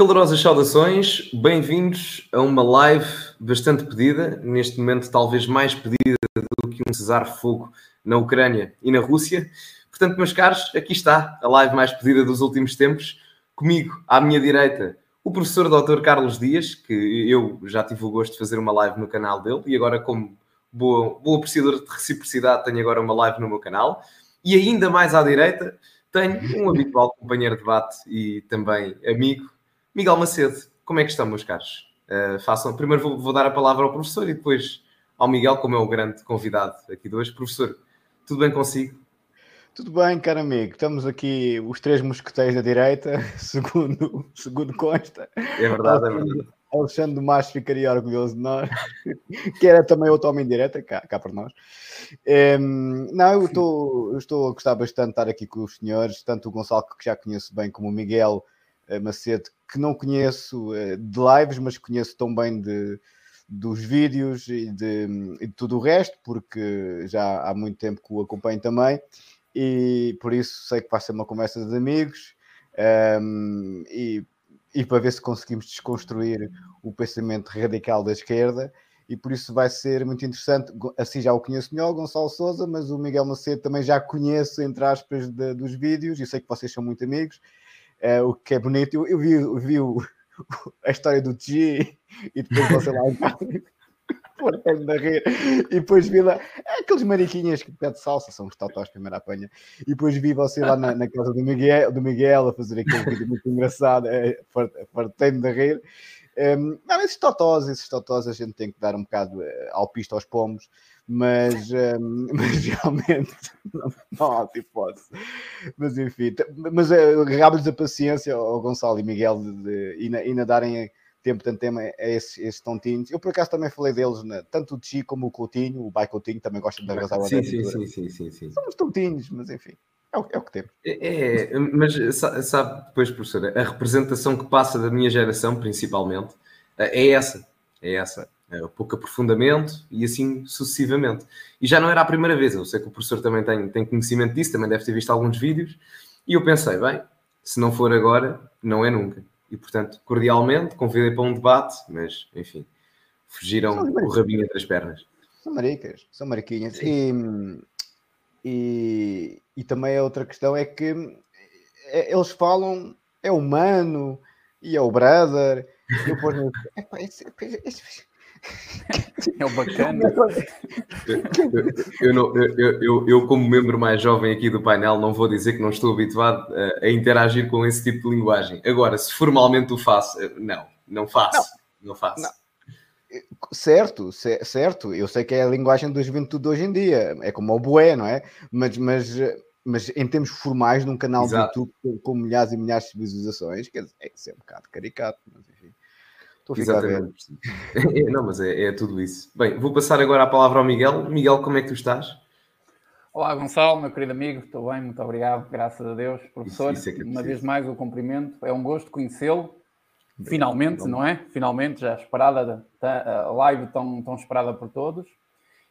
Calorosas saudações, bem-vindos a uma live bastante pedida, neste momento talvez mais pedida do que um cessar-fogo na Ucrânia e na Rússia. Portanto, meus caros, aqui está a live mais pedida dos últimos tempos. Comigo, à minha direita, o professor Dr. Carlos Dias, que eu já tive o gosto de fazer uma live no canal dele e agora, como boa, boa apreciador de reciprocidade, tenho agora uma live no meu canal. E ainda mais à direita, tenho um habitual companheiro de debate e também amigo, Miguel Macedo. Como é que estão, meus caros? Uh, façam. Primeiro vou, vou, dar a palavra ao professor e depois ao Miguel, como é o grande convidado aqui de hoje. Professor, tudo bem consigo? Tudo bem, caro amigo. Estamos aqui os três mosqueteiros da direita, segundo, segundo consta. É verdade, é verdade. Alexandre Macho ficaria orgulhoso de nós, que era também outro homem direta, cá, cá para nós. Um, não, eu estou, eu estou a gostar bastante de estar aqui com os senhores, tanto o Gonçalo, que já conheço bem, como o Miguel uh, Macedo, que não conheço uh, de lives, mas conheço tão bem de, dos vídeos e de, e de tudo o resto, porque já há muito tempo que o acompanho também, e por isso sei que vai ser uma conversa de amigos. Um, e e para ver se conseguimos desconstruir o pensamento radical da esquerda. E por isso vai ser muito interessante. Assim já o conheço melhor, Gonçalo Souza, mas o Miguel Macedo também já conheço, entre aspas, de, dos vídeos, e sei que vocês são muito amigos, uh, o que é bonito. Eu, eu vi, eu vi o, a história do G e depois você lá em casa fartando da rir. E depois vi lá aqueles mariquinhas que pede salsa, são os totós primeira apanha. E depois vi você lá na, na, casa do Miguel, do Miguel a fazer aquele vídeo muito engraçado, é, fartando de rir. Um, não, esses totós, esses totós a gente tem que dar um bocado uh, ao pisto aos pomos, mas, um, mas realmente não, não há hipótese. Mas enfim, mas uh, lhes a paciência ao Gonçalo e Miguel de, de, e, na, e na darem tempo tanto tema a esses, esses tontinhos. Eu por acaso também falei deles, né? tanto o Chi como o Coutinho, o Bai Coutinho também gosta de arrasar sim, sim, sim, sim, sim, sim. Somos tontinhos, mas enfim. É o, é o que temos. É, é, mas sabe, depois, professora, a representação que passa da minha geração, principalmente, é essa. É essa. É pouco aprofundamento e assim sucessivamente. E já não era a primeira vez. Eu sei que o professor também tem, tem conhecimento disso, também deve ter visto alguns vídeos. E eu pensei, bem, se não for agora, não é nunca e, portanto, cordialmente convidei para um debate, mas, enfim, fugiram o rabinho entre as pernas. São maricas, são mariquinhas. E, e, e, também a outra questão é que é, eles falam, é humano, e é o brother. Eu, por exemplo, é o bacana. Eu, eu, eu, eu, eu, como membro mais jovem aqui do painel, não vou dizer que não estou habituado a, a interagir com esse tipo de linguagem. Agora, se formalmente o faço, eh, não, não faço. Não, não faço. Não. Certo, certo. Eu sei que é a linguagem da juventude hoje em dia. É como o boé, não é? Mas, mas, mas em termos formais, num canal Exato. de YouTube com milhares e milhares de visualizações, quer dizer, é que é um bocado caricato, mas enfim. Estou a ficar Exatamente. É, não, mas é, é, tudo isso. Bem, vou passar agora a palavra ao Miguel. Miguel, como é que tu estás? Olá, Gonçalo, meu querido amigo, estou bem, muito obrigado, graças a Deus. Professor, isso, isso é uma vez mais o cumprimento, é um gosto conhecê-lo. Finalmente, não é? Finalmente, já esperada, a live tão, tão esperada por todos.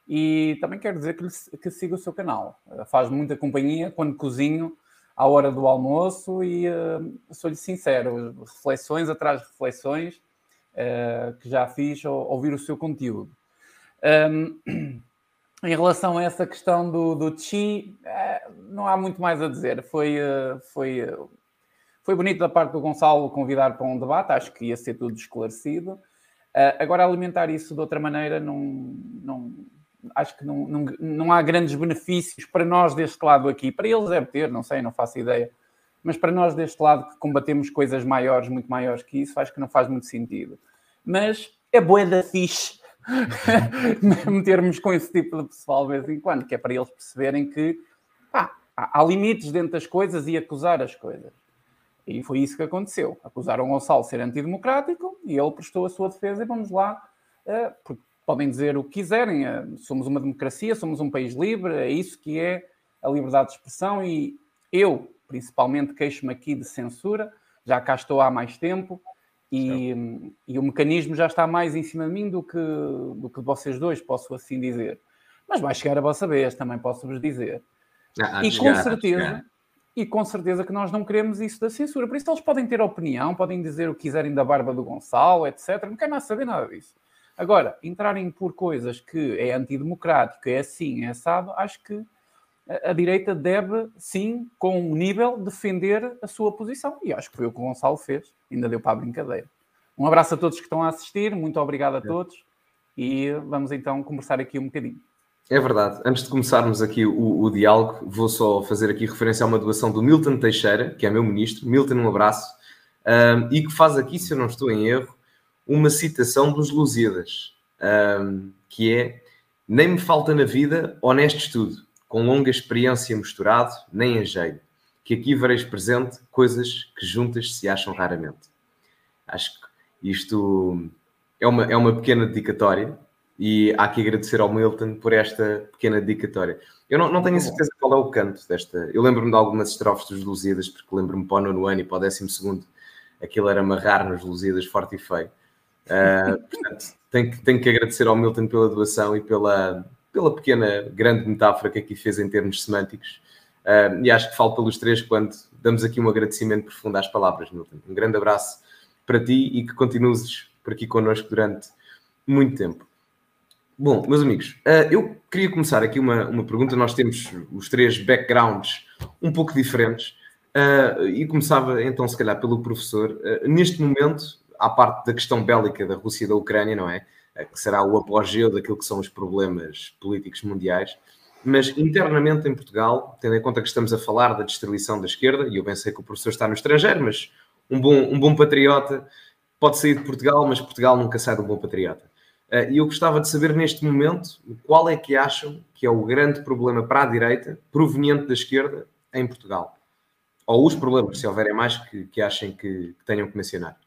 E também quero dizer que, que siga o seu canal. Faz muita companhia quando cozinho à hora do almoço e uh, sou-lhe sincero, reflexões atrás de reflexões uh, que já fiz ao ouvir o seu conteúdo. Um, em relação a essa questão do, do Chi, uh, não há muito mais a dizer. Foi, uh, foi, foi bonito da parte do Gonçalo convidar para um debate, acho que ia ser tudo esclarecido. agora, alimentar isso de outra maneira, não, não, acho que não, não, não há grandes benefícios para nós deste lado aqui. Para eles deve ter, não sei, não faço ideia mas para nós deste lado que combatemos coisas maiores, muito maiores que isso, acho que não faz muito sentido. Mas é boa da fixe metermos com esse tipo de pessoal de vez em quando, que é para eles perceberem que pá, há limites dentro das coisas e acusar as coisas. E foi isso que aconteceu. Acusaram o Gonçalo de ser antidemocrático e ele prestou a sua defesa e vamos lá, uh, porque podem dizer o que quiserem, uh, somos uma democracia, somos um país livre, é isso que é a liberdade de expressão e eu, principalmente queixo-me aqui de censura, já cá estou há mais tempo e, e, o mecanismo já está mais em cima de mim do que, do que vocês dois, posso assim dizer. Mas vai chegar a vossa vez, também posso-vos dizer. Ah, e, com certeza, E com certeza que nós não queremos isso da censura. Por isso eles podem ter opinião, podem dizer o que quiserem da barba do Gonçalo, etc. Não quero nada saber nada disso. Agora, entrarem por coisas que é antidemocrático, é assim, é assado, acho que a, direita deve, sim, com um nível, defender a sua posição. E acho que foi o que o Gonçalo fez. Ainda deu para a brincadeira. Um abraço a todos que estão a assistir, muito obrigado a todos. E vamos então conversar aqui um bocadinho. É verdade. Antes de começarmos aqui o, o, diálogo, vou só fazer aqui referência a uma doação do Milton Teixeira, que é meu ministro. Milton, um abraço. Um, e que faz aqui, se eu não estou em erro, uma citação dos Lusíadas, um, que é Nem me falta na vida honesto estudo, com longa experiência misturado, nem engenho, que aqui vereis presente coisas que juntas se acham raramente. Acho que isto é uma, é uma pequena dedicatória e há que agradecer ao Milton por esta pequena dedicatória. Eu não, não tenho a certeza qual é o canto desta. Eu lembro-me de algumas estrofes dos Lusíadas, porque lembro-me para o nono ano e para o décimo segundo, aquilo era amarrar nos Lusíadas forte e feio. Uh, portanto, tenho que, tenho que agradecer ao Milton pela doação e pela, pela pequena, grande metáfora que aqui fez em termos semânticos. Uh, e acho que falo pelos três quando damos aqui um agradecimento profundo às palavras, Milton. Um grande abraço para ti e que continues por aqui connosco durante muito tempo. Bom, meus amigos, uh, eu queria começar aqui uma, uma pergunta. Nós temos os três backgrounds um pouco diferentes uh, e começava então, se calhar, pelo professor. Uh, neste momento, à parte da questão bélica da Rússia e da Ucrânia, não é? Que será o apogeu daquilo que são os problemas políticos mundiais, mas internamente em Portugal, tendo em conta que estamos a falar da destruição da esquerda, e eu bem sei que o professor está no estrangeiro, mas um bom, um bom patriota pode sair de Portugal, mas Portugal nunca sai de um bom patriota. Eh, e eu gostava de saber neste momento qual é que acham que é o grande problema para a direita, proveniente da esquerda, em Portugal. Ou os problemas, se houverem mais, que, que achem que, que tenham que mencionar.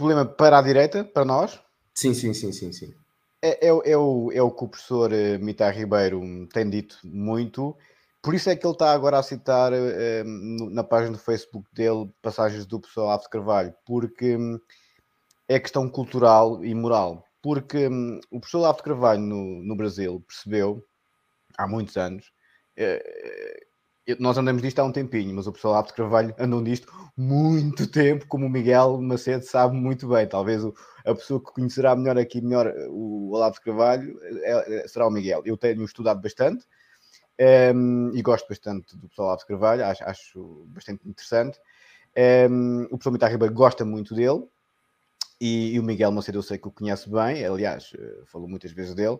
Problema para a direita, para nós? Sim, sim, sim, sim, sim. É, é, é, o, é o que o professor eh, Mitar Ribeiro tem dito muito. Por isso é que ele está agora a citar eh, na página do Facebook dele passagens do pessoal Alves Carvalho, porque hum, é questão cultural e moral. Porque hum, o professor de Carvalho no, no Brasil percebeu, há muitos anos, eh, nós andamos disto há um tempinho, mas o Olavo de Carvalho andou nisto muito tempo, como o Miguel Macedo sabe muito bem. Talvez o, a pessoa que conhecerá melhor aqui, melhor o Olavo de Carvalho, é, é, será o Miguel. Eu tenho estudado bastante um, e gosto bastante do professor Olavo de Carvalho, acho, acho bastante interessante. Um, o professor Mitar Ribeiro gosta muito dele, e, e, o Miguel Macedo eu sei que o conhece bem, aliás, eh, falou muitas vezes dele,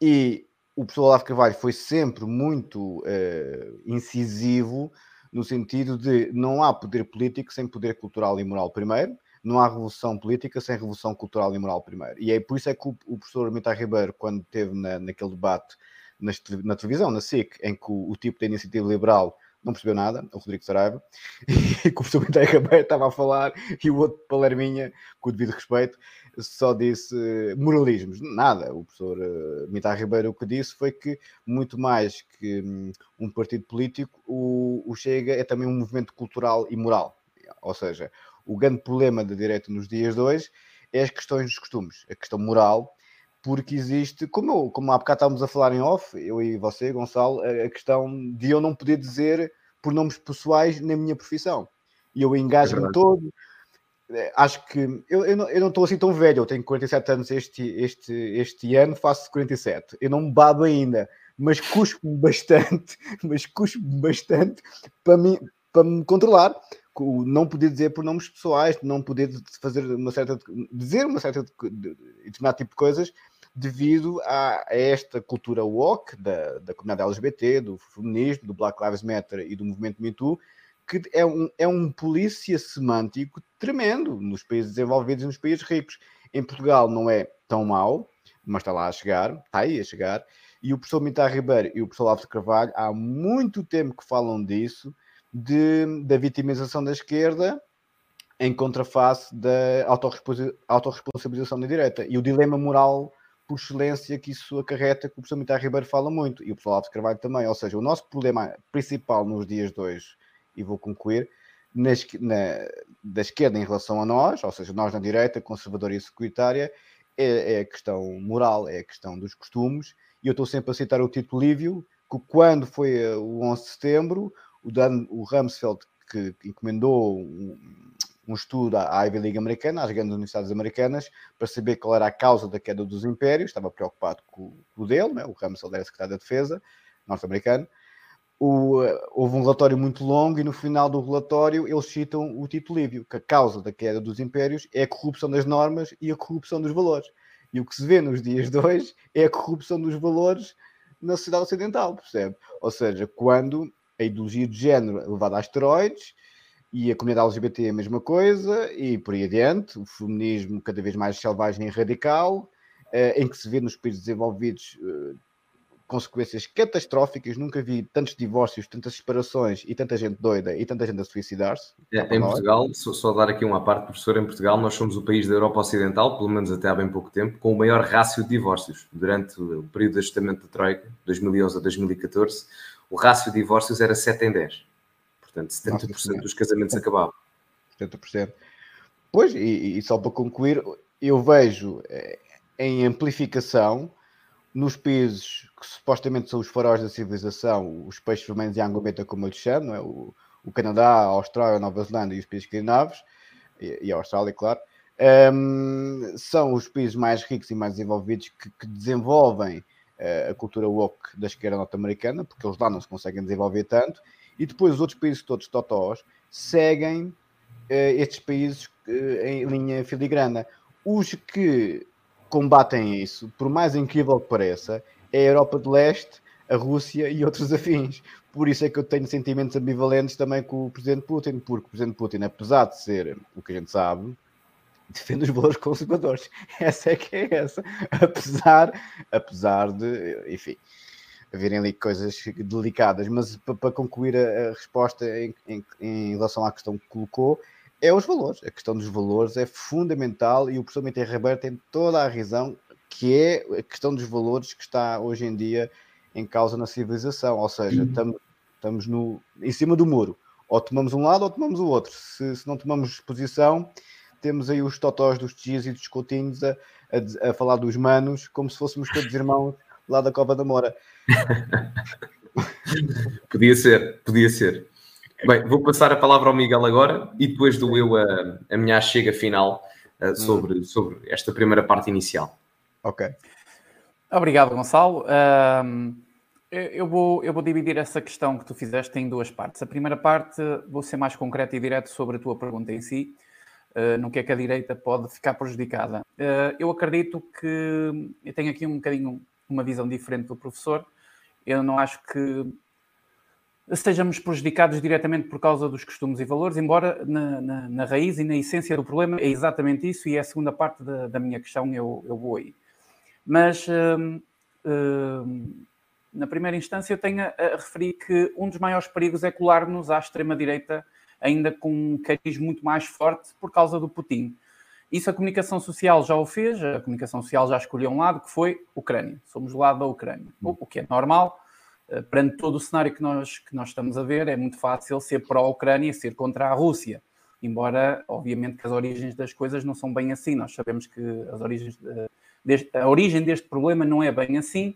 e o professor Olavo Carvalho foi sempre muito uh, incisivo no sentido de não há poder político sem poder cultural e moral primeiro, não há revolução política sem revolução cultural e moral primeiro. E é por isso é que o, o professor Mitar Ribeiro, quando esteve na, naquele debate na, televisão, na SIC, em que o, o tipo da iniciativa liberal não percebeu nada, o Rodrigo Saraiva, e com o professor Mitai Ribeiro estava a falar, e o outro Palerminha, com o devido respeito, só disse uh, moralismos. Nada, o professor uh, Mitai Ribeiro o que disse foi que, muito mais que um, um partido político, o, o Chega é também um movimento cultural e moral. Ou seja, o grande problema da direita nos dias de hoje é as questões dos costumes, a questão moral, porque existe, como, eu, como há bocado estávamos a falar em off, eu e você, Gonçalo, a, questão de eu não poder dizer por nomes pessoais na minha profissão. E eu engajo-me é todo. Acho que eu, eu, não, estou assim tão velho, eu tenho 47 anos este, este, este ano, faço 47. Eu não me babo ainda, mas cuspo-me bastante, mas cuspo-me bastante para me, para me controlar não poder dizer por nomes pessoais, não poder fazer uma certa dizer uma certa determinado tipo de coisas devido a, a esta cultura woke da, da comunidade LGBT, do feminismo, do Black Lives Matter e do movimento Me Too, que é um, é um polícia semântico tremendo nos países desenvolvidos e nos países ricos. Em Portugal não é tão mau, mas está lá a chegar, está aí a chegar. E o professor Mitar Ribeiro e o professor de Carvalho há muito tempo que falam disso, de, da vitimização da esquerda em contraface da autorresponsabilização da direita. E o dilema moral por excelência que isso acarreta, que o professor Mitar Ribeiro fala muito, e o professor Alves Carvalho também. Ou seja, o nosso problema principal nos dias de hoje, e vou concluir, na, na, da esquerda em relação a nós, ou seja, nós na direita, conservadora e securitária, é, é, a questão moral, é a questão dos costumes, e eu estou sempre a citar o Tito Lívio, que quando foi eh, o 11 de setembro, o, Dan, o Rumsfeld, que encomendou um, um estudo à Ivy League americana, às grandes universidades americanas, para saber qual era a causa da queda dos impérios, estava preocupado com, com o dele, né? o Rumsfeld era secretário da Defesa norte-americano, o, houve um relatório muito longo e no final do relatório eles citam o Tito Lívio, que a causa da queda dos impérios é a corrupção das normas e a corrupção dos valores. E o que se vê nos dias de hoje é a corrupção dos valores na sociedade ocidental, percebe? Ou seja, quando a ideologia de género é levada a asteroides e a comunidade LGBT é a mesma coisa e por aí adiante, o feminismo cada vez mais selvagem e radical, eh, em que se vê nos países desenvolvidos eh, consequências catastróficas. Nunca vi tantos divórcios, tantas separações e tanta gente doida e tanta gente a suicidar-se. É, em Portugal, só, só, dar aqui uma parte, professor, em Portugal nós somos o país da Europa Ocidental, pelo menos até há bem pouco tempo, com o maior rácio de divórcios. Durante o período de ajustamento da Troika, 2011 a 2014, o rácio de divórcios era 7 em 10. Portanto, 70% Nossa, dos casamentos acabavam. 70%. Pois, e, e só para concluir, eu vejo eh, em amplificação nos países que supostamente são os faróis da civilização, os peixes vermelhos e a angometa, como eu chamo, é? o, o, Canadá, a Austrália, a Nova Zelândia e os países escandinavos, e, e a Austrália, claro, um, são os países mais ricos e mais desenvolvidos que, que desenvolvem uh, a cultura woke da esquerda norte-americana, porque eles lá não se conseguem desenvolver tanto, e depois os outros países todos totós seguem uh, estes países uh, em linha filigrana. Os que combatem isso, por mais incrível que pareça, é a Europa de Leste, a Rússia e outros afins. Por isso é que eu tenho sentimentos ambivalentes também com o Presidente Putin, porque o Presidente Putin, apesar de ser o que a gente sabe, defende os valores conservadores. Essa é que é essa. Apesar, apesar de, enfim, haverem ali coisas delicadas. Mas para, concluir a, resposta em, em, em relação à questão que colocou, é os valores. A questão dos valores é fundamental e o professor Miter Ribeiro tem toda a razão, que é a questão dos valores que está hoje em dia em causa na civilização. Ou seja, estamos, estamos no, em cima do muro. Ou tomamos um lado ou tomamos o outro. Se, se não tomamos posição, temos aí os totós dos tias e dos coutinhos a, a, a, falar dos manos como se fôssemos todos irmãos lá da Copa da Mora. podia ser, podia ser. Bem, vou passar a palavra ao Miguel agora e depois dou eu a, a minha chega final uh, sobre, hum. sobre esta primeira parte inicial. Ok. Obrigado, Gonçalo. Um, eu, vou, eu vou dividir essa questão que tu fizeste em duas partes. A primeira parte, vou ser mais concreto e direto sobre a tua pergunta em si, uh, no que é que a direita pode ficar prejudicada. Uh, eu acredito que eu tenho aqui um bocadinho uma visão diferente do professor. Eu não acho que estejamos prejudicados diretamente por causa dos costumes e valores, embora na, na, na, raiz e na essência do problema é exatamente isso, e é a segunda parte da, da minha questão, eu, eu vou aí. Mas hum, hum, na primeira instância eu tenho a, a, referir que um dos maiores perigos é colar-nos à extrema-direita ainda com um cariz muito mais forte por causa do Putin. Isso a comunicação social já o fez, a comunicação social já escolheu um lado, que foi Ucrânia. Somos do lado da Ucrânia, o que é normal, perante todo o cenário que nós, que nós estamos a ver, é muito fácil ser pró-Ucrânia e ser contra a Rússia. Embora, obviamente, que as origens das coisas não são bem assim. Nós sabemos que as origens a origem deste problema não é bem assim.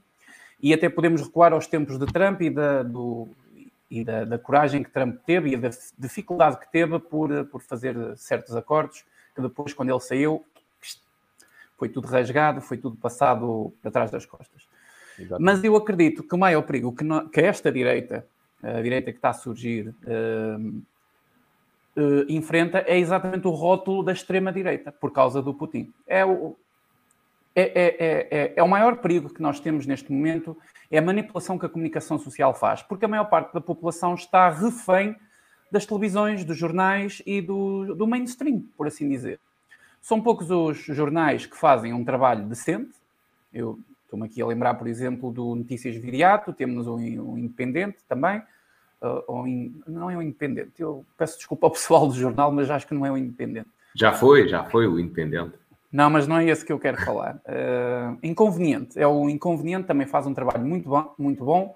E até podemos recuar aos tempos de Trump e da, do, e da, da coragem que Trump teve e da dificuldade que teve por, por fazer certos acordos, que depois, quando ele saiu, foi tudo rasgado, foi tudo passado para trás das costas. Mas eu acredito que o maior perigo que, no, que esta direita, a direita que está a surgir, uh, uh, enfrenta é exatamente o rótulo da extrema-direita, por causa do Putin. É o, é, é, é, é, o maior perigo que nós temos neste momento, é a manipulação que a comunicação social faz, porque a maior parte da população está refém das televisões, dos jornais e do, do mainstream, por assim dizer. São poucos os jornais que fazem um trabalho decente. Eu Estou-me aqui a lembrar, por exemplo, do Notícias Viriato, temos um, um Independente também. Uh, não é um Independente, eu peço desculpa ao pessoal do jornal, mas acho que não é um Independente. Já foi, já foi o Independente. Não, mas não é esse que eu quero falar. Uh, inconveniente, é o Inconveniente, também faz um trabalho muito bom, muito bom,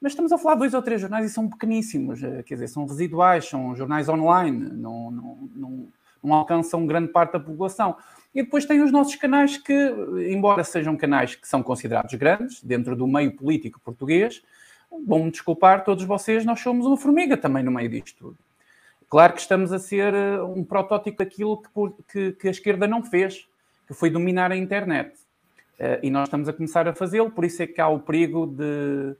mas estamos a falar de dois ou três jornais e são pequeníssimos, uh, quer dizer, são residuais, são jornais online, não, não, não, não alcançam grande parte da população. E depois tem os nossos canais que, embora sejam canais que são considerados grandes dentro do meio político português, vão-me desculpar todos vocês, nós somos uma formiga também no meio disto tudo. Claro que estamos a ser eh, um protótipo daquilo que, que, que a esquerda não fez, que foi dominar a internet. Uh, e nós estamos a começar a fazê-lo, por isso é que há o perigo de.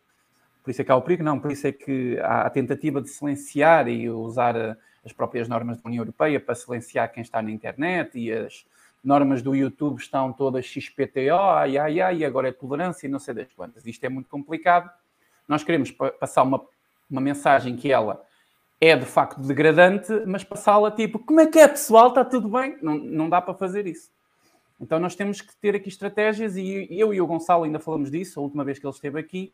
Por isso é que há o perigo, não, por isso é que há a tentativa de silenciar e usar a, as próprias normas da União Europeia para silenciar quem está na internet e as normas do YouTube estão todas XPTO, ai, ai, ai, agora é tolerância e não sei das quantas. Isto é muito complicado. Nós queremos passar uma, uma mensagem que ela é de facto degradante, mas passá-la tipo, como é que é pessoal, está tudo bem? Não, não dá para fazer isso. Então nós temos que ter aqui estratégias e eu e o Gonçalo ainda falamos disso, a última vez que ele esteve aqui,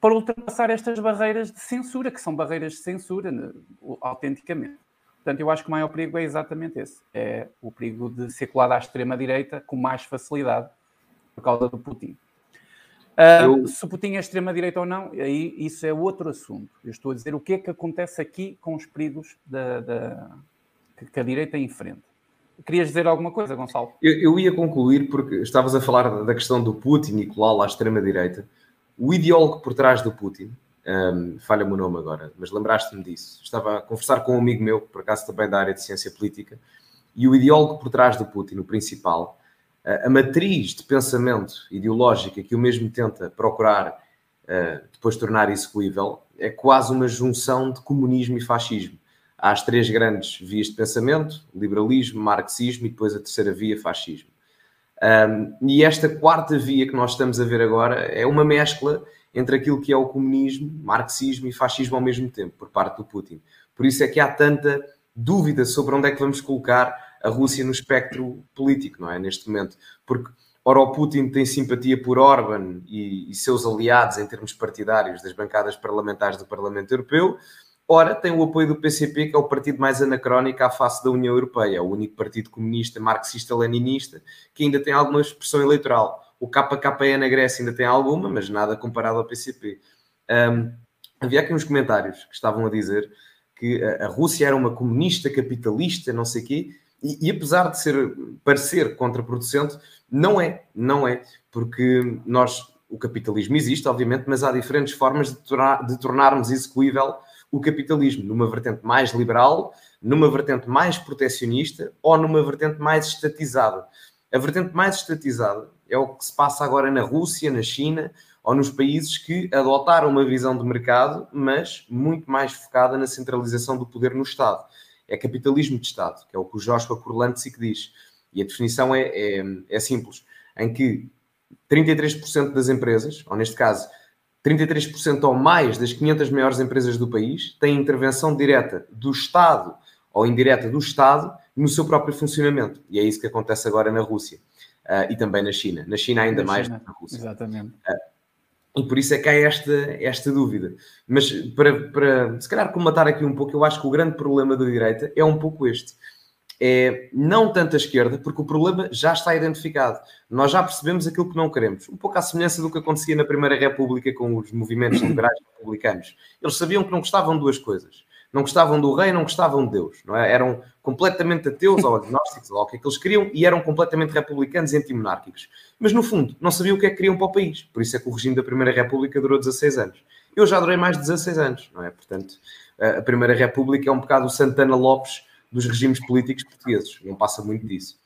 para ultrapassar estas barreiras de censura, que são barreiras de censura, né, autenticamente. Portanto, eu acho que o maior perigo é exatamente esse: é o perigo de ser colado à extrema-direita com mais facilidade por causa do Putin. Uh, eu... Se o Putin é extrema-direita ou não, aí isso é outro assunto. Eu estou a dizer o que é que acontece aqui com os perigos da, da que a direita enfrenta. Querias dizer alguma coisa, Gonçalo? Eu, eu, ia concluir porque estavas a falar da questão do Putin e colá-lo à extrema-direita. O ideólogo por trás do Putin, um, falha-me o nome agora, mas lembraste-me disso. Estava a conversar com um amigo meu, por acaso também da área de ciência política, e o ideólogo por trás do Putin, o principal, a, matriz de pensamento ideológica que o mesmo tenta procurar uh, depois tornar execuível, é quase uma junção de comunismo e fascismo há as três grandes vias de pensamento: liberalismo, marxismo e depois a terceira via, fascismo. Um, e esta quarta via que nós estamos a ver agora é uma mescla entre aquilo que é o comunismo, marxismo e fascismo ao mesmo tempo, por parte do Putin. Por isso é que há tanta dúvida sobre onde é que vamos colocar a Rússia no espectro político, não é? Neste momento. Porque, ora, o Putin tem simpatia por Orban e, e seus aliados em termos partidários das bancadas parlamentares do Parlamento Europeu, Ora, tem o apoio do PCP, que é o partido mais anacrónico à face da União Europeia, é o único partido comunista, marxista-leninista, que ainda tem alguma expressão eleitoral. O KKE na Grécia ainda tem alguma, mas nada comparado ao PCP. Um, havia aqui uns comentários que estavam a dizer que a, Rússia era uma comunista, capitalista, não sei o quê, e, e, apesar de ser, parecer contraproducente, não é, não é, porque nós, o capitalismo existe, obviamente, mas há diferentes formas de, tornar, de tornarmos execuível o capitalismo numa vertente mais liberal, numa vertente mais protecionista ou numa vertente mais estatizada. A vertente mais estatizada é o que se passa agora na Rússia, na China ou nos países que adotaram uma visão de mercado, mas muito mais focada na centralização do poder no Estado. É capitalismo de Estado, que é o que o Joshua Kurlantzick diz. E a definição é, é, é simples, em que 33% das empresas, ou neste caso 33% ou mais das 500 maiores empresas do país têm intervenção direta do Estado ou indireta do Estado no seu próprio funcionamento. E é isso que acontece agora na Rússia uh, e também na China. Na China ainda na mais China. do que na Rússia. Exatamente. Uh, e por isso é que há esta, esta dúvida. Mas para, para, se calhar, comatar aqui um pouco, eu acho que o grande problema da direita é um pouco este é não tanto a esquerda, porque o problema já está identificado. Nós já percebemos aquilo que não queremos. Um pouco à semelhança do que acontecia na Primeira República com os movimentos liberais republicanos. Eles sabiam que não gostavam de duas coisas. Não gostavam do rei, não gostavam de Deus. Não é? Eram completamente ateus ou agnósticos, ou o que é que eles queriam, e eram completamente republicanos e antimonárquicos. Mas, no fundo, não sabiam o que é que queriam para o país. Por isso é que o regime da Primeira República durou 16 anos. Eu já durei mais de 16 anos, não é? Portanto, a Primeira República é um bocado o Santana Lopes dos regimes políticos portugueses, não passa muito disso.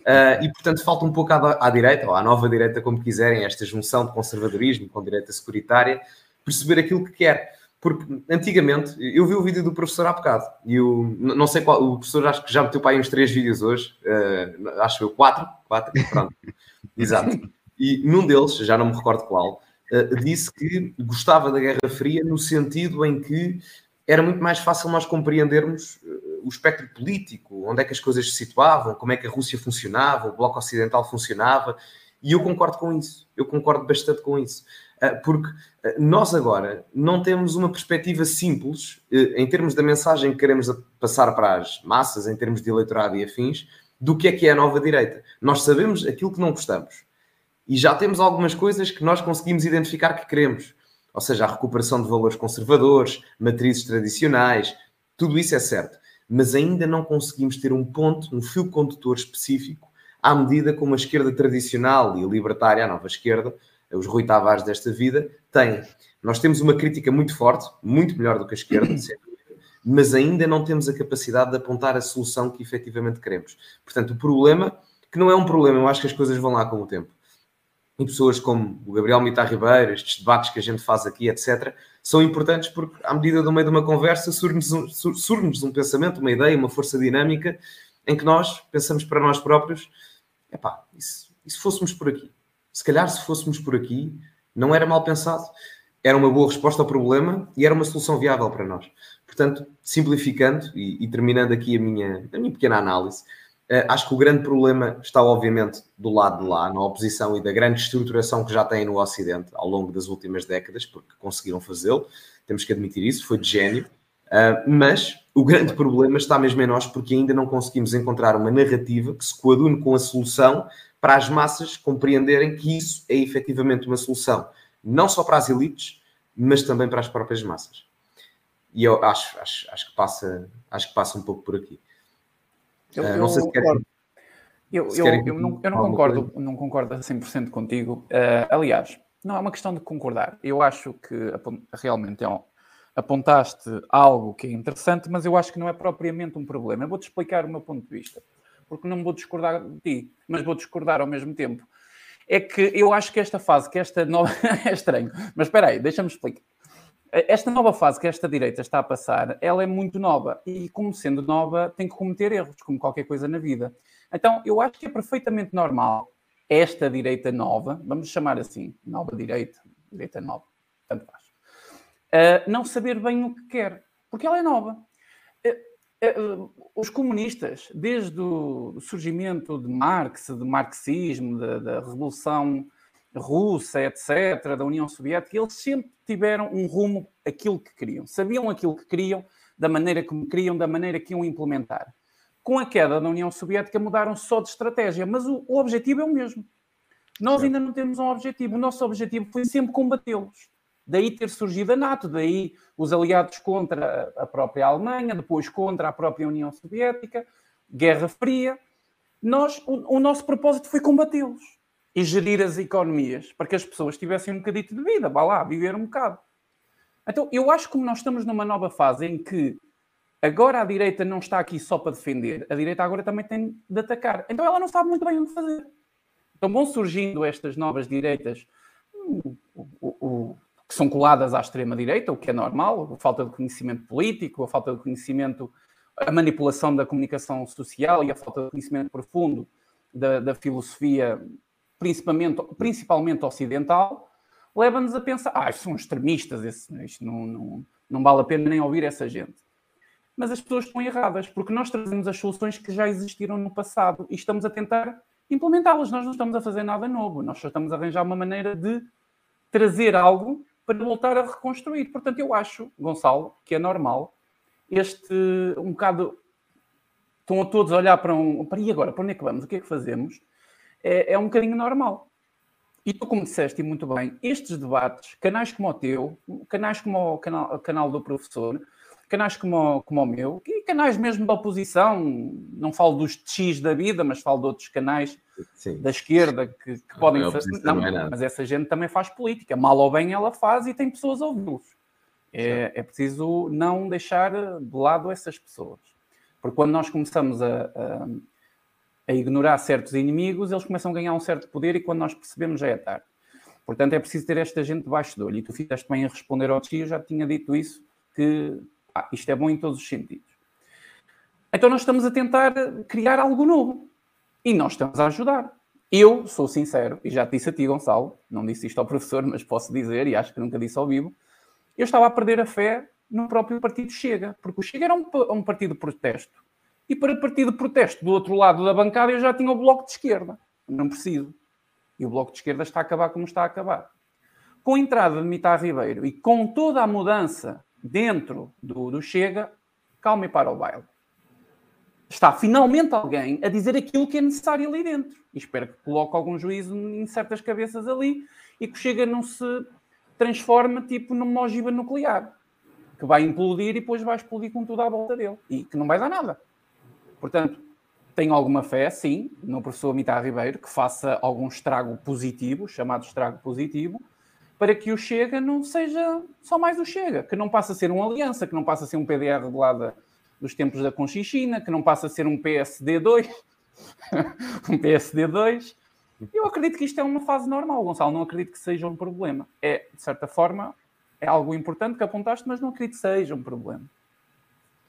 Uh, e, portanto, falta um pouco à, à, direita, ou à nova direita, como quiserem, esta junção de conservadorismo com direita securitária, perceber aquilo que quer. Porque antigamente, eu vi o vídeo do professor há bocado, e eu não sei qual, o professor acho que já meteu para aí uns três vídeos hoje, uh, acho eu, quatro, quatro, pronto, exato. E num deles, já não me recordo qual, uh, disse que gostava da Guerra Fria no sentido em que era muito mais fácil nós compreendermos o espectro político, onde é que as coisas se situavam, como é que a Rússia funcionava, o Bloco Ocidental funcionava, e eu concordo com isso, eu concordo bastante com isso, porque ah, nós agora não temos uma perspectiva simples, ah, em termos da mensagem que queremos passar para as massas, em termos de eleitorado e afins, do que é que é a nova direita. Nós sabemos aquilo que não gostamos, e já temos algumas coisas que nós conseguimos identificar que queremos, ou seja, a recuperação de valores conservadores, matrizes tradicionais, tudo isso é certo. Mas ainda não conseguimos ter um ponto, um fio condutor específico, à medida como a esquerda tradicional e libertária, a nova esquerda, os Rui Tavares desta vida, têm. Nós temos uma crítica muito forte, muito melhor do que a esquerda, mas ainda não temos a capacidade de apontar a solução que efetivamente queremos. Portanto, o problema, que não é um problema, eu acho que as coisas vão lá com o tempo. E pessoas como o Gabriel Mitar Ribeiro, estes debates que a gente faz aqui, etc., são importantes porque, à medida do meio de uma conversa, surge-nos um, surge um pensamento, uma ideia, uma força dinâmica em que nós pensamos para nós próprios: epá, e se, e se fôssemos por aqui? Se calhar, se fôssemos por aqui, não era mal pensado, era uma boa resposta ao problema e era uma solução viável para nós. Portanto, simplificando e, e terminando aqui a minha, a minha pequena análise, uh, acho que o grande problema está, obviamente, do lado de lá, na oposição e da grande estruturação que já têm no Ocidente ao longo das últimas décadas, porque conseguiram fazê-lo, temos que admitir isso, foi de gênio. Uh, mas o grande problema está mesmo em nós, porque ainda não conseguimos encontrar uma narrativa que se coadune com a solução para as massas compreenderem que isso é efetivamente uma solução, não só para as elites, mas também para as próprias massas. E eu acho, acho, acho, que, passa, acho que passa um pouco por aqui. Eu, uh, não sei se querem. Eu, eu, eu, não, eu não concordo, não concordo a 100% contigo. Uh, aliás, não é uma questão de concordar. Eu acho que realmente é um, apontaste algo que é interessante, mas eu acho que não é propriamente um problema. Eu vou-te explicar o meu ponto de vista, porque não vou discordar de ti, mas vou discordar ao mesmo tempo. É que eu acho que esta fase, que esta nova. é estranho, mas espera aí, deixa-me explicar. Esta nova fase que esta direita está a passar, ela é muito nova e, como sendo nova, tem que cometer erros, como qualquer coisa na vida. Então, eu acho que é perfeitamente normal esta direita nova, vamos chamar assim, nova direita, direita nova, tanto faz, uh, não saber bem o que quer, porque ela é nova. Uh, uh, os comunistas, desde o surgimento de Marx, de marxismo, da, da Revolução russa, etc., da União Soviética, eles sempre tiveram um rumo aquilo que queriam. Sabiam aquilo que queriam, da maneira como queriam, da maneira que iam implementar. Com a queda da União Soviética mudaram só de estratégia, mas o, o objetivo é o mesmo. Nós ainda não temos um objetivo. O nosso objetivo foi sempre combatê-los. Daí ter surgido a NATO, daí os aliados contra a própria Alemanha, depois contra a própria União Soviética, Guerra Fria. Nós, o, o nosso propósito foi combatê-los e gerir as economias para que as pessoas tivessem um bocadito de vida, vá lá, viver um bocado. Então, eu acho que nós estamos numa nova fase em que agora a direita não está aqui só para defender, a direita agora também tem de atacar. Então, ela não sabe muito bem o que fazer. Então, vão surgindo estas novas direitas o, o, o, que são coladas à extrema-direita, o que é normal, a falta de conhecimento político, a falta de conhecimento, a manipulação da comunicação social e a falta de conhecimento profundo da, da filosofia principalmente, principalmente ocidental, leva-nos a pensar: ah, são extremistas, esse, isto não, não, não vale a pena nem ouvir essa gente. Mas as pessoas estão erradas, porque nós trazemos as soluções que já existiram no passado e estamos a tentar implementá-las. Nós não estamos a fazer nada novo, nós só estamos a arranjar uma maneira de trazer algo para voltar a reconstruir. Portanto, eu acho, Gonçalo, que é normal este um bocado. Estão a todos a olhar para um. Para e agora? Para onde é que vamos? O que é que fazemos? é, é um bocadinho normal. E tu, como disseste muito bem, estes debates, canais como o teu, canais como o canal, o canal do professor, canais como, como o meu, e canais mesmo da oposição, não falo dos X da vida, mas falo de outros canais Sim. da esquerda que, que podem fazer. Não, não é mas essa gente também faz política, mal ou bem ela faz e tem pessoas a ouvi-los. É, é, preciso não deixar de lado essas pessoas. Porque quando nós começamos a, a a ignorar certos inimigos, eles começam a ganhar um certo poder e quando nós percebemos já é tarde. Portanto, é preciso ter esta gente debaixo do olho. E tu fizeste bem a responder ao tio, eu já tinha dito isso, que ah, isto é bom em todos os sentidos. Então nós estamos a tentar criar algo novo. E nós estamos a ajudar. Eu sou sincero, e já te disse a ti, Gonçalo, não disse isto ao professor, mas posso dizer, e acho que nunca disse ao vivo, eu estava a perder a fé no próprio partido Chega, porque o Chega era um, um partido de protesto e para partir de protesto do outro lado da bancada eu já tinha o bloco de esquerda. Não preciso. E o bloco de esquerda está a acabar como está a acabar. Com a entrada de Mitar Ribeiro e com toda a mudança dentro do, do Chega, calma e para o baile. Está finalmente alguém a dizer aquilo que é necessário ali dentro. E espero que coloque algum juízo em certas cabeças ali e que o Chega não se transforme tipo numa ogiva nuclear que vai implodir e depois vai explodir com tudo à volta dele e que não vai dar nada. Portanto, tenho alguma fé, sim, no professor Mitar Ribeiro, que faça algum estrago positivo, chamado estrago positivo, para que o Chega não seja só mais o Chega, que não passe a ser uma aliança, que não passe a ser um PDR de lado dos tempos da Conchichina, que não passe a ser um PSD2, um PSD2. Eu acredito que isto é uma fase normal, Gonçalo, não acredito que seja um problema. É, de certa forma, é algo importante que apontaste, mas não acredito que seja um problema.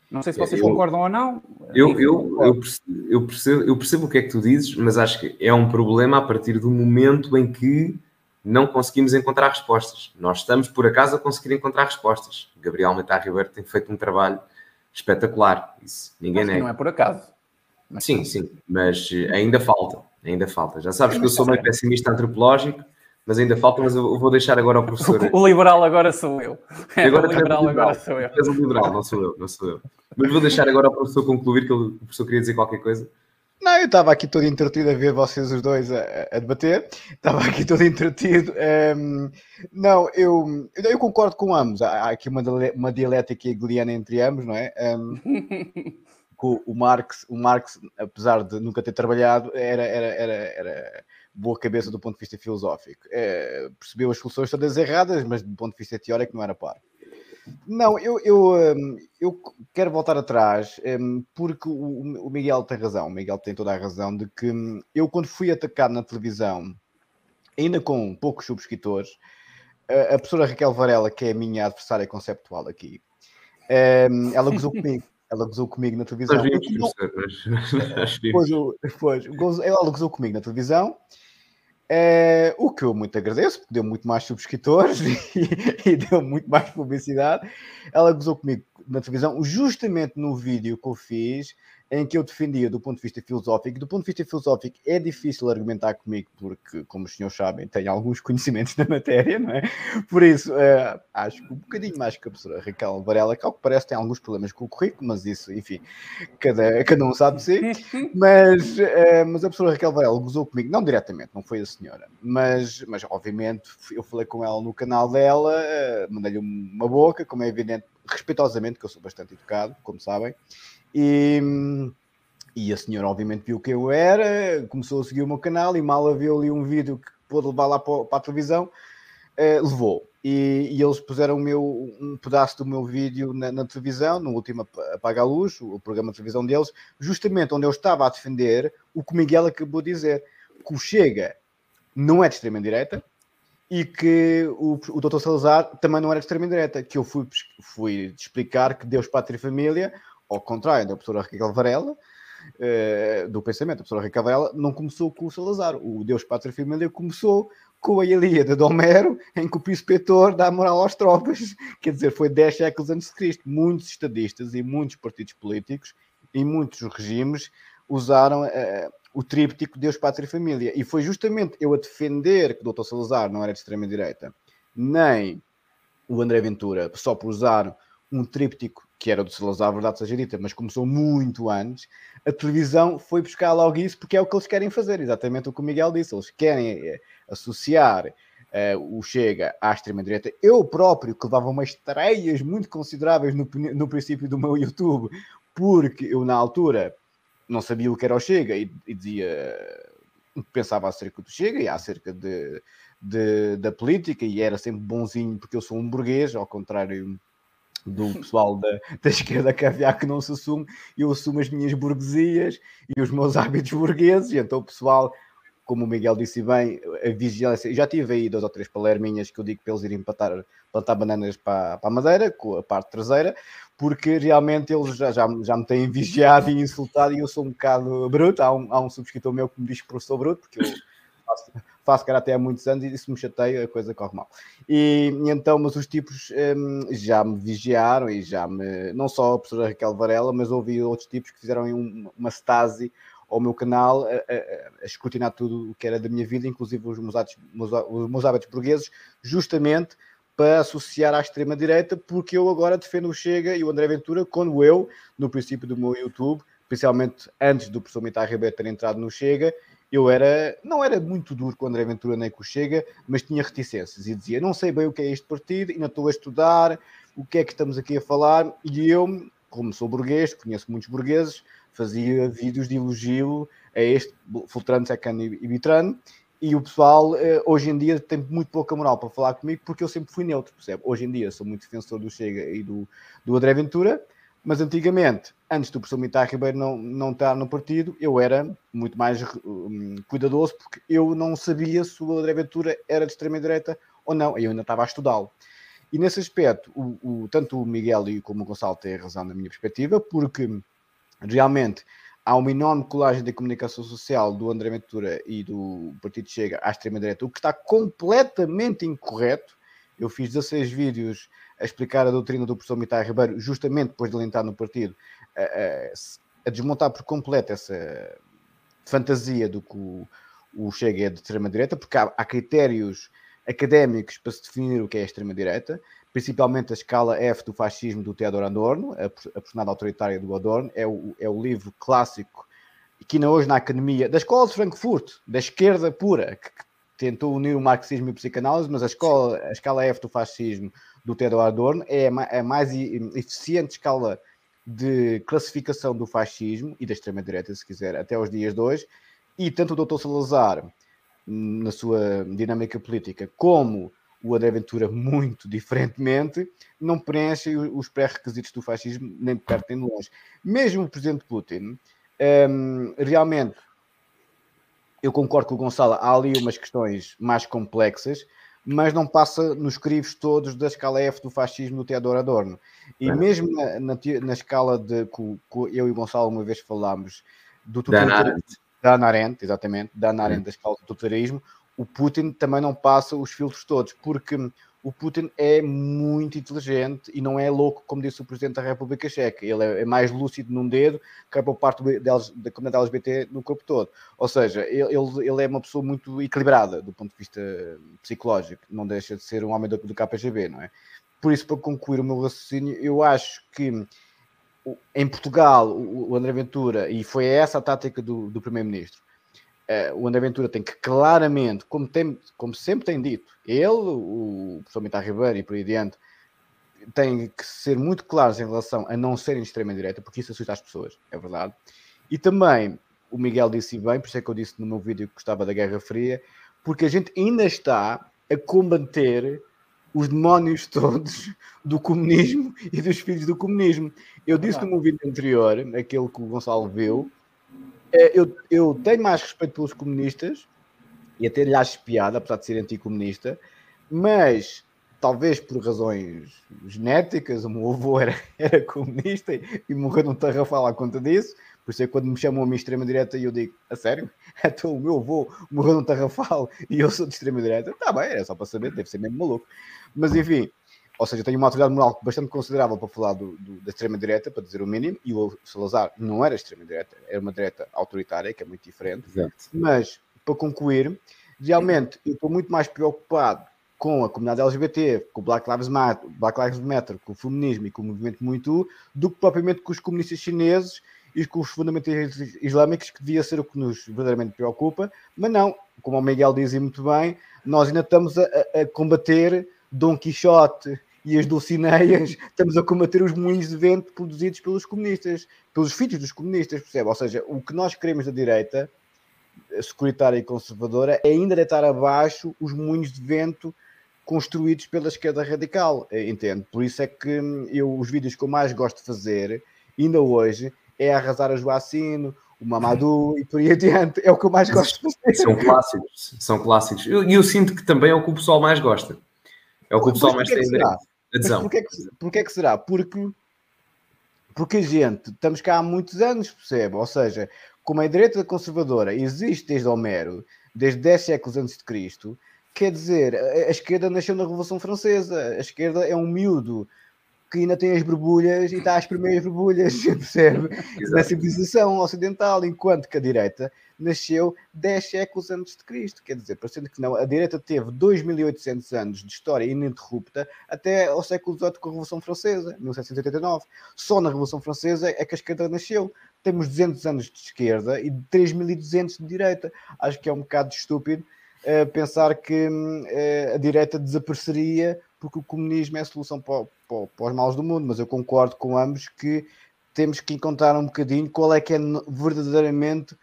Não sei se vocês eu, concordam ou não. Eu, eu, eu, percebo, eu, percebo, eu percebo o que é que tu dizes, mas acho que é um problema a partir do momento em que não conseguimos encontrar respostas. Nós estamos, por acaso, a conseguir encontrar respostas. Gabriel Metar Ribeiro tem feito um trabalho espetacular. Isso ninguém nega. Não é por acaso. Mas... Sim, sim, mas ainda falta. Ainda falta. Já sabes que eu sou meio pessimista antropológico mas ainda falta, mas eu vou deixar agora ao professor. O liberal agora sou eu. Agora o liberal, liberal agora sou eu. És um liberal, não sou eu, não sou eu. Mas vou deixar agora ao professor concluir, que o professor queria dizer qualquer coisa. Não, eu estava aqui todo entretido a ver vocês os dois a, a debater. Estava aqui todo entretido. Um, ehm, não, eu, eu concordo com ambos. Há aqui uma, uma dialética hegeliana entre ambos, não é? Um, ehm, com o Marx, o Marx, apesar de nunca ter trabalhado, era, era, era, era boa cabeça do ponto de vista filosófico. É, percebeu as soluções todas erradas, mas do ponto de vista teórico não era par. Não, eu, eu, hum, eu quero voltar atrás hum, porque o Miguel tem razão, o Miguel tem toda a razão de que hum, eu, quando fui atacado na televisão, ainda com poucos subscritores, a professora Raquel Varela, que é a minha adversária conceptual aqui, ela gozou comigo. Ela gozou comigo na televisão. Depois, depois, ela gozou comigo na televisão é, o que eu muito agradeço, porque deu muito mais subscritores e, e, deu muito mais publicidade. Ela gozou comigo na televisão, justamente no vídeo que eu fiz, em que eu defendia do ponto de vista filosófico. Do ponto de vista filosófico é difícil argumentar comigo, porque, como os senhores sabem, tenho alguns conhecimentos na matéria, não é? Por isso, é, acho que um bocadinho mais que a professora Raquel Varela, que ao que parece tem alguns problemas com o currículo, mas isso, enfim, cada, cada um sabe de si. Mas, é, mas a professora Raquel Varela gozou comigo, não diretamente, não foi a senhora, mas, mas obviamente eu falei com ela no canal dela, é, mandei-lhe uma boca, como é evidente, respeitosamente, que eu sou bastante educado, como sabem. E, e a senhora, obviamente, viu que eu era, começou a seguir o meu canal e mal viu ali um vídeo que pôde levar lá para, para a televisão, eh, levou. E, e, eles puseram meu, um pedaço do meu vídeo na, na, televisão, no último Apaga a Luz, o programa de televisão deles, justamente onde eu estava a defender o que o Miguel acabou de dizer, que o Chega não é de extrema-direita, e que o, o. Salazar também não era de extrema-direita, que eu fui, fui explicar que Deus, Pátria e Família ao contrário da professora Raquel Varela, uh, do pensamento da professora Raquel Varela, não começou com o Salazar. O Deus Pátria e Família começou com a Ilíada de Homero, em que o príncipe dá moral às tropas. Quer dizer, foi 10 séculos antes de Cristo. Muitos estadistas e muitos partidos políticos e muitos regimes usaram uh, o tríptico Deus, Pátria e Família. E foi justamente eu a defender que o Dr. Salazar não era de extrema-direita, nem o André Ventura, só por usar um tríptico que era do Salazar, verdade seja dita, mas começou muito antes, a televisão foi buscar logo isso porque é o que eles querem fazer, exatamente o que o Miguel disse. Eles querem eh, associar uh, o Chega à extrema-direita. Eu próprio, que levava umas estreias muito consideráveis no, no princípio do meu YouTube, porque eu, na altura, não sabia o que era o Chega e, e dizia. Pensava acerca do Chega e acerca de, de, da política, e era sempre bonzinho porque eu sou um burguês, ao contrário do pessoal da, da esquerda caviar que não se assume, eu assumo as minhas burguesias e os meus hábitos burgueses, então o pessoal, como o Miguel disse bem, a vigilância, já tive aí duas ou três palerminhas que eu digo para eles irem plantar, plantar bananas para, para a madeira, com a parte traseira, porque realmente eles já, já, já me têm vigiado e insultado e eu sou um bocado bruto, há um, há um subscritor meu que me diz que professor bruto, porque eu faço, faço karatê há muitos anos e isso me chateia, a coisa corre mal. E, então, mas os tipos um, já me vigiaram e já me, não só a professora Raquel Varela, mas ouvi outros tipos que fizeram um, uma stasi ao meu canal a, a, a, escrutinar tudo o que era da minha vida, inclusive os meus, hábitos, meus, os meus hábitos burgueses, justamente para associar à extrema-direita, porque eu agora defendo o Chega e o André Ventura, quando eu, no princípio do meu YouTube, especialmente antes do professor Mitar Ribeiro ter entrado no Chega, eu era, não era muito duro com o André Ventura nem com o Chega, mas tinha reticências e dizia: Não sei bem o que é este partido, ainda estou a estudar, o que é que estamos aqui a falar. E eu, como sou burguês, conheço muitos burgueses, fazia vídeos de elogio a este Fultrano, Secano e Bitrano, e o pessoal eh, hoje em dia tem muito pouca moral para falar comigo porque eu sempre fui neutro, percebe? Hoje em dia sou muito defensor do Chega e do, do André Ventura, mas antigamente, antes do professor Mitar Ribeiro não, não estar no partido, eu era muito mais um, cuidadoso porque eu não sabia se o André Ventura era de extrema-direita ou não, eu ainda estava a estudá-lo. E nesse aspecto, o, o, tanto o Miguel como o Gonçalo têm razão na minha perspectiva, porque realmente há uma enorme colagem da comunicação social do André Ventura e do Partido Chega à extrema-direita, o que está completamente incorreto. Eu fiz 16 vídeos a explicar a doutrina do professor Mitai Ribeiro, justamente depois de ele entrar no partido, a, a, a desmontar por completo essa fantasia do que o, o Chega é de extrema-direita, porque há, há critérios académicos para se definir o que é a extrema-direita, principalmente a escala F do fascismo do Theodor Adorno, a, a personagem autoritária do Adorno, é o, é o livro clássico que ainda hoje na academia, da escola de Frankfurt, da esquerda pura, que, que tentou unir o marxismo e a psicanálise, mas a escola, a escala F do fascismo do Theodor Adorno é a, a mais eficiente escala de classificação do fascismo e da extrema-direita, se quiser, até os dias de hoje, e tanto o Dr. Salazar na sua dinâmica política, como o André Ventura, muito diferentemente, não preenche os pré-requisitos do fascismo, nem de perto nem de longe. Mesmo o presidente Putin, um, realmente, eu concordo com o Gonçalo, há ali umas questões mais complexas, mas não passa nos crivos todos da escala F do fascismo do Teodoro Adorno. E é. mesmo na, na, na, escala de que, eu e o Gonçalo uma vez falámos do totalitarismo, da Ana Arendt, exatamente, da Ana Arendt, da escala do totalitarismo, o Putin também não passa os filtros todos, porque o Putin é muito inteligente e não é louco, como disse o Presidente da República Checa. Ele é, mais lúcido num dedo que por parte da comunidade LGBT no corpo todo. Ou seja, ele, ele é uma pessoa muito equilibrada do ponto de vista psicológico. Não deixa de ser um homem do, do KGB, não é? Por isso, para concluir o meu raciocínio, eu acho que em Portugal, o André Ventura, e foi essa a tática do, do Primeiro-Ministro, uh, o André Ventura tem que claramente, como, tem, como sempre tem dito, ele, o professor Mitar Ribeiro e por aí adiante, têm que ser muito claros em relação a não serem de extrema-direita, porque isso assusta as pessoas, é verdade. E também, o Miguel disse bem, por isso é que eu disse no meu vídeo que gostava da Guerra Fria, porque a gente ainda está a combater os demónios todos do comunismo e dos filhos do comunismo. Eu disse no meu vídeo anterior, aquele que o Gonçalo viu, é, eu, eu tenho mais respeito pelos comunistas e até lhe acho piada, apesar de ser anticomunista, mas talvez por razões genéticas, o meu avô era, era comunista e, morreu num tarrafal à conta disso. Por isso é que quando me chamam a minha extrema-direita eu digo, a sério? Então o meu avô morreu num tarrafal e eu sou de extrema-direita? Está bem, era só para saber, deve ser mesmo maluco. Mas enfim, ou seja, tenho uma autoridade moral bastante considerável para falar do, do, da extrema-direita, para dizer o mínimo, e o Salazar não era extrema-direita, era uma direita autoritária, que é muito diferente. Exato. Mas, para concluir, realmente eu estou muito mais preocupado com a comunidade LGBT, com o Black Lives Matter, Black Lives Matter com o feminismo e com o movimento muito do que propriamente com os comunistas chineses e com os fundamentalistas islâmicos, que devia ser o que nos verdadeiramente preocupa, mas não, como o Miguel dizia muito bem, nós ainda estamos a, a combater Dom Quixote e as Dulcineias, estamos a combater os moinhos de vento produzidos pelos comunistas, pelos filhos dos comunistas, percebe? Ou seja, o que nós queremos da direita, securitária e conservadora, é ainda deitar abaixo os moinhos de vento construídos pela esquerda radical, eh, entende? Por isso é que hum, eu, os vídeos que eu mais gosto de fazer, ainda hoje, é arrasar a Joacino, o Mamadou e por aí adiante. É o que eu mais gosto de fazer. São clássicos, são clássicos. E eu, eu, sinto que também é o que o pessoal mais gosta. É o que o pessoal mais tem adesão. Porquê que, porquê que será? Porque, porque a gente, estamos cá há muitos anos, percebe? Ou seja, como a direita conservadora existe desde Homero, desde 10 séculos antes de Cristo, quer dizer, a, esquerda nasceu na Revolução Francesa. A esquerda é um miúdo que ainda tem as borbulhas e está às primeiras borbulhas, percebe? Da civilização ocidental, enquanto que a direita nasceu 10 séculos antes de Cristo. Quer dizer, parecendo que não, a direita teve 2.800 anos de história ininterrupta até ao século XVIII com a Revolução Francesa, 1789. Só na Revolução Francesa é que a esquerda nasceu. Temos 200 anos de esquerda e 3.200 de direita. Acho que é um bocado estúpido uh, pensar que uh, a direita desapareceria porque o comunismo é a solução para, para, para os maus do mundo, mas eu concordo com ambos que temos que encontrar um bocadinho qual é que é verdadeiramente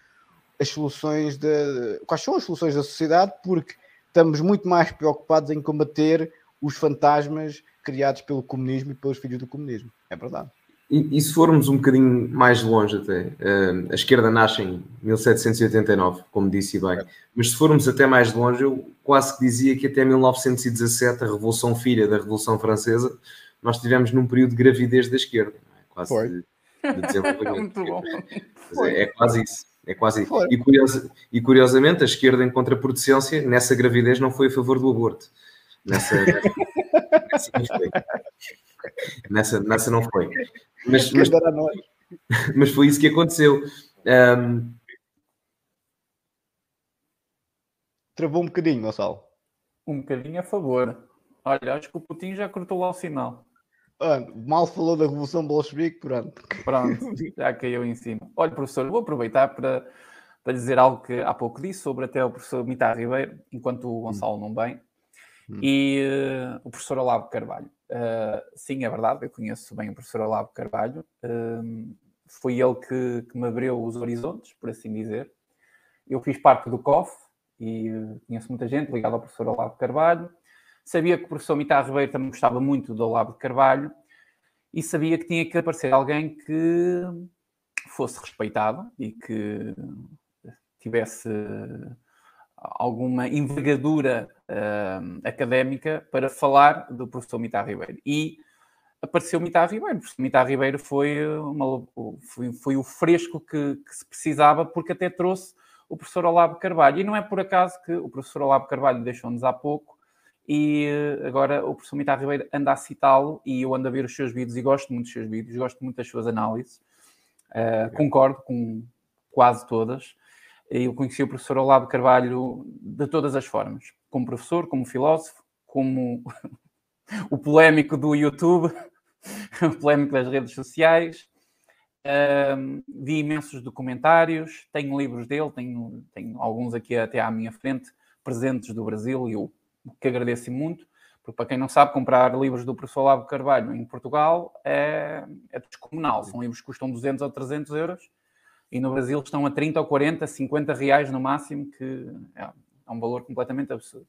as soluções de quais são as soluções da sociedade, porque estamos muito mais preocupados em combater os fantasmas criados pelo comunismo e pelos filhos do comunismo. É verdade. E, e se formos um bocadinho mais longe até, uh, a esquerda nasce em 1789, como disse bem, mas se formos até mais longe, eu quase que dizia que até 1917, a Revolução Filha da Revolução Francesa, nós tivemos num período de gravidez da esquerda. É? Quase Foi. de, de desenvolvimento. Muito bom. É, é, quase isso. É quase. E, curiosa, e, curiosamente, a esquerda, em contraproducência, nessa gravidez não foi a favor do aborto. Nessa, nessa, não foi. Nessa, nessa não foi. Mas, mas, mas foi isso que aconteceu. Um... Travou um bocadinho, Gonçalo. Um bocadinho a favor. Olha, acho que o Putin já cortou lá o sinal. Mal falou da Revolução Bolchevique, pronto. Pronto, já caiu em cima. Olha, professor, vou aproveitar para, para dizer algo que há pouco disse sobre até o professor Mitar Ribeiro, enquanto o Gonçalo não vem, hum. e uh, o professor Olavo Carvalho. Uh, sim, é verdade, eu conheço bem o professor Olavo Carvalho. Uh, foi ele que, que, me abriu os horizontes, por assim dizer. Eu fiz parte do COF e conheço muita gente ligada ao professor Olavo Carvalho. Sabia que o professor Mitar Ribeiro também gostava muito do Olavo de Carvalho e sabia que tinha que aparecer alguém que fosse respeitado e que tivesse alguma envergadura uh, académica para falar do professor Mitar Ribeiro. E apareceu Mitar Ribeiro. O professor Mitar Ribeiro foi, uma, foi, foi o fresco que, que, se precisava, porque até trouxe o professor Olavo Carvalho. E não é por acaso que o professor Olavo Carvalho deixou-nos há pouco e eh, agora o professor Mitar Ribeiro anda a citá-lo e eu ando a ver os seus vídeos e gosto muito dos seus vídeos, gosto muito das suas análises. Uh, concordo com quase todas. Eu conheci o professor Olavo Carvalho de todas as formas, como professor, como filósofo, como o polémico do YouTube, o polémico das redes sociais. Uh, vi imensos documentários, tenho livros dele, tenho, tenho alguns aqui até à minha frente, presentes do Brasil, e eu que agradeço muito, porque para quem não sabe, comprar livros do professor Olavo Carvalho em Portugal é, é descomunal. São livros que custam 200 ou 300 euros e no Brasil estão a 30 ou 40, 50 reais no máximo, que é, é um valor completamente absurdo.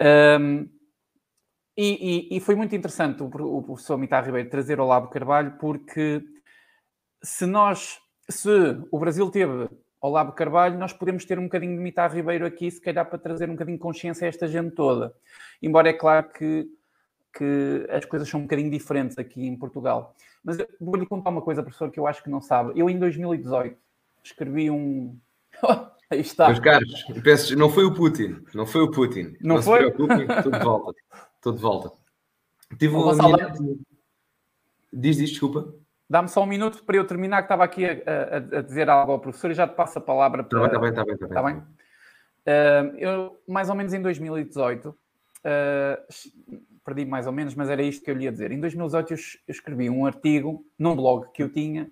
Um, e, e, e, foi muito interessante o, o professor Mitar Ribeiro trazer o Olavo Carvalho, porque se nós, se o Brasil teve Olavo Carvalho, nós podemos ter um bocadinho de Mitar Ribeiro aqui, se calhar para trazer um bocadinho de consciência a esta gente toda. Embora é claro que, que as coisas são um bocadinho diferentes aqui em Portugal. Mas vou-lhe contar uma coisa, professor, que eu acho que não sabe. Eu, em 2018, escrevi um. Aí está. Meus caros, peço, não foi o Putin. Não foi o Putin. Não, não foi? se preocupem, estou de volta. Estou de volta. Tive uma minha... Diz, diz, desculpa. Dá-me só um minuto para eu terminar, que estava aqui a, a, a, dizer algo ao professor e já te passo a palavra para. Está bem, está bem, está bem. Está bem? Uh, eu, mais ou menos em 2018, uh, perdi mais ou menos, mas era isto que eu lhe ia dizer. Em 2018 eu, eu escrevi um artigo num blog que eu tinha,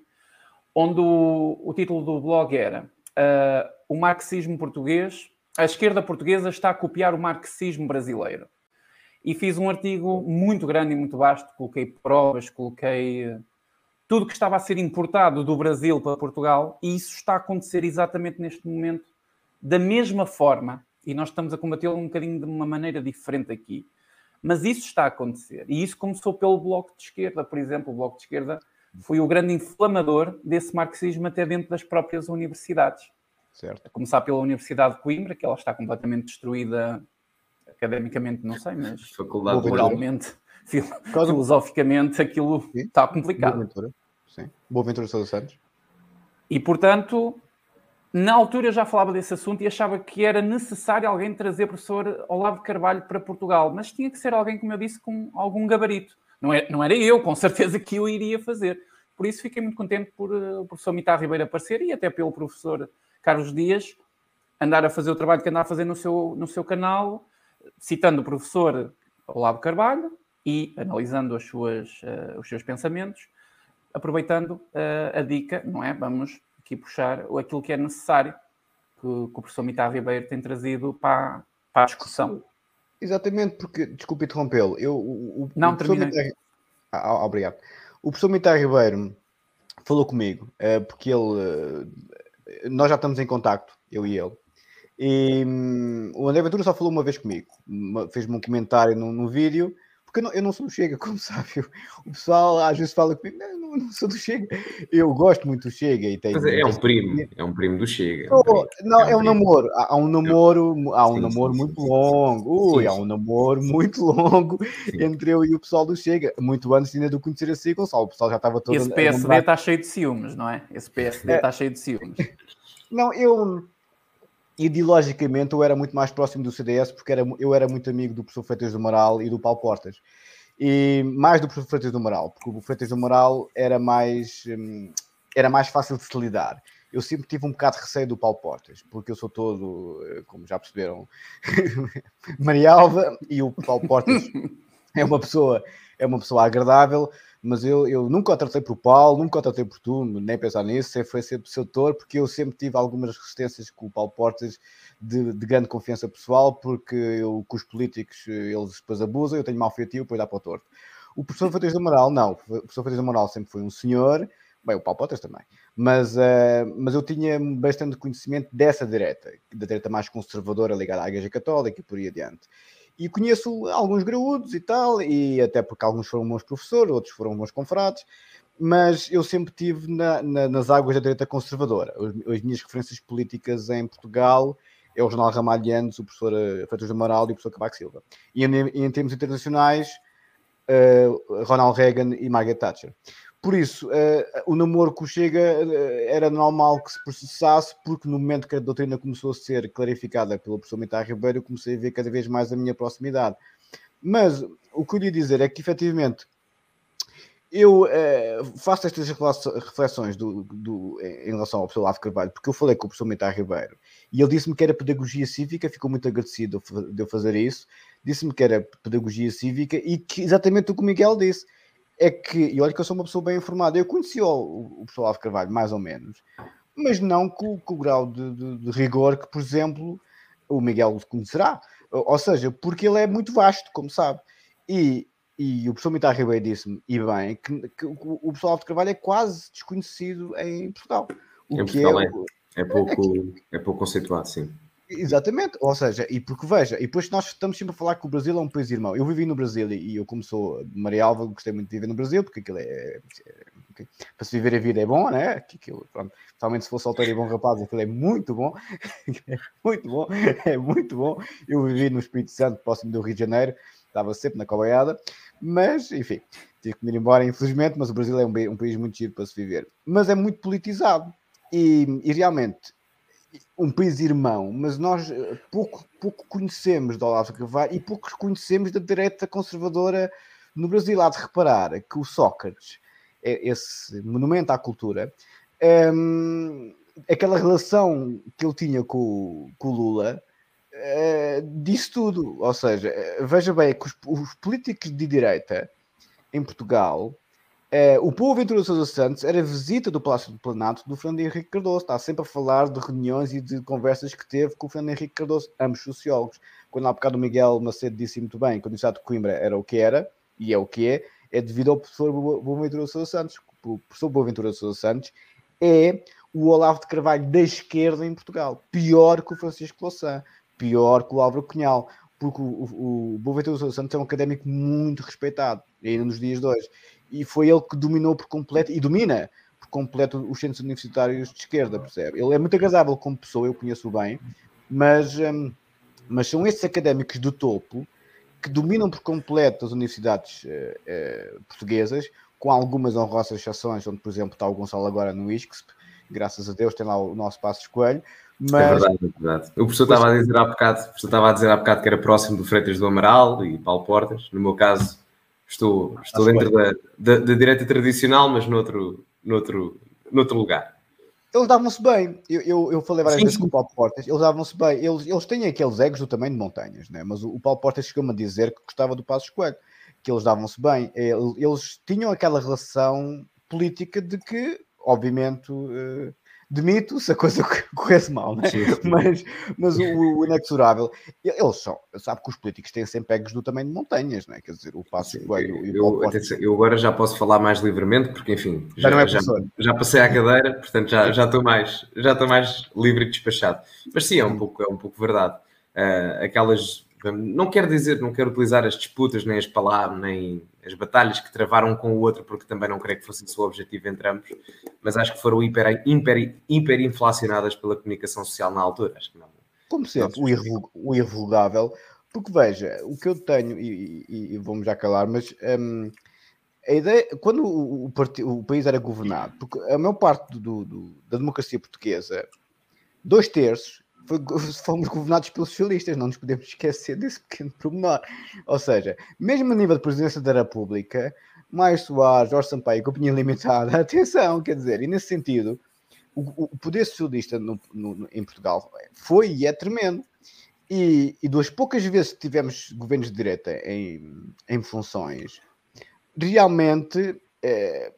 onde o, o título do blog era uh, O marxismo português, a esquerda portuguesa está a copiar o marxismo brasileiro. E fiz um artigo muito grande e muito vasto, coloquei provas, coloquei tudo que estava a ser importado do Brasil para Portugal, e isso está a acontecer exatamente neste momento, da mesma forma, e nós estamos a combatê-lo um bocadinho de uma maneira diferente aqui. Mas isso está a acontecer. E isso começou pelo Bloco de Esquerda, por exemplo. O Bloco de Esquerda foi o grande inflamador desse marxismo até dentro das próprias universidades. Certo. A começar pela Universidade de Coimbra, que ela está completamente destruída academicamente, não sei, mas Faculdade moralmente, filosoficamente, aquilo Sim. está complicado. Boa Ventura. Sim. Boa Ventura Sousa Santos. E, portanto, na altura eu já falava desse assunto e achava que era necessário alguém trazer o professor Olavo Carvalho para Portugal, mas tinha que ser alguém, como eu disse, com algum gabarito. Não, é, não era eu, com certeza, que eu iria fazer. Por isso fiquei muito contente por uh, o professor Mitar Ribeiro aparecer e até pelo professor Carlos Dias andar a fazer o trabalho que andar a fazer no seu, no seu canal, citando o professor Olavo Carvalho e analisando as suas, uh, os seus pensamentos, aproveitando uh, a dica, não é? Vamos aqui puxar aquilo que é necessário que, que o professor Mitar Ribeiro tem trazido para, para a discussão. Exatamente, porque, desculpe interrompê-lo, eu, o, o, Não, termina. Ah, ah, obrigado. O professor Mitar Ribeiro falou comigo, uh, porque ele, nós já estamos em contacto, eu e ele, e um, o André Ventura só falou uma vez comigo, fez-me um comentário no, no vídeo, porque eu não, eu não, sou do Chega, como sabe. O pessoal às vezes fala comigo, não, não, não sou do Chega. Eu gosto muito do Chega e tenho. Mas é um primo, é um primo do Chega. É um não, é um, é um namoro. Há, um namoro, há um sim, namoro sim, muito sim, longo. Ui, há um namoro muito longo entre eu e o pessoal do Chega. Muito antes ainda de conhecer a si, Gonçalo. O pessoal já estava todo. Esse PSD está cheio de ciúmes, não é? Esse PSD está é. cheio de ciúmes. Não, eu ideologicamente eu era muito mais próximo do CDS porque era, eu era muito amigo do professor Freitas do Moral e do Paulo Portas. E mais do professor Freitas do Moral, porque o Freitas do Moral era mais, hum, era mais fácil de se lidar. Eu sempre tive um bocado de receio do Paulo Portas, porque eu sou todo, eh, como já perceberam, Marialva, e o Paulo Portas é uma pessoa, é uma pessoa agradável, mas eu, eu nunca o tratei por Paulo, nunca o tratei por tu, nem pensar nisso, sempre foi sempre setor, porque eu sempre tive algumas resistências com o Paulo Portas de, de, grande confiança pessoal, porque eu, com os políticos eles depois abusam, eu tenho mal feitio, depois dá para o torto. O professor Freitas do Amaral, não, o professor Freitas do Amaral sempre foi um senhor, bem, o Paulo Portas também, mas, uh, mas eu tinha bastante conhecimento dessa direita, da direita mais conservadora ligada à Igreja Católica e por aí adiante. E conheço alguns graúdos e tal, e até porque alguns foram meus professores, outros foram meus confrados, mas eu sempre tive na, na, nas águas da direita conservadora. As, as, minhas referências políticas em Portugal é o Jornal Ramalhianos, o professor eh, Freitas Amaral e o professor Cavaco Silva. E em, em termos internacionais, uh, Ronald Reagan e Margaret Thatcher. Por isso, uh, o namoro com o Chega uh, era normal que se processasse, porque no momento que a doutrina começou a ser clarificada pelo professor Mitar Ribeiro, eu comecei a ver cada vez mais a minha proximidade. Mas o que eu ia dizer é que, efetivamente, eu uh, faço estas reflexões do, do, em relação ao professor Lavo Carvalho, porque eu falei com o professor Mitar Ribeiro e ele disse-me que era pedagogia cívica, ficou muito agradecido de eu fazer isso. Disse-me que era pedagogia cívica e que exatamente o que o Miguel disse é que, e olha que eu sou uma pessoa bem informada, eu conheci o, o professor Alves Carvalho, mais ou menos, mas não com, com o grau de, de, de, rigor que, por exemplo, o Miguel conhecerá. Ou seja, porque ele é muito vasto, como sabe. E, e o professor Mitar Ribeiro disse-me, e bem, que, que, o professor Alves Carvalho é quase desconhecido em Portugal. O em que Portugal é, é, é, pouco, é pouco conceituado, sim. Exatamente, ou seja, e porque veja, e depois nós estamos sempre a falar que o Brasil é um país irmão. Eu vivi no Brasil e, eu, como sou Maria Alva, gostei muito de viver no Brasil, porque aquilo é. é, é para se viver a vida é bom, né? Aquilo, pronto, principalmente se for solteiro e bom rapaz, aquilo é muito bom, é muito bom, é muito bom. Eu vivi no Espírito Santo, próximo do Rio de Janeiro, estava sempre na cobaiada, mas enfim, tive que me ir embora, infelizmente. Mas o Brasil é um, um país muito giro para se viver, mas é muito politizado. E, e realmente um país irmão, mas nós eh, pouco, pouco conhecemos do Olavo Carvalho e pouco conhecemos da direita conservadora no Brasil. Há de reparar que o Sócrates, é esse monumento à cultura, um, aquela relação que ele tinha com, com o Lula, uh, disse tudo. Ou seja, eh, veja bem que os, os políticos de direita em Portugal é, o povo Ventura Sousa Santos era visita do Palácio do Planalto do Fernando Henrique Cardoso. Está sempre a falar de reuniões e de conversas que teve com o Fernando Henrique Cardoso, ambos sociólogos. Quando há bocado o Miguel Macedo disse muito bem que o Universidade de Coimbra era o que era, e é o que é, é devido ao professor Boaventura Sousa Santos. O professor Boaventura Sousa Santos é o Olavo de Carvalho da esquerda em Portugal. Pior que o Francisco Louçã, pior que o Álvaro Cunhal, porque o, o, o Boaventura Sousa Santos é um académico muito respeitado, ainda nos dias de hoje e foi ele que dominou por completo e domina por completo os centros universitários de esquerda, percebe? Ele é muito agradável como pessoa, eu conheço bem, mas, um, mas são esses académicos do topo que dominam por completo as universidades uh, uh, portuguesas, com algumas honrosas exceções, onde, por exemplo, está o Gonçalo agora no ISCSP, graças a Deus tem lá o nosso passo escolho. Mas... É verdade, é verdade. O professor estava a dizer há bocado, o professor estava a dizer há bocado que era próximo do Freitas do Amaral e Paulo Portas. No meu caso, Estou, estou dentro da, da, da, direita tradicional, mas noutro, noutro, noutro lugar. Eles davam-se bem. Eu, eu, eu falei várias sim, vezes sim. com o Paulo Portas. Eles davam-se bem. Eles, eles têm aqueles egos do tamanho de montanhas, né? mas o, o Paulo Portas chegou-me a dizer que gostava do Passo Escolho, que eles davam-se bem. Eles tinham aquela relação política de que, obviamente, uh, demito se a coisa corresse mal, né? Sim, sim. mas, mas o, o, inexorável, eles são, sabe que os políticos têm sempre egos do tamanho de montanhas, né? quer dizer, o Passo Coelho e o eu, eu agora já posso falar mais livremente, porque enfim, já, já, é já, já, passei à cadeira, portanto já, já, estou mais, já estou mais livre e despachado. Mas sim, é um pouco, é um pouco verdade. Uh, aquelas, não quero dizer, não quero utilizar as disputas, nem as palavras, nem as batalhas que travaram um com o outro, porque também não creio que fosse o objetivo entre ambos, mas acho que foram hiper, hiper, hiper inflacionadas pela comunicação social na altura. Acho que não. Como sempre, o, irrevog, o irrevogável, porque veja, o que eu tenho, e, e, e vamos já calar, mas um, a ideia, quando o, o, o, país era governado, porque a maior parte do, do, da democracia portuguesa, dois terços fomos governados pelos socialistas, não nos podemos esquecer desse pequeno pormenor. Ou seja, mesmo a nível de presidência da República, mais Soares, Jorge Sampaio, Companhia Limitada, atenção, quer dizer, e nesse sentido, o, o poder socialista no, no, em Portugal foi e é tremendo. E, e das poucas vezes que tivemos governos de direita em, em funções, realmente, eh,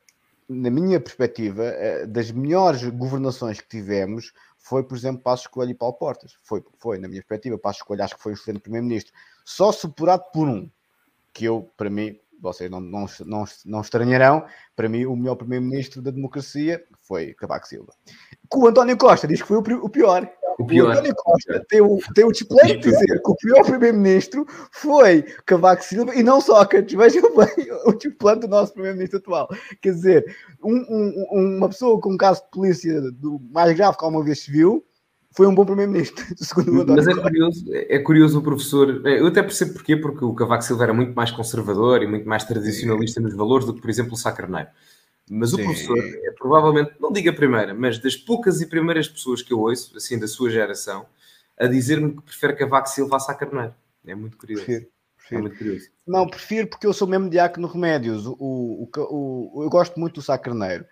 na minha perspectiva, eh, das melhores governações que tivemos foi, por exemplo, Passos Coelho e Paulo Portas. Foi, foi na minha perspectiva, Passos Coelho acho que foi um excelente primeiro-ministro. Só superado por um, que eu, para mim, vocês não, não, não, não estranharão, para mim, o melhor primeiro-ministro da democracia foi Cavaco Silva. o António Costa diz que foi o pior. O, pior. o António Costa tem o, tem o display de dizer que o pior primeiro-ministro foi Cavaco Silva e não Sócrates. Vejam bem o display do nosso primeiro-ministro atual. Quer dizer, um, um, uma pessoa com um caso de polícia do mais grave que alguma vez se viu foi um bom primeiro-ministro, segundo o Mas é curioso, é curioso o professor. É, eu até percebo porquê, porque o Cavaco Silva era muito mais conservador e muito mais tradicionalista nos valores do que, por exemplo, o Sá Carneiro. Mas Sim. o professor é provavelmente, não diga a primeira, mas das poucas e primeiras pessoas que eu ouço, assim, da sua geração, a dizer-me que prefere Cavaco Silva a Sá Carneiro. É muito curioso. Prefiro. É prefiro. É muito curioso. Não, prefiro porque eu sou mesmo diácono Remédios. O, o, o, eu gosto muito do Sá Carneiro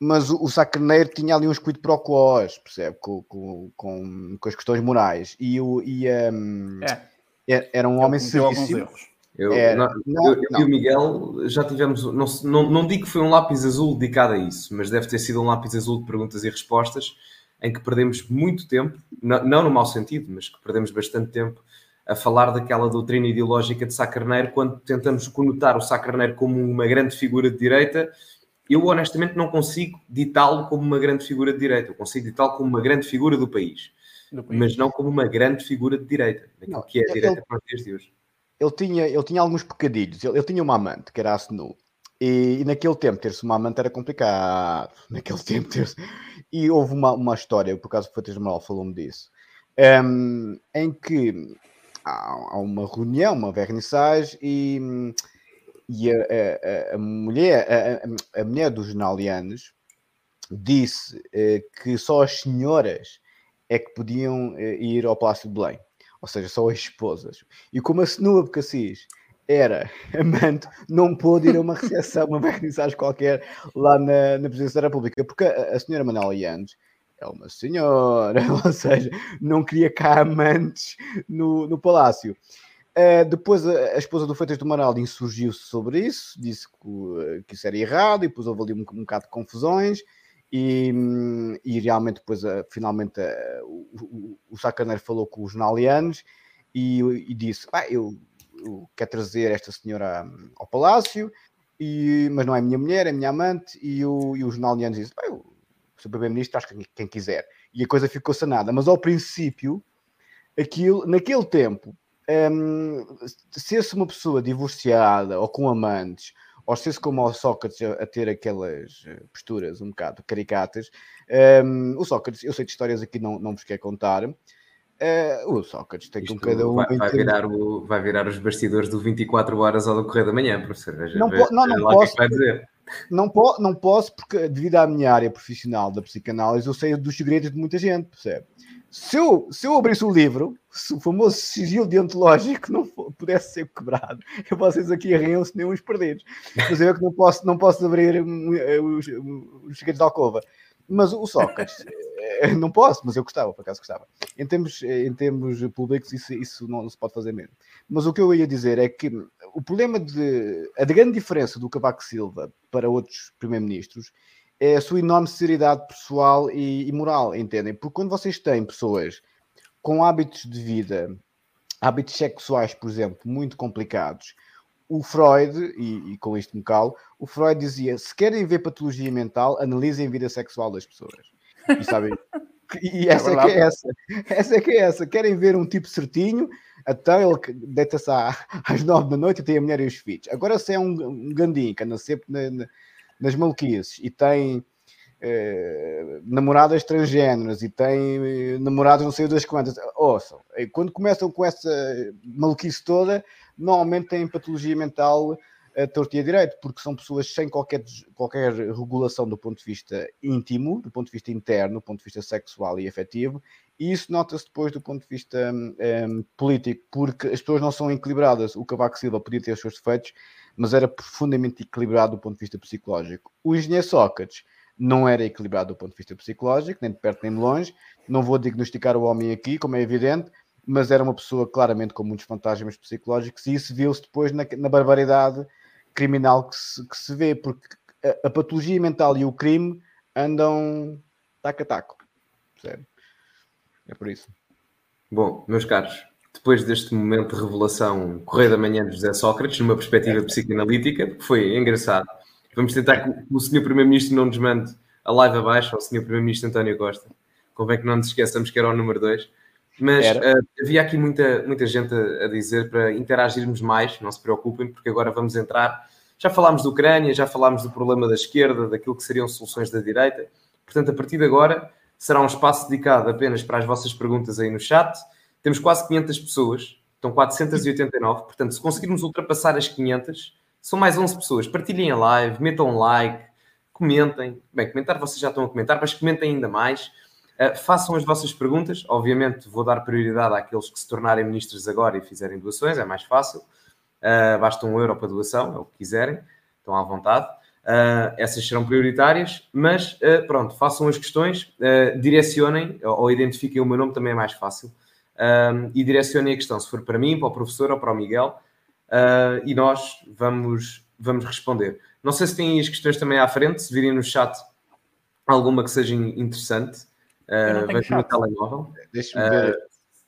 mas o, o Sacaneiro tinha ali uns quid pro quos, percebe? Com, com, com, com, as questões morais. E, o, e um, é. era um homem seríssimo. Eu, é, não, não, eu, eu e o Miguel já tivemos, não, não, não digo que foi um lápis azul dedicado a isso, mas deve ter sido um lápis azul de perguntas e respostas em que perdemos muito tempo, não, não no mau sentido, mas que perdemos bastante tempo a falar daquela doutrina ideológica de Sá Carneiro quando tentamos conotar o Sá Carneiro como uma grande figura de direita eu honestamente não consigo ditá-lo como uma grande figura de direita, eu consigo ditá-lo como uma grande figura do país, do país, mas não como uma grande figura de direita, daquilo que é a direita para os dias de hoje. Ele tinha, ele tinha alguns pecadilhos, ele, ele tinha uma amante, que era a Senu, e, e, naquele tempo ter-se uma amante era complicado, naquele tempo ter-se... E houve uma, uma história, por acaso o Patrício Amaral falou-me disso, um, em que há, há, uma reunião, uma vernissage, e e a, a, a mulher, a, a, mulher dos Nalianos disse eh, que só as senhoras é que podiam eh, ir ao Palácio de Belém, ou seja, só as esposas. E como a Senua Cassis era amante, não pôde ir a uma recepção, uma vernissage qualquer lá na, na Presidência da República, porque a, a senhora Manuela Yanes é uma senhora, ou seja, não queria cá amantes no, no palácio. Uh, depois a, a, esposa do Feitas do Manaldo insurgiu-se sobre isso, disse que, que, isso era errado, e depois houve ali um, um bocado de confusões, e, e realmente depois uh, finalmente o, o, o falou com os jornalianos e, e disse, ah, eu, eu, quero trazer esta senhora um, ao palácio, e, mas não é minha mulher, é minha amante, e, o, e os jornalianos disse, ah, o Sr. Primeiro-Ministro traz quem, quem quiser. E a coisa ficou sanada, mas ao princípio, aquilo, naquele tempo, um, ser-se uma pessoa divorciada ou com amantes, ou ser-se como o Sócrates a, a, ter aquelas eh, posturas um bocado caricatas, um, o Sócrates, eu sei de histórias aqui, não, não vos quero contar. Uh, o Sócrates tem com cada um. Vai, vai, virar o, vai virar os bastidores do 24 horas ao do Correio da Manhã, professor. Veja, não, não, não posso. Não, po, não posso, porque devido à minha área profissional da psicanálise, eu sei dos segredos de muita gente, percebe? Se eu, se eu abrisse o livro, se o famoso sigilo deontológico não pudesse ser quebrado, eu vocês aqui arranham-se nem uns perdidos. Mas eu é que não posso, não posso abrir os, os segredos da alcova. Mas o Sócrates, eh, não posso, mas eu gostava, por acaso gostava. Em termos, eh, em termos públicos, isso, isso não se pode fazer mesmo. Mas o que eu ia dizer é que o problema de. A grande diferença do Cavaco Silva para outros primeiros-ministros é a sua enorme seriedade pessoal e, e moral, entendem? Porque quando vocês têm pessoas com hábitos de vida, hábitos sexuais, por exemplo, muito complicados, o Freud, e, e, com isto me calo, o Freud dizia: se querem ver patologia mental, analisem a vida sexual das pessoas. E sabem? E é essa é, que é essa. Essa é que é essa. Querem ver um tipo certinho, até ele deita-se às nove da noite e tem a mulher e os filhos. Agora, se é um, um gandinho que anda sempre na, na, nas maluquices e tem eh, namoradas transgêneras e tem eh, namoradas não sei das quantas, ouçam, eh, quando começam com essa maluquice toda, normalmente têm patologia mental a torto e a direito, porque são pessoas sem qualquer, qualquer regulação do ponto de vista íntimo, do ponto de vista interno, do ponto de vista sexual e afetivo, e isso nota-se depois do ponto de vista um, hum, político, porque as pessoas não são equilibradas. O Cavaco Silva podia ter os seus defeitos, mas era profundamente equilibrado do ponto de vista psicológico. O engenheiro Sócrates não era equilibrado do ponto de vista psicológico, nem de perto nem de longe. Não vou diagnosticar o homem aqui, como é evidente, mas era uma pessoa claramente com muitos fantasmas psicológicos, e isso viu-se depois na, na barbaridade criminal que se, que se vê, porque a, a, patologia mental e o crime andam taco a taco. Percebe? É por isso. Bom, meus caros, depois deste momento de revelação Correio da Manhã de José Sócrates, numa perspectiva psicanalítica, que foi engraçado, vamos tentar que o Sr. Primeiro-Ministro não nos mande a live abaixo, ao Sr. Primeiro-Ministro António Costa. Convém que não nos esqueçamos que era o número 2. Mas uh, havia aqui muita, muita gente a, a, dizer para interagirmos mais, não se preocupem, porque agora vamos entrar. Já falámos da Ucrânia, já falámos do problema da esquerda, daquilo que seriam soluções da direita. Portanto, a partir de agora será um espaço dedicado apenas para as vossas perguntas aí no chat. Temos quase 500 pessoas, estão 489. Portanto, se conseguirmos ultrapassar as 500, são mais 11 pessoas. Partilhem a live, metam um like, comentem. Bem, comentar vocês já estão a comentar, mas comentem ainda mais. Uh, façam as vossas perguntas. Obviamente, vou dar prioridade àqueles que se tornarem ministros agora e fizerem doações, é mais fácil. Uh, basta um euro para doação, é o que quiserem, estão à vontade. Uh, essas serão prioritárias, mas pronto, façam as questões, direcionem ou identifiquem o meu nome, também é mais fácil. E direcionem a questão, se for para mim, para o professor ou para o Miguel, e nós vamos, vamos responder. Não sei se têm as questões também à frente, se virem no chat alguma que seja interessante. Uh, vejo no telemóvel. Deixa-me uh, ver.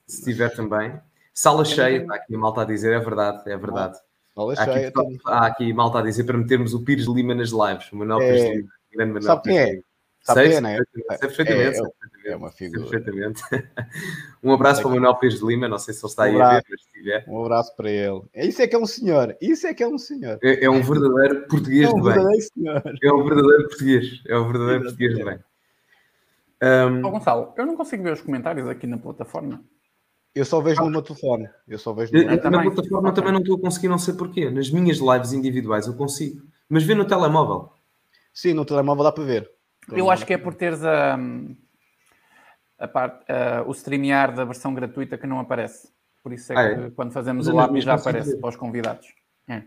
Se tiver também. Sala cheia, está aqui a malta a dizer, é verdade, é verdade. Sala há cheia. Aqui, há aqui malta a dizer para metermos o Pires Lima nas lives. O Manuel é... Pires Lima. Grande Manuel Sabe quem é? Sabe sei, quem é, né? Perfeitamente. É, é, é, uma figura. Perfeitamente. um abraço é. para o Manuel Pires de Lima, não sei se ele está um aí abraço. a ver, mas se tiver. Um abraço para ele. Isso é que é um senhor. Isso é que é um senhor. É, é um verdadeiro português é um de bem. Senhor. É um verdadeiro português. É um verdadeiro português de bem. Um... Oh, Gonçalo, eu não consigo ver os comentários aqui na plataforma. Eu só vejo ah. no meu telefone. Eu só vejo no... Na também. plataforma também não estou a conseguir, não sei porquê. Nas minhas lives individuais eu consigo. Mas vê no telemóvel. Sim, no telemóvel dá para ver. Eu acho que é por teres a, a parte, a, o streamear da versão gratuita que não aparece. Por isso é ah, que é? quando fazemos Mas o lápis já aparece ver. para os convidados. É.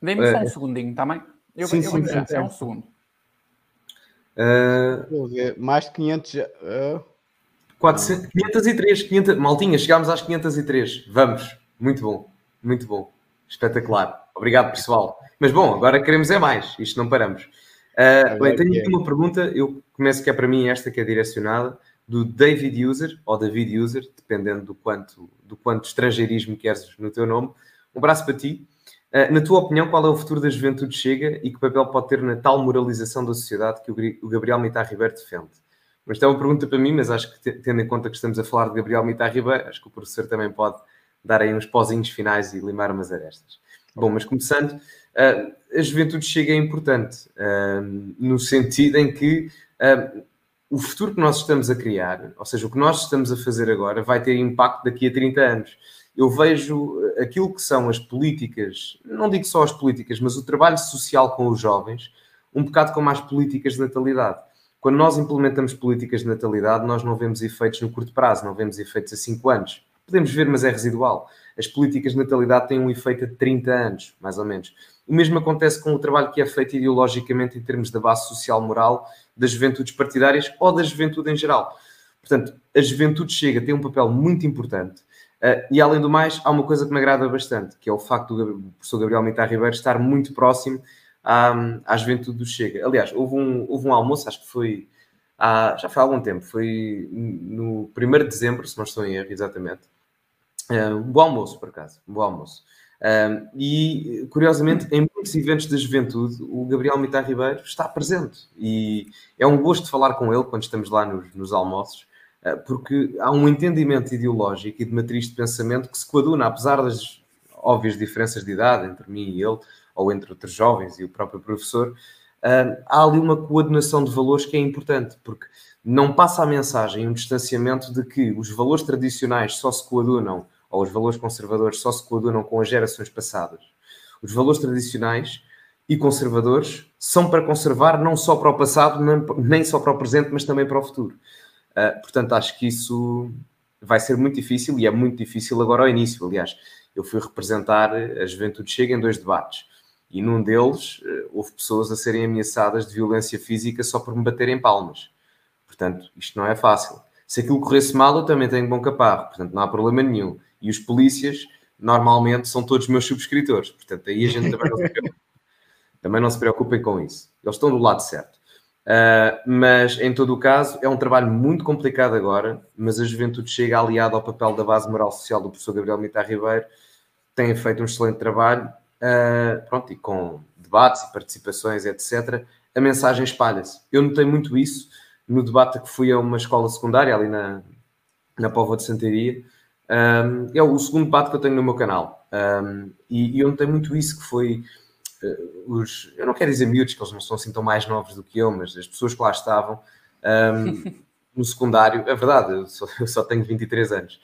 Dê-me é. só um segundinho, está bem? Eu, sim, eu sim, sim, é um segundo. Uh, mais de 500. Uh... 400, 503, 500, maltinha, chegámos às 503. Vamos, muito bom, muito bom, espetacular. Obrigado, pessoal. Mas bom, agora queremos é mais, isto não paramos. Uh, bem, tenho aqui uma pergunta, eu começo que é para mim esta que é direcionada, do David User, ou David User, dependendo do quanto, do quanto estrangeirismo queres no teu nome. Um abraço para ti. Eh, na tua opinião, qual é o futuro da juventude chega e que papel pode ter na tal moralização da sociedade que o Gabriel Mitar Ribeiro defende? Mas é uma pergunta para mim, mas acho que tendo em conta que estamos a falar de Gabriel Mitar Ribeiro, acho que o professor também pode dar aí uns pozinhos finais e limar umas arestas. Bom, mas começando, eh, a juventude chega é importante, eh, no sentido em que o futuro que nós estamos a criar, ou seja, o que nós estamos a fazer agora, vai ter impacto daqui a 30 anos eu vejo aquilo que são as políticas, não digo só as políticas, mas o trabalho social com os jovens, um bocado como as políticas de natalidade. Quando nós implementamos políticas de natalidade, nós não vemos efeitos no curto prazo, não vemos efeitos a 5 anos. Podemos ver, mas é residual. As políticas de natalidade têm um efeito a 30 anos, mais ou menos. O mesmo acontece com o trabalho que é feito ideologicamente em termos da base social moral das juventudes partidárias ou da juventude em geral. Portanto, a juventude chega, tem um papel muito importante Uh, e além do mais, há uma coisa que me agrada bastante, que é o facto do professor Gabriel Mitar Ribeiro estar muito próximo à, à juventude do Chega. Aliás, houve um, houve um almoço, acho que foi há, já foi há algum tempo, foi no 1 de dezembro, se não estou em erro, exatamente. Uh, um bom almoço, por acaso, um bom almoço. Uh, e, curiosamente, em muitos eventos da juventude, o Gabriel Mitar Ribeiro está presente. E é um gosto falar com ele quando estamos lá nos, nos almoços, uh, porque há um entendimento ideológico e de matriz de pensamento que se coaduna, apesar das óbvias diferenças de idade entre mim e ele, ou entre outros jovens e o próprio professor, há ali uma coordenação de valores que é importante, porque não passa a mensagem, um distanciamento de que os valores tradicionais só se coadunam, ou os valores conservadores só se coadunam com as gerações passadas. Os valores tradicionais e conservadores são para conservar não só para o passado, nem só para o presente, mas também para o futuro. Uh, portanto, acho que isso vai ser muito difícil e é muito difícil agora ao início. Aliás, eu fui representar a Juventude Chega em dois debates e num deles eh, houve pessoas a serem ameaçadas de violência física só por me baterem palmas. Portanto, isto não é fácil. Se aquilo corresse mal, eu também tenho bom caparro, portanto não há problema nenhum. E os polícias, normalmente, são todos meus subscritores, portanto aí a gente também não se preocupa. também não se preocupem com isso. Eles estão do lado certo. Uh, mas, em todo o caso, é um trabalho muito complicado agora, mas a juventude chega aliada ao papel da base moral social do professor Gabriel Mitar Ribeiro, tem feito um excelente trabalho uh, pronto, e com debates e participações, etc., a mensagem espalha-se. Eu notei muito isso no debate que fui a uma escola secundária ali na, na Póvoa de Santaria. Um, é o segundo debate que eu tenho no meu canal. Um, e, e eu notei muito isso, que foi uh, os... Eu não quero dizer miúdos, que eles não são assim tão mais novos do que eu, mas as pessoas que lá estavam um, no secundário... É verdade, eu só, eu só tenho 23 anos.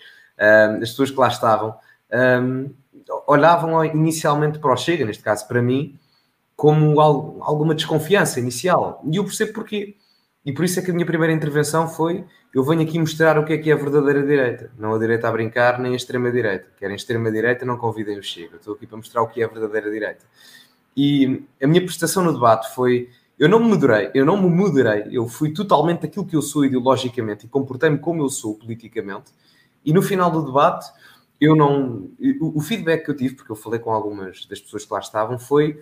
as pessoas que lá estavam olhavam inicialmente para o Chega, neste caso para mim, como alguma desconfiança inicial. E eu percebo porquê. E por isso é que a minha primeira intervenção foi: eu venho aqui mostrar o que é que é a verdadeira direita. Não a direita a brincar, nem a extrema-direita. Querem extrema-direita, não convidem o Chega. Estou aqui para mostrar o que é a verdadeira direita. E a minha prestação no debate foi: eu não me moderei, eu não me moderei, eu fui totalmente aquilo que eu sou ideologicamente e comportei-me como eu sou politicamente. E no final do debate, eu não. O, feedback que eu tive, porque eu falei com algumas das pessoas que lá estavam, foi: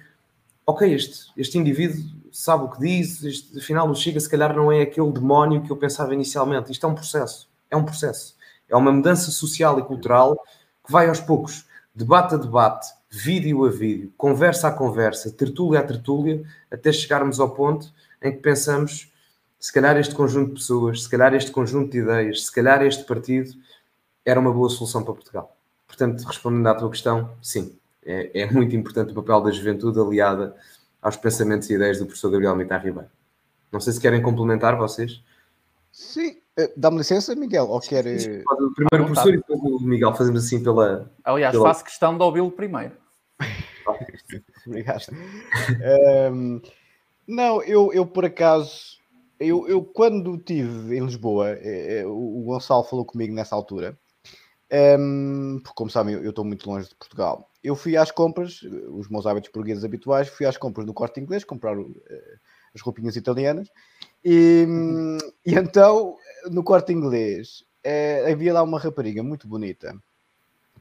ok, este, este indivíduo sabe o que diz, este, afinal o Chega se calhar não é aquele demónio que eu pensava inicialmente. Isto é um processo. É um processo. É uma mudança social e cultural que vai aos poucos, debate a debate, vídeo a vídeo, conversa a conversa, tertúlia a tertúlia, até chegarmos ao ponto em que pensamos se calhar este conjunto de pessoas, se calhar este conjunto de ideias, se calhar este partido era uma boa solução para Portugal. Portanto, respondendo à tua questão, sim, é, é muito importante o papel da juventude aliada aos pensamentos e ideias do professor Gabriel Mitar Ribeiro. Não sei se querem complementar vocês. Sim, eh, dá-me licença, Miguel, ou quer... Eh, o primeiro o professor e depois o Miguel, fazemos assim pela... Aliás, pela... faço questão de ouvi-lo primeiro. Obrigado. um, não, eu, eu por acaso, eu, eu quando estive em Lisboa, eh, o Gonçalo falou comigo nessa altura, um, porque, como sabem, eu estou muito longe de Portugal. Eu fui às compras, os meus hábitos portugueses habituais, fui às compras do corte inglês, comprar uh, as roupinhas italianas, e, um, e então, no corte inglês, uh, havia lá uma rapariga muito bonita,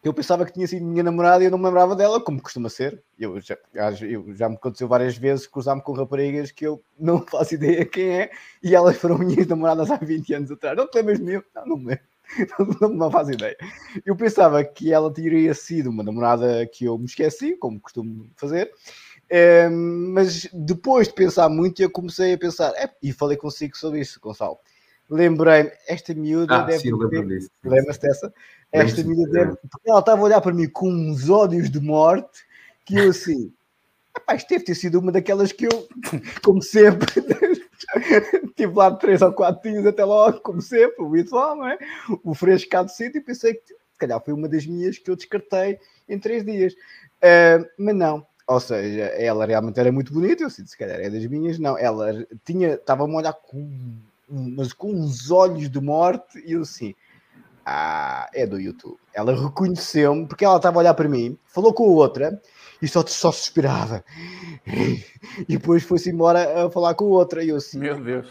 que eu pensava que tinha sido minha namorada e eu não me lembrava dela, como costuma ser. Eu já, eu, já me aconteceu várias vezes cruzar-me com raparigas que eu não faço ideia quem é, e elas foram minhas namoradas há 20 anos atrás. Não te lembras de mim? Não, não me lembro. não, faz ideia. Eu pensava que ela teria sido uma namorada que eu me esqueci, como costumo fazer, é, mas depois de pensar muito, eu comecei a pensar, é, e falei consigo sobre isso, Gonçalo. Lembrei-me, esta miúda ah, deve. Sim, Lembra-se dessa? Esta miúda deve. Porque ela estava a olhar para mim com uns ódios de morte que eu assim. Rapaz, deve ter sido uma daquelas que eu, como sempre, Estive lá três ou quatro dias até logo, como sempre, o habitual, não é? O frescado cedo e pensei que se calhar foi uma das minhas que eu descartei em três dias. Uh, mas não, ou seja, ela realmente era muito bonita, eu disse, se calhar é das minhas, não, ela tinha, estava-me a olhar com, mas com uns olhos de morte e eu assim, ah, é do YouTube. Ela reconheceu-me porque ela estava a olhar para mim, falou com a outra e só, só suspirava. E depois foi-se embora a falar com outra. E eu assim, meu Deus,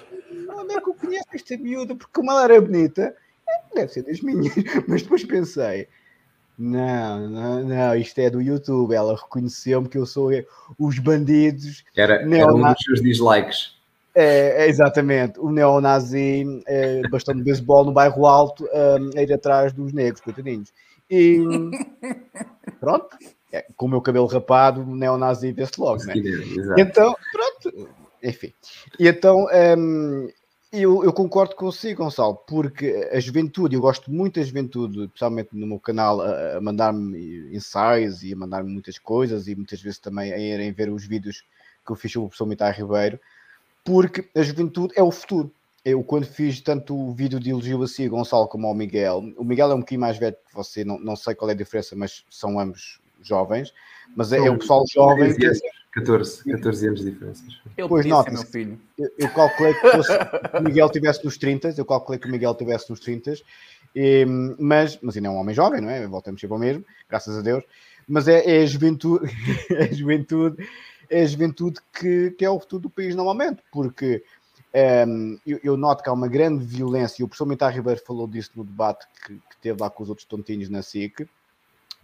onde é que eu conheço esta miúda? Porque como ela era bonita, deve ser das minhas. Mas depois pensei, Não, não, não, isto é do YouTube. Ela reconheceu-me que eu sou os bandidos. Era, era um dos seus dislikes. É, é exatamente, o neonazi é, bastante de beisebol no bairro alto um, a ir atrás dos negros, coitadinhos. E pronto, é, com o meu cabelo rapado, neonazi vê-se logo, né? Então, pronto, enfim. E então, um, eu, eu, concordo consigo, Gonçalo, porque a juventude, eu gosto muito da juventude, especialmente no meu canal, a, a mandar-me ensaios e a mandar-me muitas coisas e muitas vezes também a irem ver os vídeos que eu fiz sobre o professor Mitar Ribeiro, porque a juventude é o futuro. Eu, quando fiz tanto o vídeo de elogio a si, Gonçalo, como ao Miguel, o Miguel é um pouquinho mais velho que você, não, não sei qual é a diferença, mas são ambos jovens, mas é, é o pessoal jovem. 14, 14 anos de diferença. Eu pois nota, meu filho. Eu, eu calculei que, fosse, que o Miguel tivesse nos 30, eu calculei que o Miguel tivesse nos 30, e, mas, mas ainda é um homem jovem, não é? Voltamos sempre ao mesmo, graças a Deus. Mas é, é a juventude, é a juventude, é a juventude que, que é o futuro do país normalmente, porque um, ehm, eu, eu, noto que há uma grande violência, e o professor Mitar Ribeiro falou disso no debate que, que teve lá com os outros tontinhos na SIC,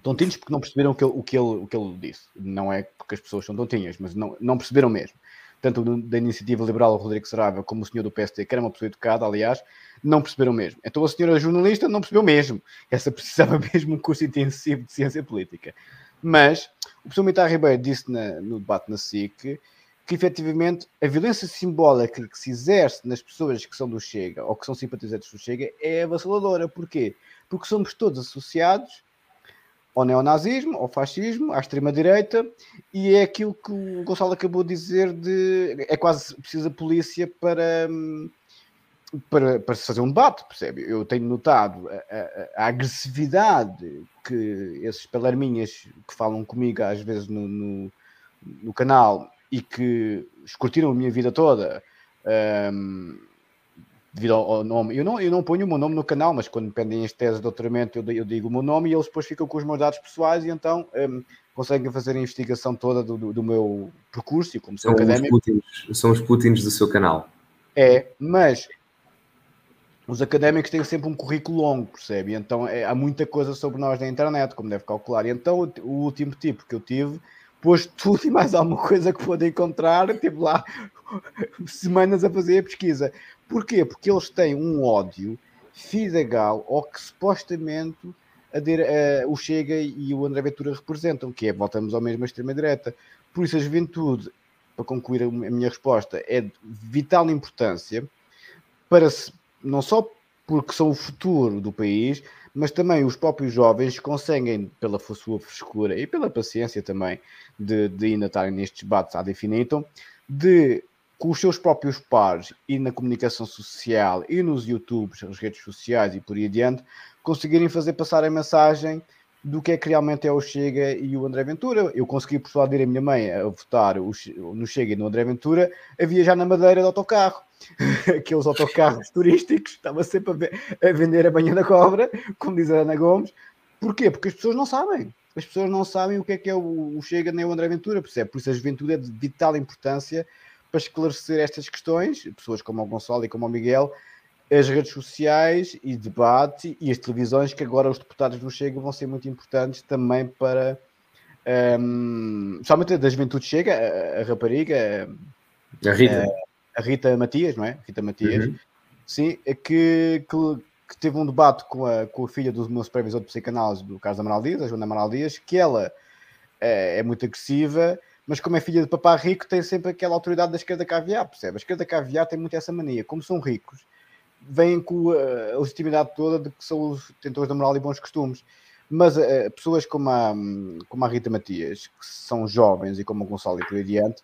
tontinhos porque não perceberam o que, ele, o, que ele, o que ele disse. Não é porque as pessoas são tontinhas, mas não, não perceberam mesmo. Tanto da iniciativa liberal Rodrigo Saraiva como o senhor do PST, que era uma pessoa educada, aliás, não perceberam mesmo. Então a senhora jornalista não percebeu mesmo. Essa precisava mesmo um curso intensivo de ciência política. Mas o professor Mitar Ribeiro disse na, no debate na SIC que efetivamente a violência simbólica que se exerce nas pessoas que são do Chega ou que são simpatizantes do Chega é avassaladora. Porquê? Porque somos todos associados ao neonazismo, ao fascismo, à extrema-direita, e é aquilo que o Gonçalo acabou de dizer de é quase precisa polícia para, para, para se fazer um debate, percebe? Eu tenho notado a, a, a agressividade que esses pelarminhas que falam comigo às vezes no, no, no canal e que escutiram a minha vida toda um, devido ao, ao, nome. Eu não, eu não ponho o meu nome no canal, mas quando pendem as teses de doutoramento, eu, eu, digo o meu nome e eles depois ficam com os meus dados pessoais e então um, conseguem fazer a investigação toda do, do, do meu percurso e como sou são académico. Os Putins, são os Putins do seu canal. É, mas os académicos têm sempre um currículo longo, percebe? Então é, há muita coisa sobre nós na internet, como deve calcular. E então o, o último tipo que eu tive pôs tudo e mais alguma coisa que pôde encontrar, tive lá semanas a fazer a pesquisa. Porquê? Porque eles têm um ódio fidegal ao que supostamente a o Chega e o André Ventura representam, que é, voltamos ao mesmo extrema-direita. Por isso a juventude, para concluir a minha resposta, é de vital importância para se, não só porque são o futuro do país, mas também os próprios jovens conseguem, pela sua frescura e pela paciência também, de, de ainda estarem nestes debates ad infinitum, de com os seus próprios pares e na comunicação social e nos YouTubes, nas redes sociais e por aí adiante, conseguirem fazer passar a mensagem do que é que realmente é o Chega e o André Ventura. Eu consegui persuadir a minha mãe a votar no Chega e no André Ventura a viajar na madeira de autocarro. Aqueles autocarros turísticos, estava sempre a, ver, a vender a banha da cobra, como diz a Ana Gomes. Porquê? Porque as pessoas não sabem. As pessoas não sabem o que é que é o, Chega nem o André Ventura, percebe? Por isso a juventude é de vital importância para esclarecer estas questões, pessoas como o Gonçalo e como o Miguel, as redes sociais e debate e as televisões, que agora os deputados do Chega vão ser muito importantes também para, um, somente da juventude Chega, a, a rapariga, a Rita. A, a, Rita Matias, não é? Rita Matias, uhum. sim, é que, que, que, teve um debate com a, com a filha do meu supervisor de psicanálise, do Carlos Amaral Dias, a Joana Amaral Dias, que ela é, é muito agressiva mas como é filha de papá rico, tem sempre aquela autoridade da esquerda caviar, percebe? A esquerda caviar tem muito essa mania. Como são ricos, vêm com a legitimidade toda de que são os tentores da moral e bons costumes. Mas uh, pessoas como a, como a Rita Matias, que são jovens, e como o Gonçalo e por aí adiante,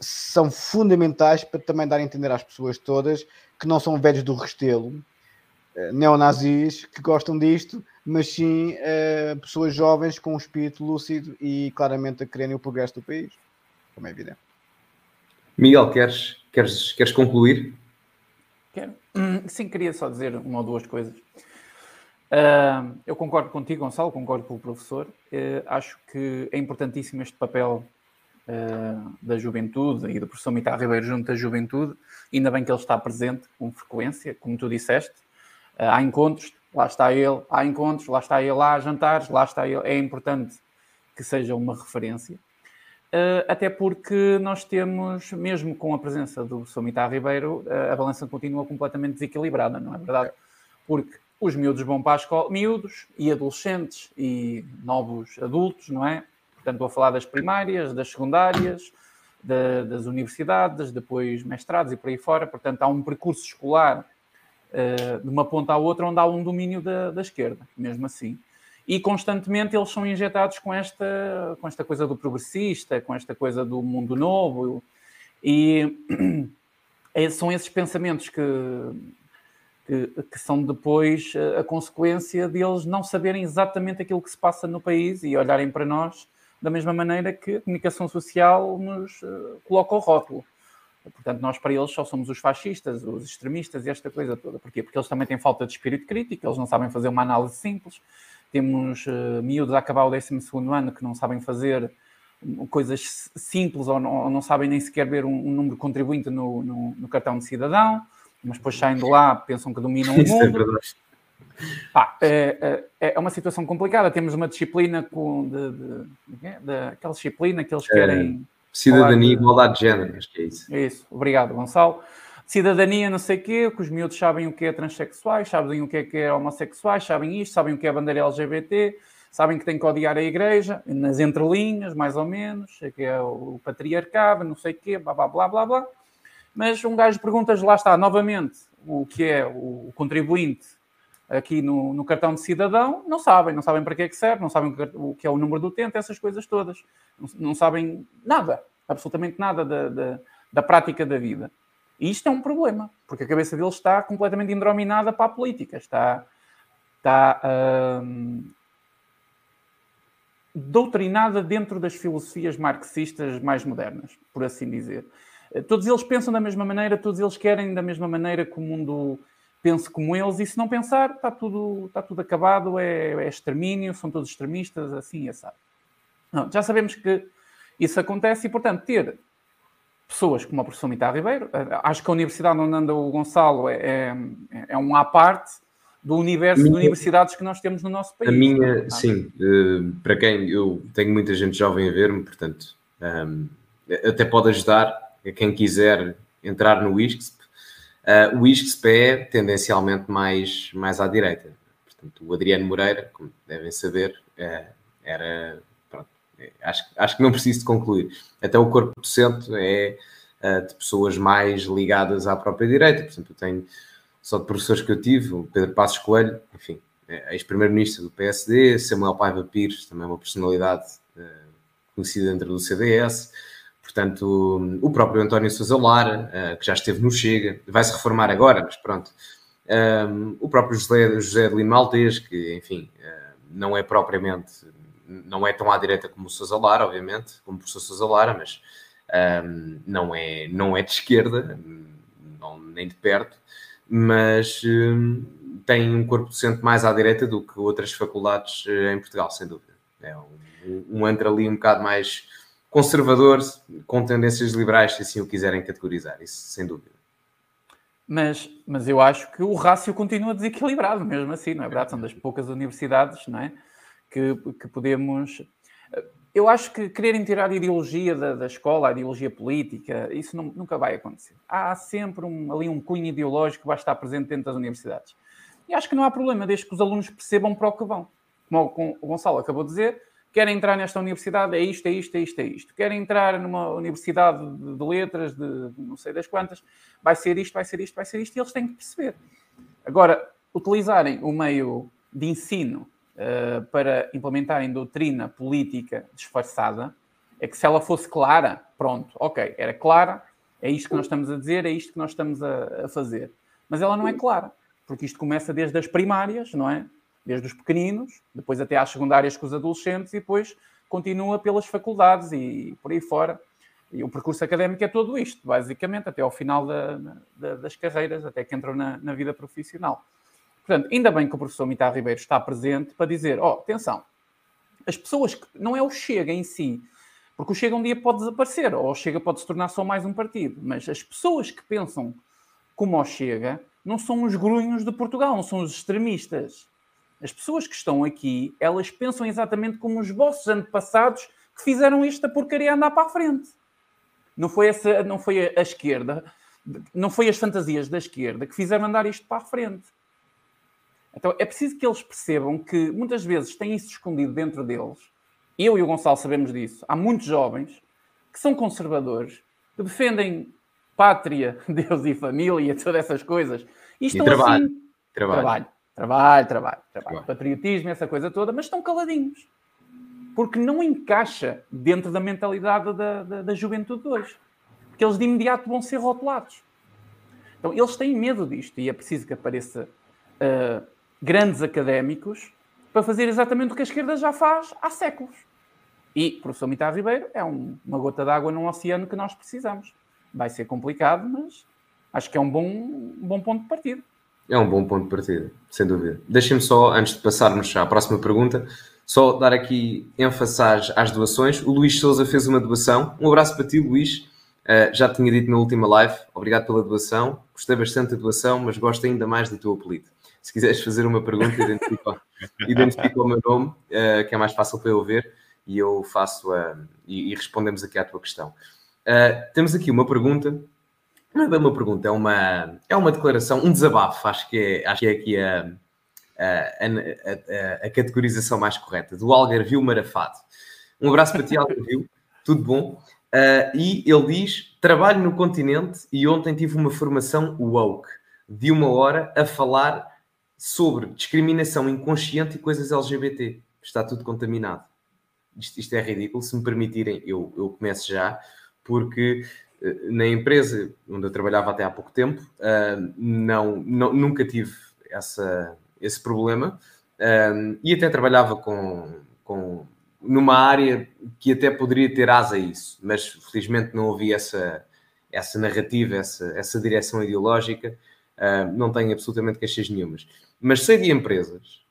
são fundamentais para também dar a entender às pessoas todas que não são velhos do restelo, neonazis, que gostam disto, mas sim uh, pessoas jovens com um espírito lúcido e claramente a quererem o progresso do país, como é evidente. Miguel, queres, queres, queres concluir? Quero. Hum, sim, queria só dizer uma ou duas coisas. Uh, eu concordo contigo, Gonçalo, concordo com o professor. Uh, acho que é importantíssimo este papel uh, da juventude e do professor Mitar Ribeiro junto à juventude. Ainda bem que ele está presente com frequência, como tu disseste. Há encontros lá está ele, há encontros, lá está ele, há jantares, lá está ele. É importante que seja uma referência. Uh, até porque nós temos, mesmo com a presença do Somitar Ribeiro, uh, a balança continua completamente desequilibrada, não é verdade? Porque os miúdos vão para a escola, miúdos e adolescentes e novos adultos, não é? Portanto, estou a falar das primárias, das secundárias, da, das universidades, depois mestrados e por aí fora. Portanto, há um percurso escolar de uma ponta à outra onde há um domínio da, da esquerda, mesmo assim e constantemente eles são injetados com esta, com esta coisa do progressista, com esta coisa do mundo novo, e são esses pensamentos que, que, que, são depois a consequência de eles não saberem exatamente aquilo que se passa no país e olharem para nós da mesma maneira que a comunicação social nos uh, coloca o rótulo. Portanto, nós para eles só somos os fascistas, os extremistas e esta coisa toda. Porquê? Porque eles também têm falta de espírito crítico, eles não sabem fazer uma análise simples, temos uh, miúdos a acabar o 12 ano que não sabem fazer coisas simples ou não, ou não sabem nem sequer ver um, um número contribuinte no, no, no, cartão de cidadão, mas depois saem de lá, pensam que dominam o mundo. Isso é verdade. Pá, é, é, é, uma situação complicada. Temos uma disciplina com de, de, de, de aquela disciplina que eles é, querem. Cidadania e igualdade de género, acho que é isso. Isso, obrigado, Gonçalo cidadania, não sei o quê, que os miúdos sabem o que é transexuais, sabem o que é, que é homossexuais, sabem isto, sabem o que é a bandeira LGBT, sabem que têm que odiar a igreja, nas entrelinhas, mais ou menos, que é o patriarcado, não sei o quê, blá, blá, blá, blá, blá. Mas um gajo pergunta lá está, novamente, o que é o contribuinte aqui no, no, cartão de cidadão, não sabem, não sabem para que é que serve, não sabem o que é o número do utente, essas coisas todas. Não, não sabem nada, absolutamente nada da, da, da prática da vida. E isto é um problema, porque a cabeça deles está completamente indrominada para a política, está, está hum, doutrinada dentro das filosofias marxistas mais modernas, por assim dizer. Todos eles pensam da mesma maneira, todos eles querem da mesma maneira que o mundo pense como eles, e se não pensar, está tudo, está tudo acabado, é, é extermínio, são todos extremistas, assim, sabe. Não, já sabemos que isso acontece e, portanto, ter pessoas como a professora Mita Ribeiro. Eh, acho que a universidade onde anda o Gonçalo é, é, é um à parte do universo minha, de universidades que nós temos no nosso país. A minha, é? sim, uh, para quem eu tenho muita gente jovem a ver-me, portanto, um, ehm, até pode ajudar a quem quiser entrar no ISCSP. Uh, o é tendencialmente mais, mais à direita. Portanto, o Adriano Moreira, como devem saber, uh, era acho, acho que não preciso de concluir. Até o corpo docente é uh, de pessoas mais ligadas à própria direita. Por exemplo, eu tenho só de professores que eu tive, o Pedro Passos Coelho, enfim, é ex-primeiro-ministro do PSD, Samuel Paiva Pires, também uma personalidade conhecida dentro do CDS. Portanto, o próprio António Sousa Lara, uh, que já esteve no Chega, vai se reformar agora, mas pronto. Um, o próprio José, José de Lima Maltês, que, enfim, uh, não é propriamente não é tão à direita como o Sousa Lara, obviamente, como o professor Sousa Lara, mas um, não, é, não é de esquerda, não, nem de perto, mas um, tem um corpo docente mais à direita do que outras faculdades eh, em Portugal, sem dúvida. É um, um ali um bocado mais conservador, com tendências liberais, se assim o quiserem categorizar, isso sem dúvida. Mas, mas eu acho que o rácio continua desequilibrado, mesmo assim, não é verdade? São das poucas universidades, não é? que, que podemos. Eu acho que quererem tirar a ideologia da, da escola, a ideologia política, isso não, nunca vai acontecer. Há sempre um, ali um cunho ideológico que vai estar presente dentro das universidades. E acho que não há problema, desde que os alunos percebam para o que vão. Como o Gonçalo acabou de dizer, querem entrar nesta universidade, é isto, é isto, é isto, é isto. Querem entrar numa universidade de, de letras, de, de não sei das quantas, vai ser isto, vai ser isto, vai ser isto, e eles têm que perceber. Agora, utilizarem o meio de ensino uh, para implementarem doutrina política disfarçada é que se ela fosse clara, pronto, ok, era clara, é isto que nós estamos a dizer, é isto que nós estamos a, a fazer. Mas ela não é clara, porque isto começa desde as primárias, não é? Desde os pequeninos, depois até às secundárias com os adolescentes e depois continua pelas faculdades e por aí fora. E o percurso académico é tudo isto, basicamente, até ao final da, da, das carreiras, até que entram na, na vida profissional. Portanto, ainda bem que o professor Mitar Ribeiro está presente para dizer: ó, oh, atenção, as pessoas que. Não é o Chega em si, porque o Chega um dia pode desaparecer, ou o Chega pode se tornar só mais um partido, mas as pessoas que pensam como o Chega não são os grunhos de Portugal, não são os extremistas. As pessoas que estão aqui, elas pensam exatamente como os vossos antepassados que fizeram esta porcaria andar para a frente. Não foi, essa, não foi a, esquerda, não foi as fantasias da esquerda que fizeram andar isto para a frente. Então é preciso que eles percebam que muitas vezes têm isso escondido dentro deles. Eu e o Gonçalo sabemos disso. Há muitos jovens que são conservadores, que defendem pátria, Deus e família, todas essas coisas. E estão e trabalho. assim. Trabalho. trabalho. Trabalho, trabalho, trabalho. Patriotismo, essa coisa toda, mas estão caladinhos. Porque não encaixa dentro da mentalidade da, da, da juventude de hoje. Porque eles de imediato vão ser rotulados. Então, eles têm medo disto e é preciso que apareça uh, grandes académicos para fazer exatamente o que a esquerda já faz há séculos. E o professor Mitar Ribeiro é um, uma gota d'água num oceano que nós precisamos. Vai ser complicado, mas acho que é um bom, um bom ponto de partida. É um bom ponto de partida, sem dúvida. Deixem-me só, antes de passarmos à próxima pergunta, só dar aqui ênfase às, às doações. O Luís Souza fez uma doação. Um abraço para ti, Luís. Uh, já tinha dito na última live. Obrigado pela doação. Gostei bastante da doação, mas gosto ainda mais do teu apelido. Se quiseres fazer uma pergunta, identifica, identifica o meu nome, uh, que é mais fácil para eu ver, e eu faço a. E, e, respondemos aqui à tua questão. Uh, temos aqui uma pergunta não é bem uma pergunta, é uma, é uma declaração, um desabafo, acho que é, acho que é aqui a, a, a, a categorização mais correta, do Algarvio Marafado. Um abraço para ti, Algarvio, tudo bom? Uh, e ele diz: Trabalho no continente e ontem tive uma formação woke de uma hora a falar sobre discriminação inconsciente e coisas LGBT. Está tudo contaminado. Isto, isto é ridículo. Se me permitirem, eu, eu começo já, porque na empresa onde eu trabalhava até há pouco tempo, uh, não, não, nunca tive essa, esse problema uh, e até trabalhava com, com numa área que até poderia ter asa a isso, mas felizmente não havia essa, essa narrativa, essa, essa direção ideológica, uh, não tenho absolutamente queixas nenhumas. Mas sei de empresas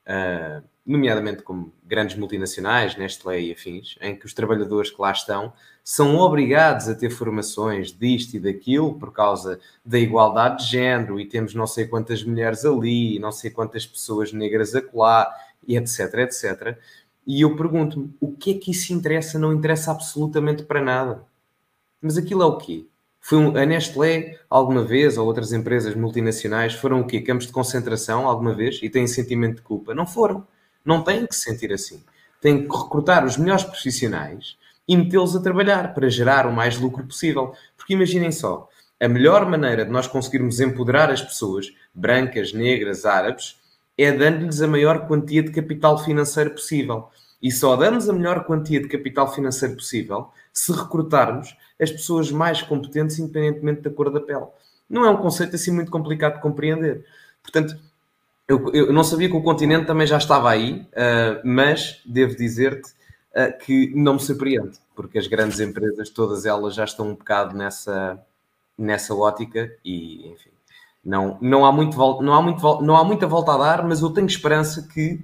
nomeadamente como grandes multinacionais, Nestlé e afins, em que os trabalhadores que lá estão são obrigados a ter formações disto e daquilo por causa da igualdade de género e temos não sei quantas mulheres ali, não sei quantas pessoas negras acolá e etc, etc. E eu pergunto-me, o que é que isso interessa? Não interessa absolutamente para nada. Mas aquilo é o quê? Foi um, a Nestlé, alguma vez, ou outras empresas multinacionais, foram o quê? Campos de concentração, alguma vez? E têm sentimento de culpa? Não foram não têm que se sentir assim. Têm que recrutar os melhores profissionais e metê-los a trabalhar para gerar o mais lucro possível. Porque imaginem só, a melhor maneira de nós conseguirmos empoderar as pessoas, brancas, negras, árabes, é dando-lhes a maior quantia de capital financeiro possível. E só damos a melhor quantia de capital financeiro possível se recrutarmos as pessoas mais competentes, independentemente da cor da pele. Não é um conceito assim muito complicado de compreender. Portanto, eu, eu, não sabia que o continente também já estava aí, uh, mas devo dizer-te que não me surpreende, porque as grandes empresas, todas elas já estão um bocado nessa, nessa ótica e, enfim, não, não, há muito, não, há muito, não há muita volta a dar, mas eu tenho esperança que,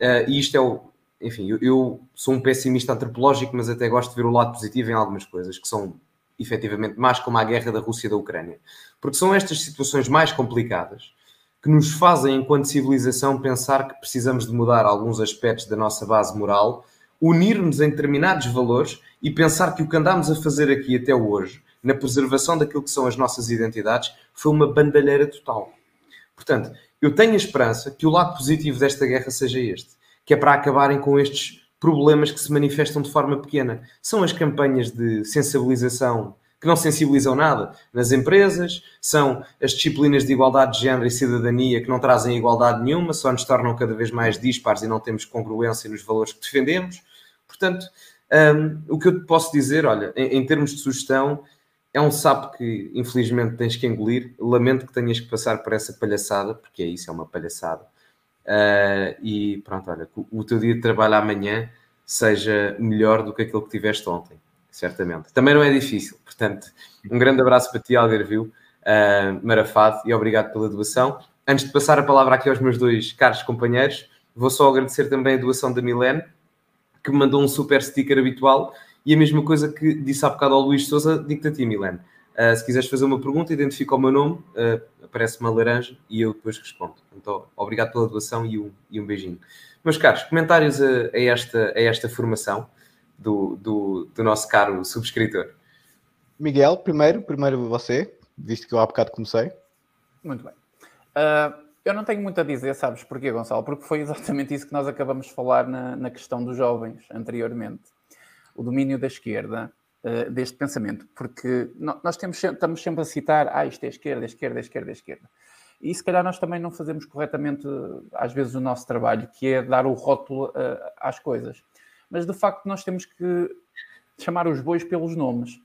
uh, e isto é o. Enfim, eu, eu, sou um pessimista antropológico, mas até gosto de ver o lado positivo em algumas coisas que são efetivamente mais como a guerra da Rússia e da Ucrânia, porque são estas situações mais complicadas que nos fazem, enquanto civilização, pensar que precisamos de mudar alguns aspectos da nossa base moral, unir-nos em determinados valores e pensar que o que andámos a fazer aqui até hoje, na preservação daquilo que são as nossas identidades, foi uma bandalheira total. Portanto, eu tenho a esperança que o lado positivo desta guerra seja este, que é para acabarem com estes problemas que se manifestam de forma pequena. São as campanhas de sensibilização que não sensibilizam nada nas empresas, são as disciplinas de igualdade de género e cidadania que não trazem igualdade nenhuma, só nos tornam cada vez mais dispares e não temos congruência nos valores que defendemos. Portanto, um, o que eu te posso dizer, olha, em, em, termos de sugestão, é um sapo que infelizmente tens que engolir. Lamento que tenhas que passar por essa palhaçada, porque é isso, é uma palhaçada. Uh, e pronto, olha, o, o teu dia de trabalho amanhã seja melhor do que aquele que tiveste ontem certamente. Também não é difícil, portanto, um grande abraço para ti, Algarvio, uh, Marafado, e obrigado pela doação. Antes de passar a palavra aqui aos meus dois caros companheiros, vou só agradecer também a doação da Milene, que me mandou um super sticker habitual, e a mesma coisa que disse há bocado ao Luís Souza, digo-te a ti, Milene. Uh, se quiseres fazer uma pergunta, identifica o meu nome, uh, aparece uma laranja e eu depois respondo. Então, obrigado pela doação e um, e um beijinho. Meus caros, comentários a, a, esta, a esta formação do, do, do, nosso caro subscritor. Miguel, primeiro, primeiro você, visto que eu há bocado comecei. Muito bem. Uh, eu não tenho muito a dizer, sabes porquê, Gonçalo? Porque foi exatamente isso que nós acabamos de falar na, na questão dos jovens anteriormente. O domínio da esquerda uh, deste pensamento, porque nós temos, estamos sempre a citar, ah, isto é esquerda, esquerda, esquerda, esquerda. E se calhar nós também não fazemos corretamente, às vezes, o nosso trabalho, que é dar o rótulo uh, às coisas. Mas de facto nós temos que chamar os bois pelos nomes.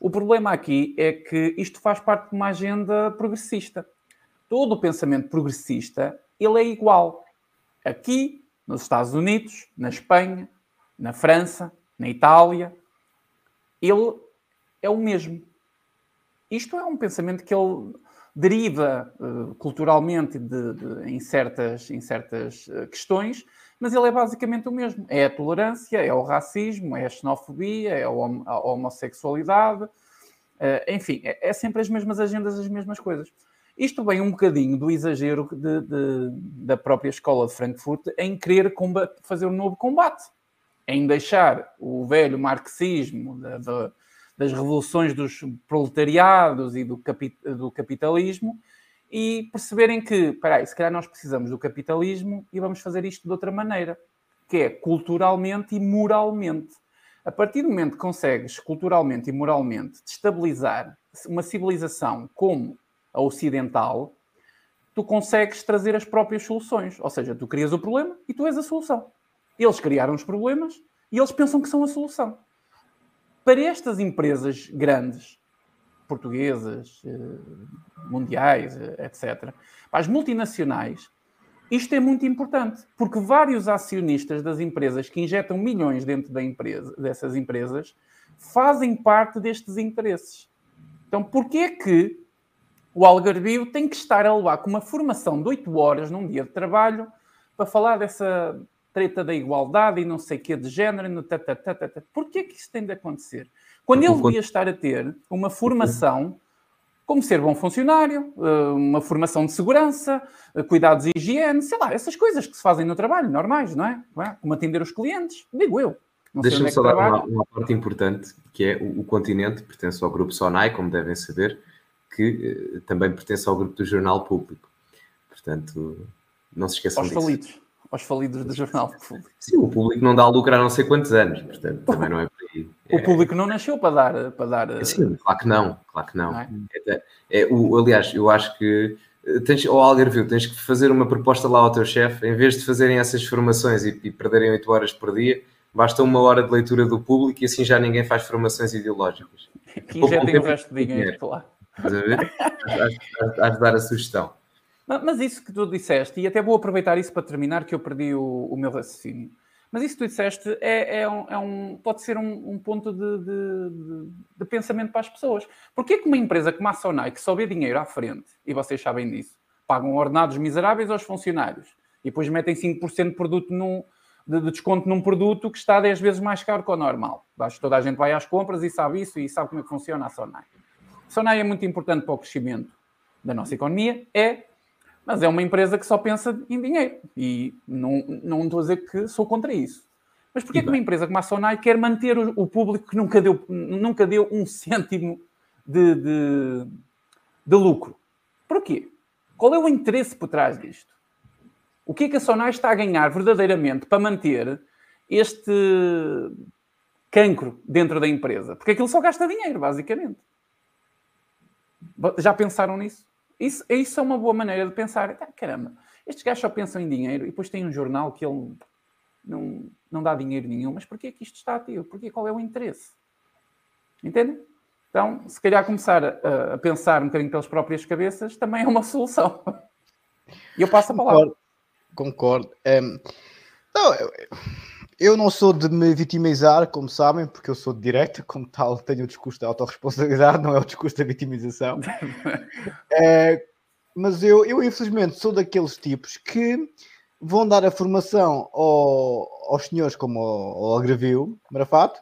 O problema aqui é que isto faz parte de uma agenda progressista. Todo o pensamento progressista ele é igual. Aqui, nos Estados Unidos, na Espanha, na França, na Itália, ele é o mesmo. Isto é um pensamento que ele deriva uh, culturalmente de, de, em certas, em certas uh, questões, mas ele é basicamente o mesmo. É a tolerância, é o racismo, é a xenofobia, é a, homossexualidade, uh, enfim, é, é, sempre as mesmas agendas, as mesmas coisas. Isto vem um bocadinho do exagero de, de, da própria escola de Frankfurt em querer combate, fazer um novo combate em deixar o velho marxismo da, da, das revoluções dos proletariados e do, do capitalismo e perceberem que, peraí, se calhar nós precisamos do capitalismo e vamos fazer isto de outra maneira, que é culturalmente e moralmente. A partir do momento que consegues culturalmente e moralmente destabilizar uma civilização como a ocidental, tu consegues trazer as próprias soluções. Ou seja, tu crias o problema e tu és a solução. Eles criaram os problemas e eles pensam que são a solução. Para estas empresas grandes, portuguesas, eh, mundiais, eh, etc., para as multinacionais, isto é muito importante, porque vários acionistas das empresas que injetam milhões dentro da empresa, dessas empresas fazem parte destes interesses. Então, porquê é que o Algarvio tem que estar a levar com uma formação de 8 horas num dia de trabalho para falar dessa treta da igualdade e não sei o que de género, no tatatata. Porquê que isso tem de acontecer? Quando ele devia estar a ter uma formação como ser bom funcionário, eh, uma formação de segurança, eh, cuidados de higiene, sei lá, essas coisas que se fazem no trabalho, normais, não é? é? Como atender os clientes, digo eu. Deixa-me é só dar uma, uma, parte importante, que é o, o, continente pertence ao grupo Sonai, como devem saber, que uh, também pertence ao grupo do Jornal Público. Portanto, não se esqueçam Aos disso. Falidos aos falidos do jornal público. Sim, o público não dá lucro há não sei quantos anos, portanto, também não é por aí. É... O público não nasceu para dar. Para dar Sim, claro que não, claro que não. não é? É, é, o, aliás, eu acho que eh, tens, ou Algarvio, tens que fazer uma proposta lá ao teu chefe, em vez de fazerem essas formações e, e perderem 8 horas por dia, basta uma hora de leitura do público e assim já ninguém faz formações ideológicas. Que injetem o resto de dinheiro, claro. A dar a sugestão. Mas isso que tu disseste, e até vou aproveitar isso para terminar, que eu perdi o, o meu raciocínio. Mas isso que tu disseste é, é, um, é um, pode ser um, um ponto de, de, de, de, pensamento para as pessoas. Porquê que uma empresa como a Sonai, que só vê dinheiro à frente, e vocês sabem disso, pagam ordenados miseráveis aos funcionários e depois metem 5% de, produto num, de, de, desconto num produto que está 10 vezes mais caro que o normal. Acho que toda a gente vai às compras e sabe isso e sabe como é que funciona a Sonai. A Sonai é muito importante para o crescimento da nossa economia, é mas é uma empresa que só pensa em dinheiro. E não, não estou a dizer que sou contra isso. Mas porquê que uma empresa como a Sonai quer manter o, o, público que nunca deu, nunca deu um cêntimo de, de, de lucro? Porquê? Qual é o interesse por trás disto? O que é que a Sonai está a ganhar verdadeiramente para manter este cancro dentro da empresa? Porque aquilo só gasta dinheiro, basicamente. Já pensaram nisso? Isso, isso é uma boa maneira de pensar. Ah, caramba, estes gajos só pensam em dinheiro e depois tem um jornal que ele não, não dá dinheiro nenhum. Mas porquê que isto está ativo? Porquê? Qual é o interesse? Entende? Então, se calhar começar a, a, pensar um bocadinho pelas próprias cabeças também é uma solução. E eu passo a palavra. Concordo. concordo. Um, não, eu, eu não sou de me vitimizar, como sabem, porque eu sou de direita, como tal, tenho o discurso da autorresponsabilidade, não é o discurso da vitimização. é, mas eu, eu, infelizmente, sou daqueles tipos que vão dar a formação ao, aos senhores como ao, ao Agravio, Marafato,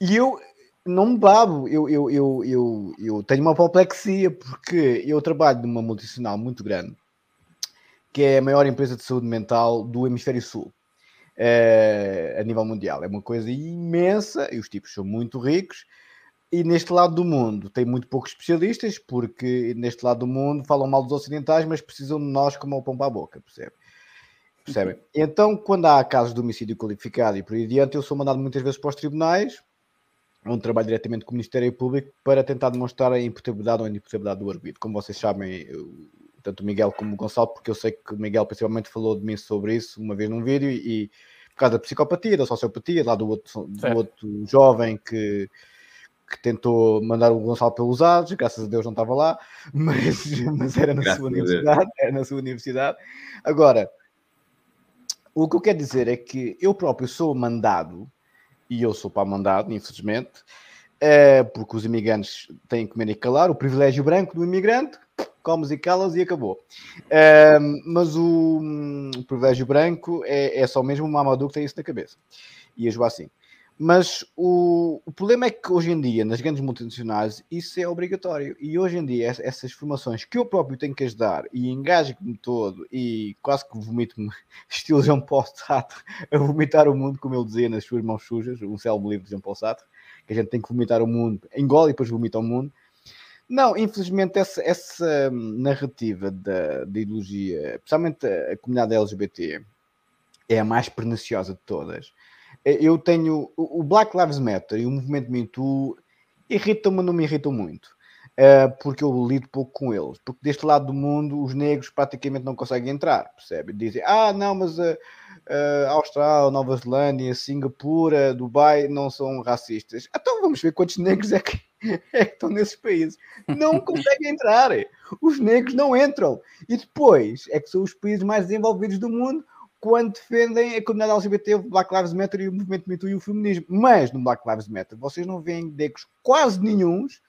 e eu não me babo, eu, eu, eu, eu, eu tenho uma apoplexia porque eu trabalho numa multinacional muito grande, que é a maior empresa de saúde mental do Hemisfério Sul. É, a nível mundial. É uma coisa imensa e os tipos são muito ricos. E neste lado do mundo tem muito poucos especialistas, porque neste lado do mundo falam mal dos ocidentais, mas precisam de nós como o pão para a boca, percebe? Percebem? Então, quando há casos de homicídio qualificado e por aí adiante, eu sou mandado muitas vezes para os tribunais, onde trabalho diretamente com o Ministério Público, para tentar demonstrar a imputabilidade ou a imputabilidade do arguido. Como vocês sabem, tanto o Miguel como o Gonçalo, porque eu sei que o Miguel principalmente falou de mim sobre isso uma vez num vídeo, e por causa da psicopatia, da sociopatia, lá do outro, do outro jovem que que tentou mandar o Gonçalo pelos ares, graças a Deus não estava lá, mas, mas era na graças sua universidade, era na sua universidade. Agora, o que eu quero dizer é que eu próprio sou mandado, e eu sou para mandado, infelizmente, é, porque os imigrantes têm que comer e calar, o privilégio branco do imigrante, comes e calas e acabou. Mas o, o, privilégio branco é, é só mesmo o Mamadou que tem isso na cabeça. E eu assim. Mas o, o, problema é que hoje em dia, nas grandes multinacionais, isso é obrigatório. E hoje em dia, essas formações que eu próprio tenho que ajudar e engajo-me todo e quase que vomito-me, estilo João Paulo Sartre, a vomitar o mundo, como ele dizia nas suas mãos sujas, um célebre livro de João Paulo Sartre, que a gente tem que vomitar o mundo, engole e depois vomita o mundo. Não, infelizmente, essa, essa narrativa da, da ideologia, especialmente a, a comunidade LGBT, é a mais perniciosa de todas é, eu tenho o Black Lives Matter e o movimento Me Too irritam-me, não me irritam muito. Uh, porque eu lido pouco com eles. Porque deste lado do mundo os negros praticamente não conseguem entrar, percebe? Dizem, ah, não, mas a uh, uh, Austrália, Nova Zelândia, Singapura, Dubai não são racistas. Então vamos ver quantos negros é que, é que estão nesses países. Não conseguem entrar. Os negros não entram. E depois é que são os países mais desenvolvidos do mundo quando defendem a comunidade LGBT, o Black Lives Matter e o movimento Me Too e o feminismo. Mas no Black Lives Matter vocês não veem negros quase nenhums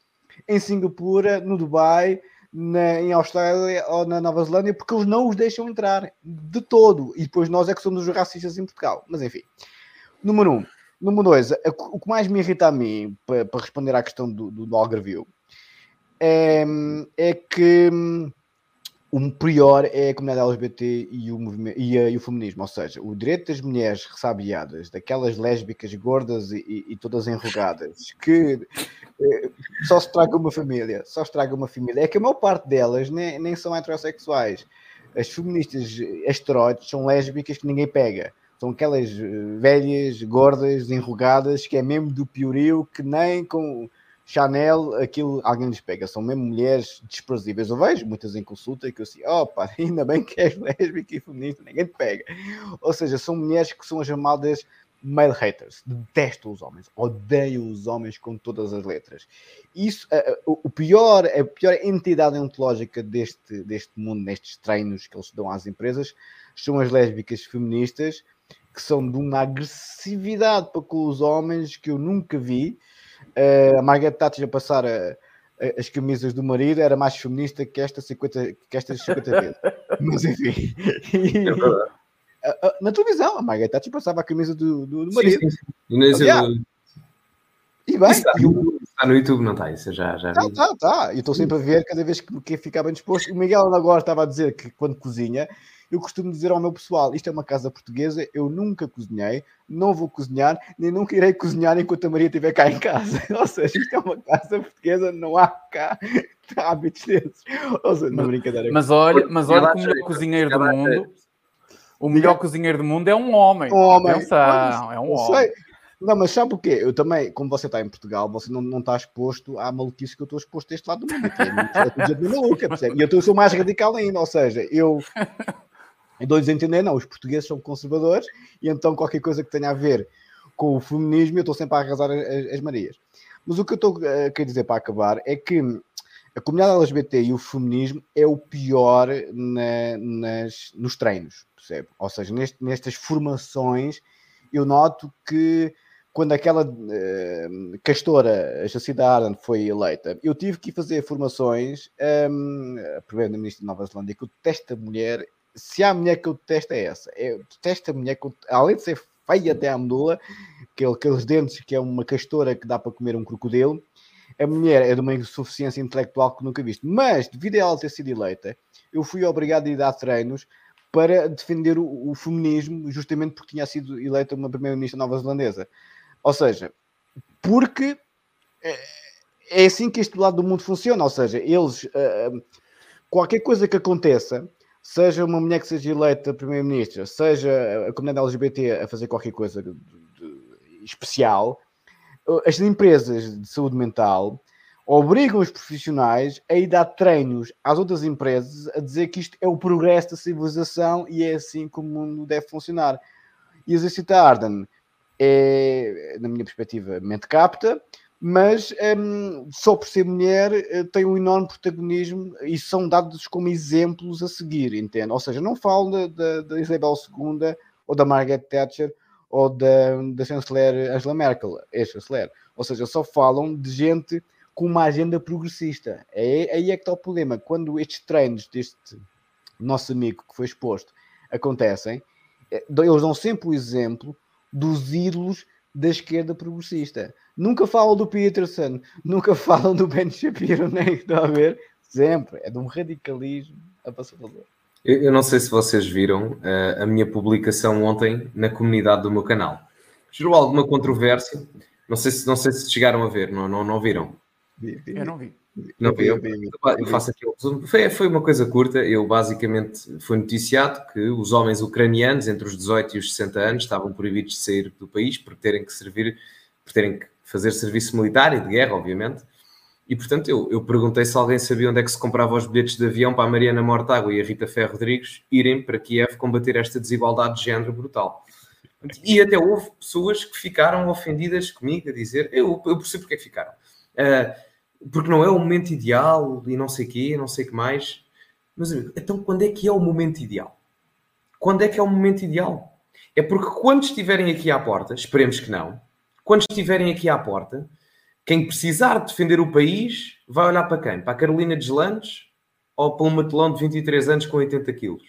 em Singapura, no Dubai, na, em Austrália ou na Nova Zelândia, porque eles não os deixam entrar de todo. E depois nós é que somos os racistas em Portugal. Mas enfim, número um. Número dois, o que mais me irrita a mim, para, para responder à questão do, do, do Algarvio, é, é que hum, o pior é a comunidade LGBT e o, movimento, e, e, o feminismo, ou seja, o direito das mulheres ressabiadas, daquelas lésbicas gordas e, e todas enrugadas, que eh, só estraga uma família, só estraga uma família. É que a maior parte delas nem, nem são heterossexuais. As feministas esteroides são lésbicas que ninguém pega. São aquelas eh, velhas, gordas, enrugadas, que é mesmo do piorio, que nem com Chanel, aquilo alguém lhes pega, são mesmo mulheres desprezíveis. Eu vejo muitas em consulta que eu assim, opa, ainda bem que és lésbica e feminista, ninguém te pega. Ou seja, são mulheres que são as chamadas male haters, detestam os homens, odeiam os homens com todas as letras. Isso, uh, o pior, a pior entidade ontológica deste, deste mundo, nestes treinos que eles dão às empresas, são as lésbicas feministas, que são de uma agressividade para com os homens que eu nunca vi a Margaret Thatcher a passar a, as camisas do marido era mais feminista que, esta 50, que estas 50 vezes. Mas enfim. É na televisão, a Margaret Thatcher passava a camisa do, do, do marido. Sim, sim. E, e bem, está, no, está, no YouTube, não está? Isso já, já Tá, tá, tá. E estou sempre a ver cada vez que, que fica bem disposto. O Miguel agora estava a dizer que quando cozinha, eu costumo dizer ao meu pessoal: isto é uma casa portuguesa, eu nunca cozinhei, não vou cozinhar, nem nunca irei cozinhar enquanto a Maria estiver cá em casa. Ou seja, isto é uma casa portuguesa, não há cá hábitos desses. Ou seja, não brincadeira. Mas olha, mas olha como o cozinheiro do mundo. O melhor cozinheiro do mundo é um homem. Um homem. Atenção, é um homem. Sei. Não, mas sabe o quê? Eu também, como você está em Portugal, você não, não está exposto à maluquice que eu estou exposto deste lado do mundo. Aqui é, é maluca, percebe? E eu estou, sou mais radical ainda, ou seja, eu dois entender, não, os portugueses são conservadores e então qualquer coisa que tenha a ver com o feminismo, eu estou sempre a arrasar as, as Marias. Mas o que eu estou a querer dizer para acabar é que a comunidade LGBT e o feminismo é o pior na, nas, nos treinos, percebe? Ou seja, neste, nestas formações, eu noto que quando aquela uh, castora, a Jacinda Ardern, foi eleita, eu tive que fazer formações, um, a primeira-ministra de Nova Zelândia, que eu detesto a mulher se há mulher que eu detesto é essa. Eu detesto a mulher que, além de ser feia até à medula, aquele, aqueles dentes que é uma castora que dá para comer um crocodilo. A mulher é de uma insuficiência intelectual que nunca viste. Mas, devido a ela ter sido eleita, eu fui obrigado a ir dar treinos para defender o, o feminismo, justamente porque tinha sido eleita uma primeira-ministra nova zelandesa. Ou seja, porque é, é, assim que este lado do mundo funciona. Ou seja, eles, uh, qualquer coisa que aconteça, seja uma mulher que seja eleita primeira-ministra, seja a comunidade LGBT a fazer qualquer coisa especial, as empresas de saúde mental obrigam os profissionais a ir dar treinos às outras empresas a dizer que isto é o progresso da civilização e é assim que o mundo deve funcionar. E a Zecita Arden é, na minha perspectiva, mente capta, mas um, só por ser mulher eh, tem um enorme protagonismo e são dados como exemplos a seguir, entende? Ou seja, não falo da, Isabel II ou da Margaret Thatcher ou da, da chanceler Angela Merkel, ex-chanceler. Ou seja, só falam de gente com uma agenda progressista. É, aí é que está o problema. Quando estes treinos deste nosso amigo que foi exposto acontecem, eh, eles dão sempre o exemplo dos ídolos da esquerda progressista. Nunca falam do Peterson, nunca falam do Ben Shapiro, nem está a ver? Sempre. É de um radicalismo avassalador. Eu, eu não sei se vocês viram uh, a minha publicação ontem na comunidade do meu canal. Gerou alguma controvérsia? Não sei se, não sei se chegaram a ver, não, não, não viram? Eu não vi. Não eu, eu faço aqui um foi, foi uma coisa curta. Eu basicamente foi noticiado que os homens ucranianos entre os 18 e os 60 anos estavam proibidos de sair do país por terem que servir, por terem que fazer serviço militar e de guerra, obviamente. E portanto eu, eu perguntei se alguém sabia onde é que se comprava os bilhetes de avião para a Mariana Mortágua e a Rita Ferro Rodrigues irem para Kiev combater esta desigualdade de género brutal. E até houve pessoas que ficaram ofendidas comigo a dizer, eu, eu percebo porque é que ficaram. Uh, porque não é o momento ideal e não sei quê, não sei o que mais. Mas então quando é que é o momento ideal? Quando é que é o momento ideal? É porque quando estiverem aqui à porta, esperemos que não, quando estiverem aqui à porta, quem precisar defender o país vai olhar para quem? Para a Carolina Deslandes ou para um matelão de 23 anos com 80 quilos?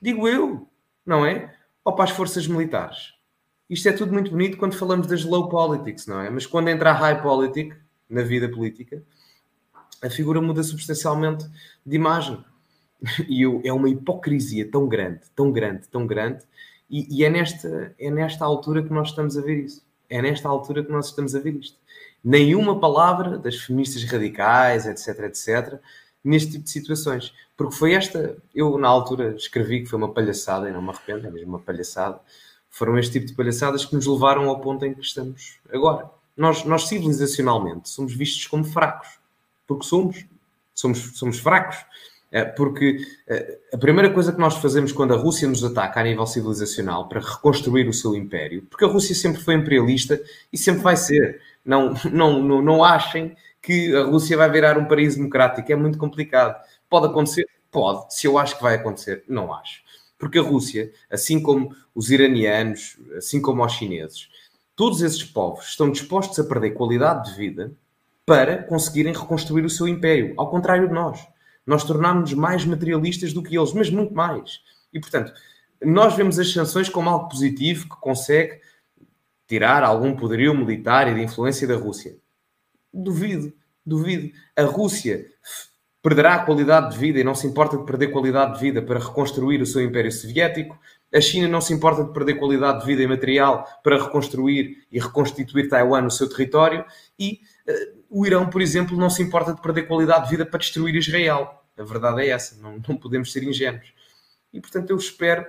Digo eu, não é? Ou para as forças militares. Isto é tudo muito bonito quando falamos das low politics, não é? Mas quando entra a high politics, na vida política, a figura muda substancialmente de imagem. E é uma hipocrisia tão grande, tão grande, tão grande, e, e, é, nesta, é nesta altura que nós estamos a ver isso. É nesta altura que nós estamos a ver isto. Nenhuma palavra das feministas radicais, etc, etc, neste tipo de situações. Porque foi esta, eu na altura escrevi que foi uma palhaçada, e não me arrependo, é mesmo uma palhaçada. Foram este tipo de palhaçadas que nos levaram ao ponto em que estamos agora nós, nós civilizacionalmente somos vistos como fracos, porque somos, somos, somos fracos. É, porque é, a primeira coisa que nós fazemos quando a Rússia nos ataca a nível civilizacional para reconstruir o seu império, porque a Rússia sempre foi imperialista e sempre vai ser. Não, não, não, não achem que a Rússia vai virar um país democrático, é muito complicado. Pode acontecer? Pode. Se eu acho que vai acontecer, não acho. Porque a Rússia, assim como os iranianos, assim como os chineses, todos esses povos estão dispostos a perder qualidade de vida para conseguirem reconstruir o seu império. Ao contrário de nós. Nós tornámos-nos mais materialistas do que eles, mas muito mais. E, portanto, nós vemos as sanções como algo positivo que consegue tirar algum poderio militar e de influência da Rússia. Duvido, duvido. A Rússia perderá a qualidade de vida e não se importa de perder qualidade de vida para reconstruir o seu Império Soviético. A China não se importa de perder qualidade de vida e material para reconstruir e reconstituir Taiwan no seu território. E uh, o Irão, por exemplo, não se importa de perder qualidade de vida para destruir Israel. A verdade é essa, não, não podemos ser ingênuos. E portanto, eu espero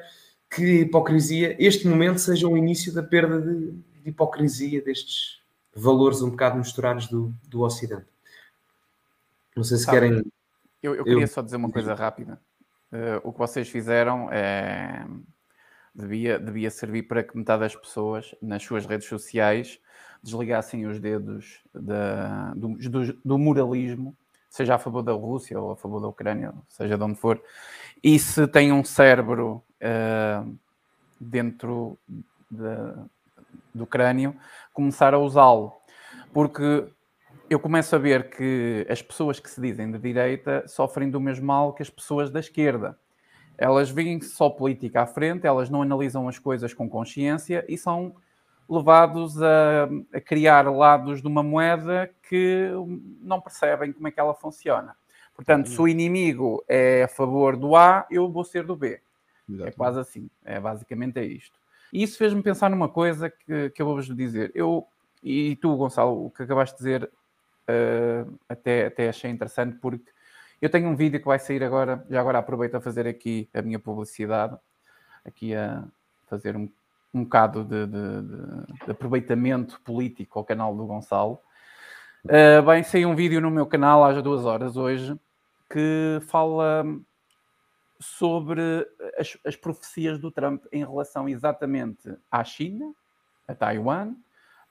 que a hipocrisia, este momento, seja o início da perda de, de hipocrisia destes valores um bocado misturados do, do Ocidente. Não sei se Sabe, querem eu, eu queria eu... só dizer uma coisa rápida. Uh, o que vocês fizeram é... devia, devia servir para que metade das pessoas nas suas redes sociais desligassem os dedos da, do, do, do, moralismo, seja a favor da Rússia ou a favor da Ucrânia, seja de onde for, e se tem um cérebro uh, dentro de, do crânio, começar a usá-lo. Porque eu começo a ver que as pessoas que se dizem de direita sofrem do mesmo mal que as pessoas da esquerda. Elas veem só política à frente, elas não analisam as coisas com consciência e são levados a, a, criar lados de uma moeda que não percebem como é que ela funciona. Portanto, se o inimigo é a favor do A, eu vou ser do B. É Exatamente. É quase assim. É, basicamente é isto. E isso fez-me pensar numa coisa que, que eu vou-vos dizer. Eu, e tu, Gonçalo, o que acabaste de dizer, uh, até, até achei interessante, porque eu tenho um vídeo que vai sair agora, já agora aproveito a fazer aqui a minha publicidade, aqui a fazer um, um bocado de, de, de, de aproveitamento político ao canal do Gonçalo. Uh, bem, saiu um vídeo no meu canal às duas horas hoje que fala sobre as, as, profecias do Trump em relação exatamente à China, a Taiwan,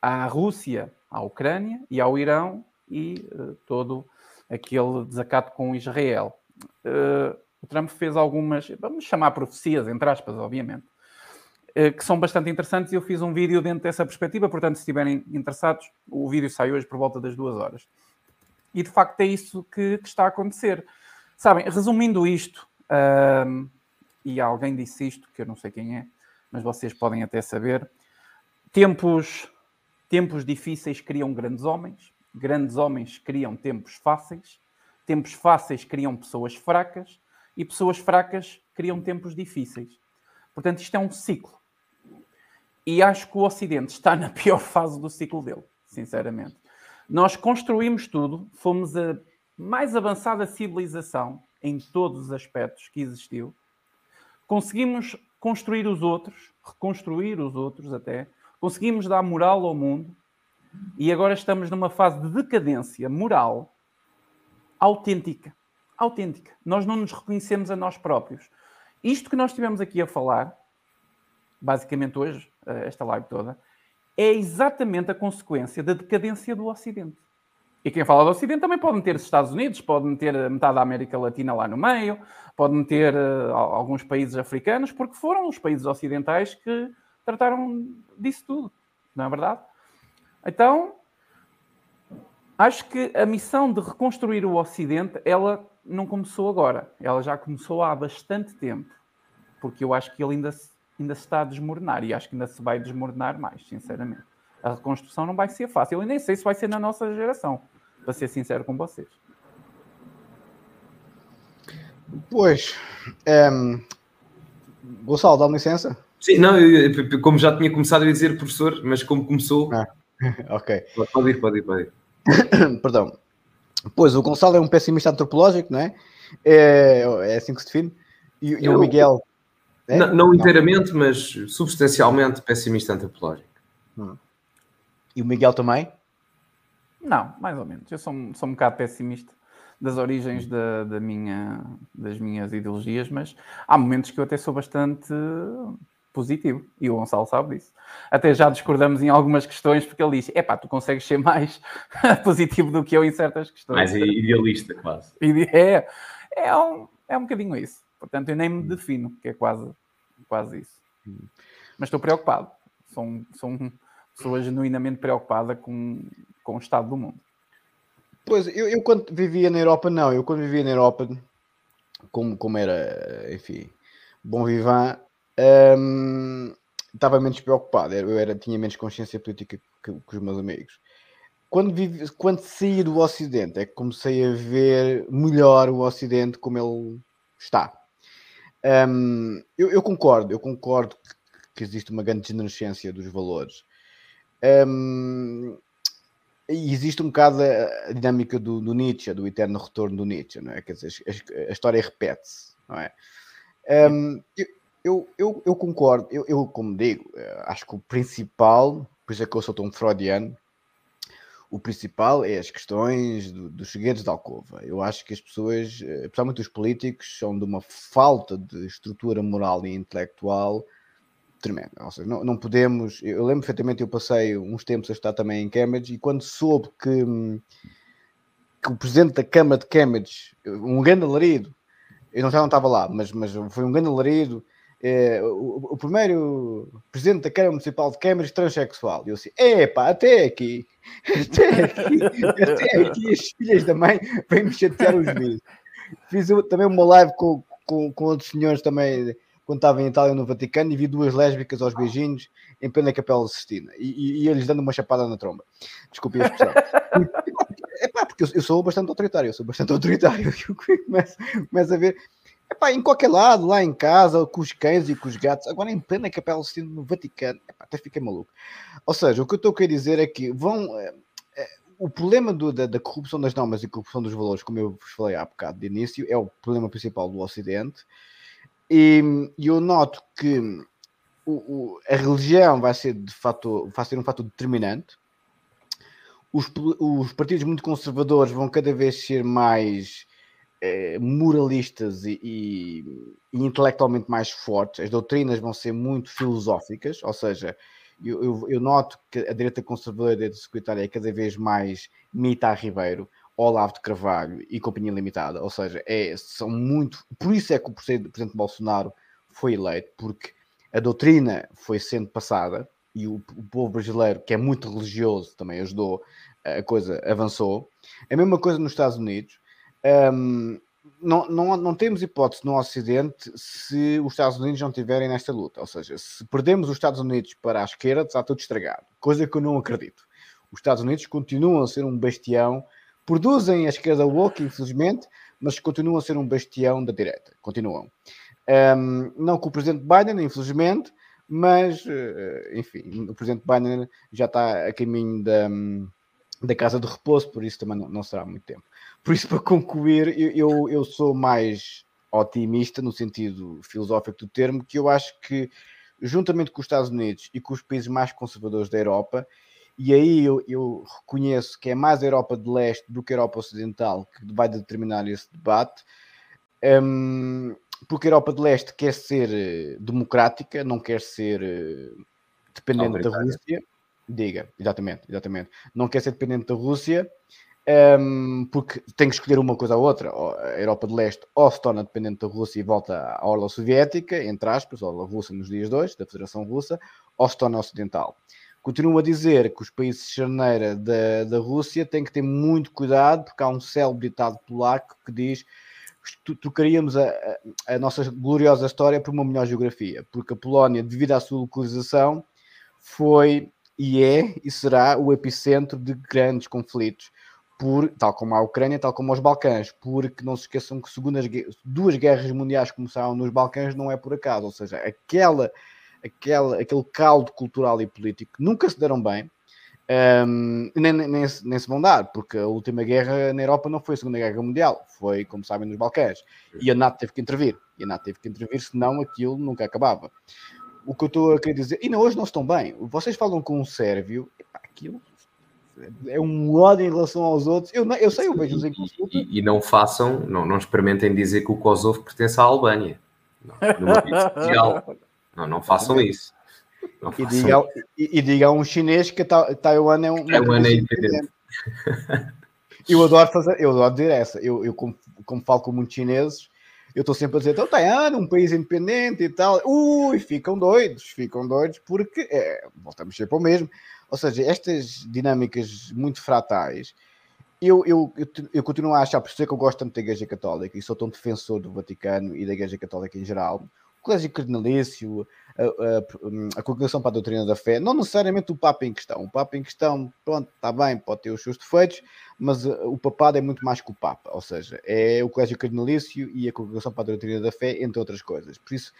à Rússia, à Ucrânia e ao Irão e uh, todo aquele desacato com Israel. Uh, o Trump fez algumas, vamos chamar profecias, entre aspas, obviamente, uh, que são bastante interessantes e eu fiz um vídeo dentro dessa perspectiva, portanto, se estiverem interessados, o vídeo sai hoje por volta das duas horas. E de facto é isso que, que está a acontecer. Sabem, resumindo isto, um, e alguém disse isto, que eu não sei quem é, mas vocês podem até saber. Tempos, tempos difíceis criam grandes homens, grandes homens criam tempos fáceis, tempos fáceis criam pessoas fracas e pessoas fracas criam tempos difíceis. Portanto, isto é um ciclo. E acho que o Ocidente está na pior fase do ciclo dele, sinceramente. Nós construímos tudo, fomos a mais avançada civilização em todos os aspectos que existiu. Conseguimos construir os outros, reconstruir os outros até, conseguimos dar moral ao mundo e agora estamos numa fase de decadência moral autêntica. Autêntica. Nós não nos reconhecemos a nós próprios. Isto que nós estivemos aqui a falar, basicamente hoje, eh, esta live toda, é exatamente a consequência da decadência do Ocidente. E quem fala do Ocidente também pode meter os Estados Unidos, pode meter metade da América Latina lá no meio, pode meter uh, alguns países africanos, porque foram os países ocidentais que trataram disso tudo, não é verdade? Então, acho que a missão de reconstruir o Ocidente, ela não começou agora, ela já começou há bastante tempo, porque eu acho que ele ainda se ainda se está a desmoronar e acho que ainda se vai desmoronar mais, sinceramente. A reconstrução não vai ser fácil. Eu nem sei se vai ser na nossa geração, para ser sincero com vocês. Pois, um, ehm, Gonçalo, dá-me licença? Sim, não, eu, como já tinha começado a dizer professor, mas como começou. Ah, ok. Pode ir, pode ir, pode ir. Perdão. Pois, o Gonçalo é um pessimista antropológico, não é? É, é assim que se define. E, e o Miguel é? Não, não, inteiramente, não. mas substancialmente pessimista antropológico. Hum. E o Miguel também? Não, mais ou menos. Eu sou, sou um bocado pessimista das origens da, da minha, das minhas ideologias, mas há momentos que eu até sou bastante positivo e o Gonçalo sabe disso. Até já discordamos em algumas questões porque ele diz: é pá, tu consegues ser mais positivo do que eu em certas questões. Mais idealista, quase. É, é, um, é um bocadinho isso. Portanto, eu nem me defino, que é quase, quase isso. Mas estou preocupado. Sou, sou uma pessoa genuinamente preocupada com, com o estado do mundo. Pois, eu, eu quando vivia na Europa, não. Eu quando vivia na Europa, como, como era, enfim, bom vivant, hum, estava menos preocupado. Eu era, tinha menos consciência política que, que os meus amigos. Quando, vive, quando saí do Ocidente, é que comecei a ver melhor o Ocidente como ele está. Um, eu, eu, concordo, eu concordo que, que, existe uma grande degenerescência dos valores. Um, e existe um bocado a, a dinâmica do, do, Nietzsche, do eterno retorno do Nietzsche, não é? Quer dizer, a, a história repete-se, não é? Um, eu, eu, concordo, eu, eu, como digo, eh, acho que o principal, por isso é que eu sou tão freudiano, o principal é as questões do, dos segredos da alcova. Eu acho que as pessoas, eh, especialmente os políticos, são de uma falta de estrutura moral e intelectual tremenda. Ou seja, não, não podemos. Eu lembro perfeitamente, eu passei uns tempos a estar também em Cambridge e quando soube que, que o presidente da Câmara de Cambridge, um grande alarido, eu não, já não estava lá, mas, mas foi um grande alarido é, o, o, primeiro presidente da Câmara Municipal de Câmaras transexual. E eu assim, epá, até aqui, até aqui, até aqui as filhas da mãe vêm me chatear os vídeos. Fiz também uma live com, com, com outros senhores também quando estava em Itália, no Vaticano, e vi duas lésbicas aos beijinhos em plena Capela Sistina e, e, e, eles dando uma chapada na tromba. Desculpe a expressão. é pá, porque eu, eu, sou bastante autoritário, eu sou bastante autoritário. Eu começo, começo a ver. Epá, em qualquer lado, lá em casa, com os cães e com os gatos, agora em plena Capela Sistina no Vaticano, epá, até fiquei maluco. Ou seja, o que eu estou a querer dizer é que vão. É, é, o problema do, da, da, corrupção das normas e corrupção dos valores, como eu vos falei há bocado de início, é o problema principal do Ocidente. E, e eu noto que o, o, a religião vai ser de fato vai ser um fator determinante. Os, os partidos muito conservadores vão cada vez ser mais eh, moralistas e, e, e, intelectualmente mais fortes. As doutrinas vão ser muito filosóficas, ou seja, eu, eu, eu noto que a direita conservadora e a direita é cada vez mais Mita Ribeiro, Olavo de Carvalho e Companhia Limitada, ou seja, é, são muito. Por isso é que o presidente Bolsonaro foi eleito, porque a doutrina foi sendo passada e o, o, povo brasileiro, que é muito religioso, também ajudou, a coisa avançou. A mesma coisa nos Estados Unidos. Um, não, não, não temos hipótese no Ocidente se os Estados Unidos não estiverem nesta luta. Ou seja, se perdemos os Estados Unidos para a esquerda, está tudo estragado. Coisa que eu não acredito. Os Estados Unidos continuam a ser um bastião, produzem a esquerda woke, infelizmente, mas continuam a ser um bastião da direita. Continuam. Um, não com o presidente Biden, infelizmente, mas, eh, enfim, o presidente Biden já está a caminho da, da casa de repouso, por isso também não, não será muito tempo. Por isso, para concluir, eu, eu, sou mais otimista no sentido filosófico do termo, que eu acho que, juntamente com os Estados Unidos e com os países mais conservadores da Europa, e aí eu, eu reconheço que é mais a Europa de leste do que a Europa ocidental que vai determinar esse debate. Um, porque a Europa de Leste quer ser eh, democrática, não quer ser eh, dependente da Rússia. Diga, exatamente, exatamente. Não quer ser dependente da Rússia, um, porque tem que escolher uma coisa ou outra. A Europa de Leste ou se torna dependente da Rússia e volta à orla soviética, entre aspas, ou a Rússia nos dias dois, da Federação Russa, ou se torna ocidental. Continuo a dizer que os países charneira da, da Rússia têm que ter muito cuidado, porque há um célebre ditado polaco que diz trocaríamos a, a, nossa gloriosa história por uma melhor geografia, porque a Polónia, devido à sua localização, foi e é e será o epicentro de grandes conflitos, por, tal como a Ucrânia, tal como os Balcãs, porque não se esqueçam que segundo as duas guerras mundiais começaram nos Balcãs não é por acaso, ou seja, aquela, aquela, aquele caldo cultural e político nunca se deram bem, um, nem, nem, nem, se vão dar, porque a última guerra na Europa não foi a Segunda Guerra Mundial, foi, como sabem, nos Balcãs. E a NATO teve que intervir. E a NATO teve que intervir, senão aquilo nunca acabava. O que eu estou a querer dizer, e não, hoje não estão bem. Vocês falam com um sérvio, epá, aquilo é um ódio em relação aos outros. Eu, eu sei, eu vejo e, e, e, não façam, não, não experimentem dizer que o Kosovo pertence à Albânia. Não, não, não façam isso. E diga, e, e diga a um chinês que Taiwan é um. Taiwan é independente. Eu adoro fazer, eu adoro dizer essa. Eu, eu como, como falo com muitos chineses, eu estou sempre a dizer, então Taiwan, um país independente e tal. Ui, ficam doidos, ficam doidos, porque é, voltamos sempre ao mesmo. Ou seja, estas dinâmicas muito fratais, eu, eu, eu, eu, continuo a achar, por isso é que eu gosto tanto da Igreja Católica e sou tão defensor do Vaticano e da Igreja Católica em geral, o Colégio Cardinalício, a, a, a Congregação para a Doutrina da Fé, não necessariamente o Papa em questão. O Papa em questão, pronto, está bem, pode ter os seus defeitos, mas uh, o papado é muito mais que o Papa, ou seja, é o Colégio Cardinalício e a Congregação para a Doutrina da Fé, entre outras coisas. Por isso,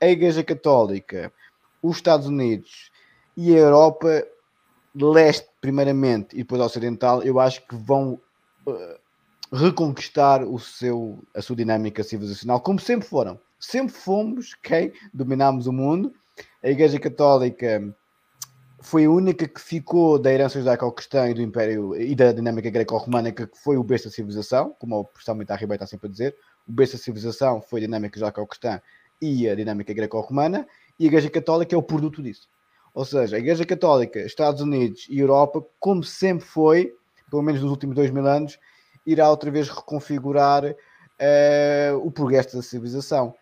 a Igreja Católica, os Estados Unidos e a Europa, leste primeiramente e depois ocidental, eu acho que vão uh, reconquistar o seu, a sua dinâmica civilizacional, como sempre foram sempre fomos quem dominámos o mundo. A Igreja Católica foi a única que ficou da herança judaico-cristã e do Império e da dinâmica greco-romana que foi o berço da civilização, como o professor Mitar Ribeiro está sempre a dizer. O berço da civilização foi a dinâmica judaico-cristã e a dinâmica greco-romana, e a Igreja Católica é o produto disso. Ou seja, a Igreja Católica, Estados Unidos e Europa, como sempre foi, pelo menos nos últimos dois mil anos, irá outra vez reconfigurar uh, o progresso da civilização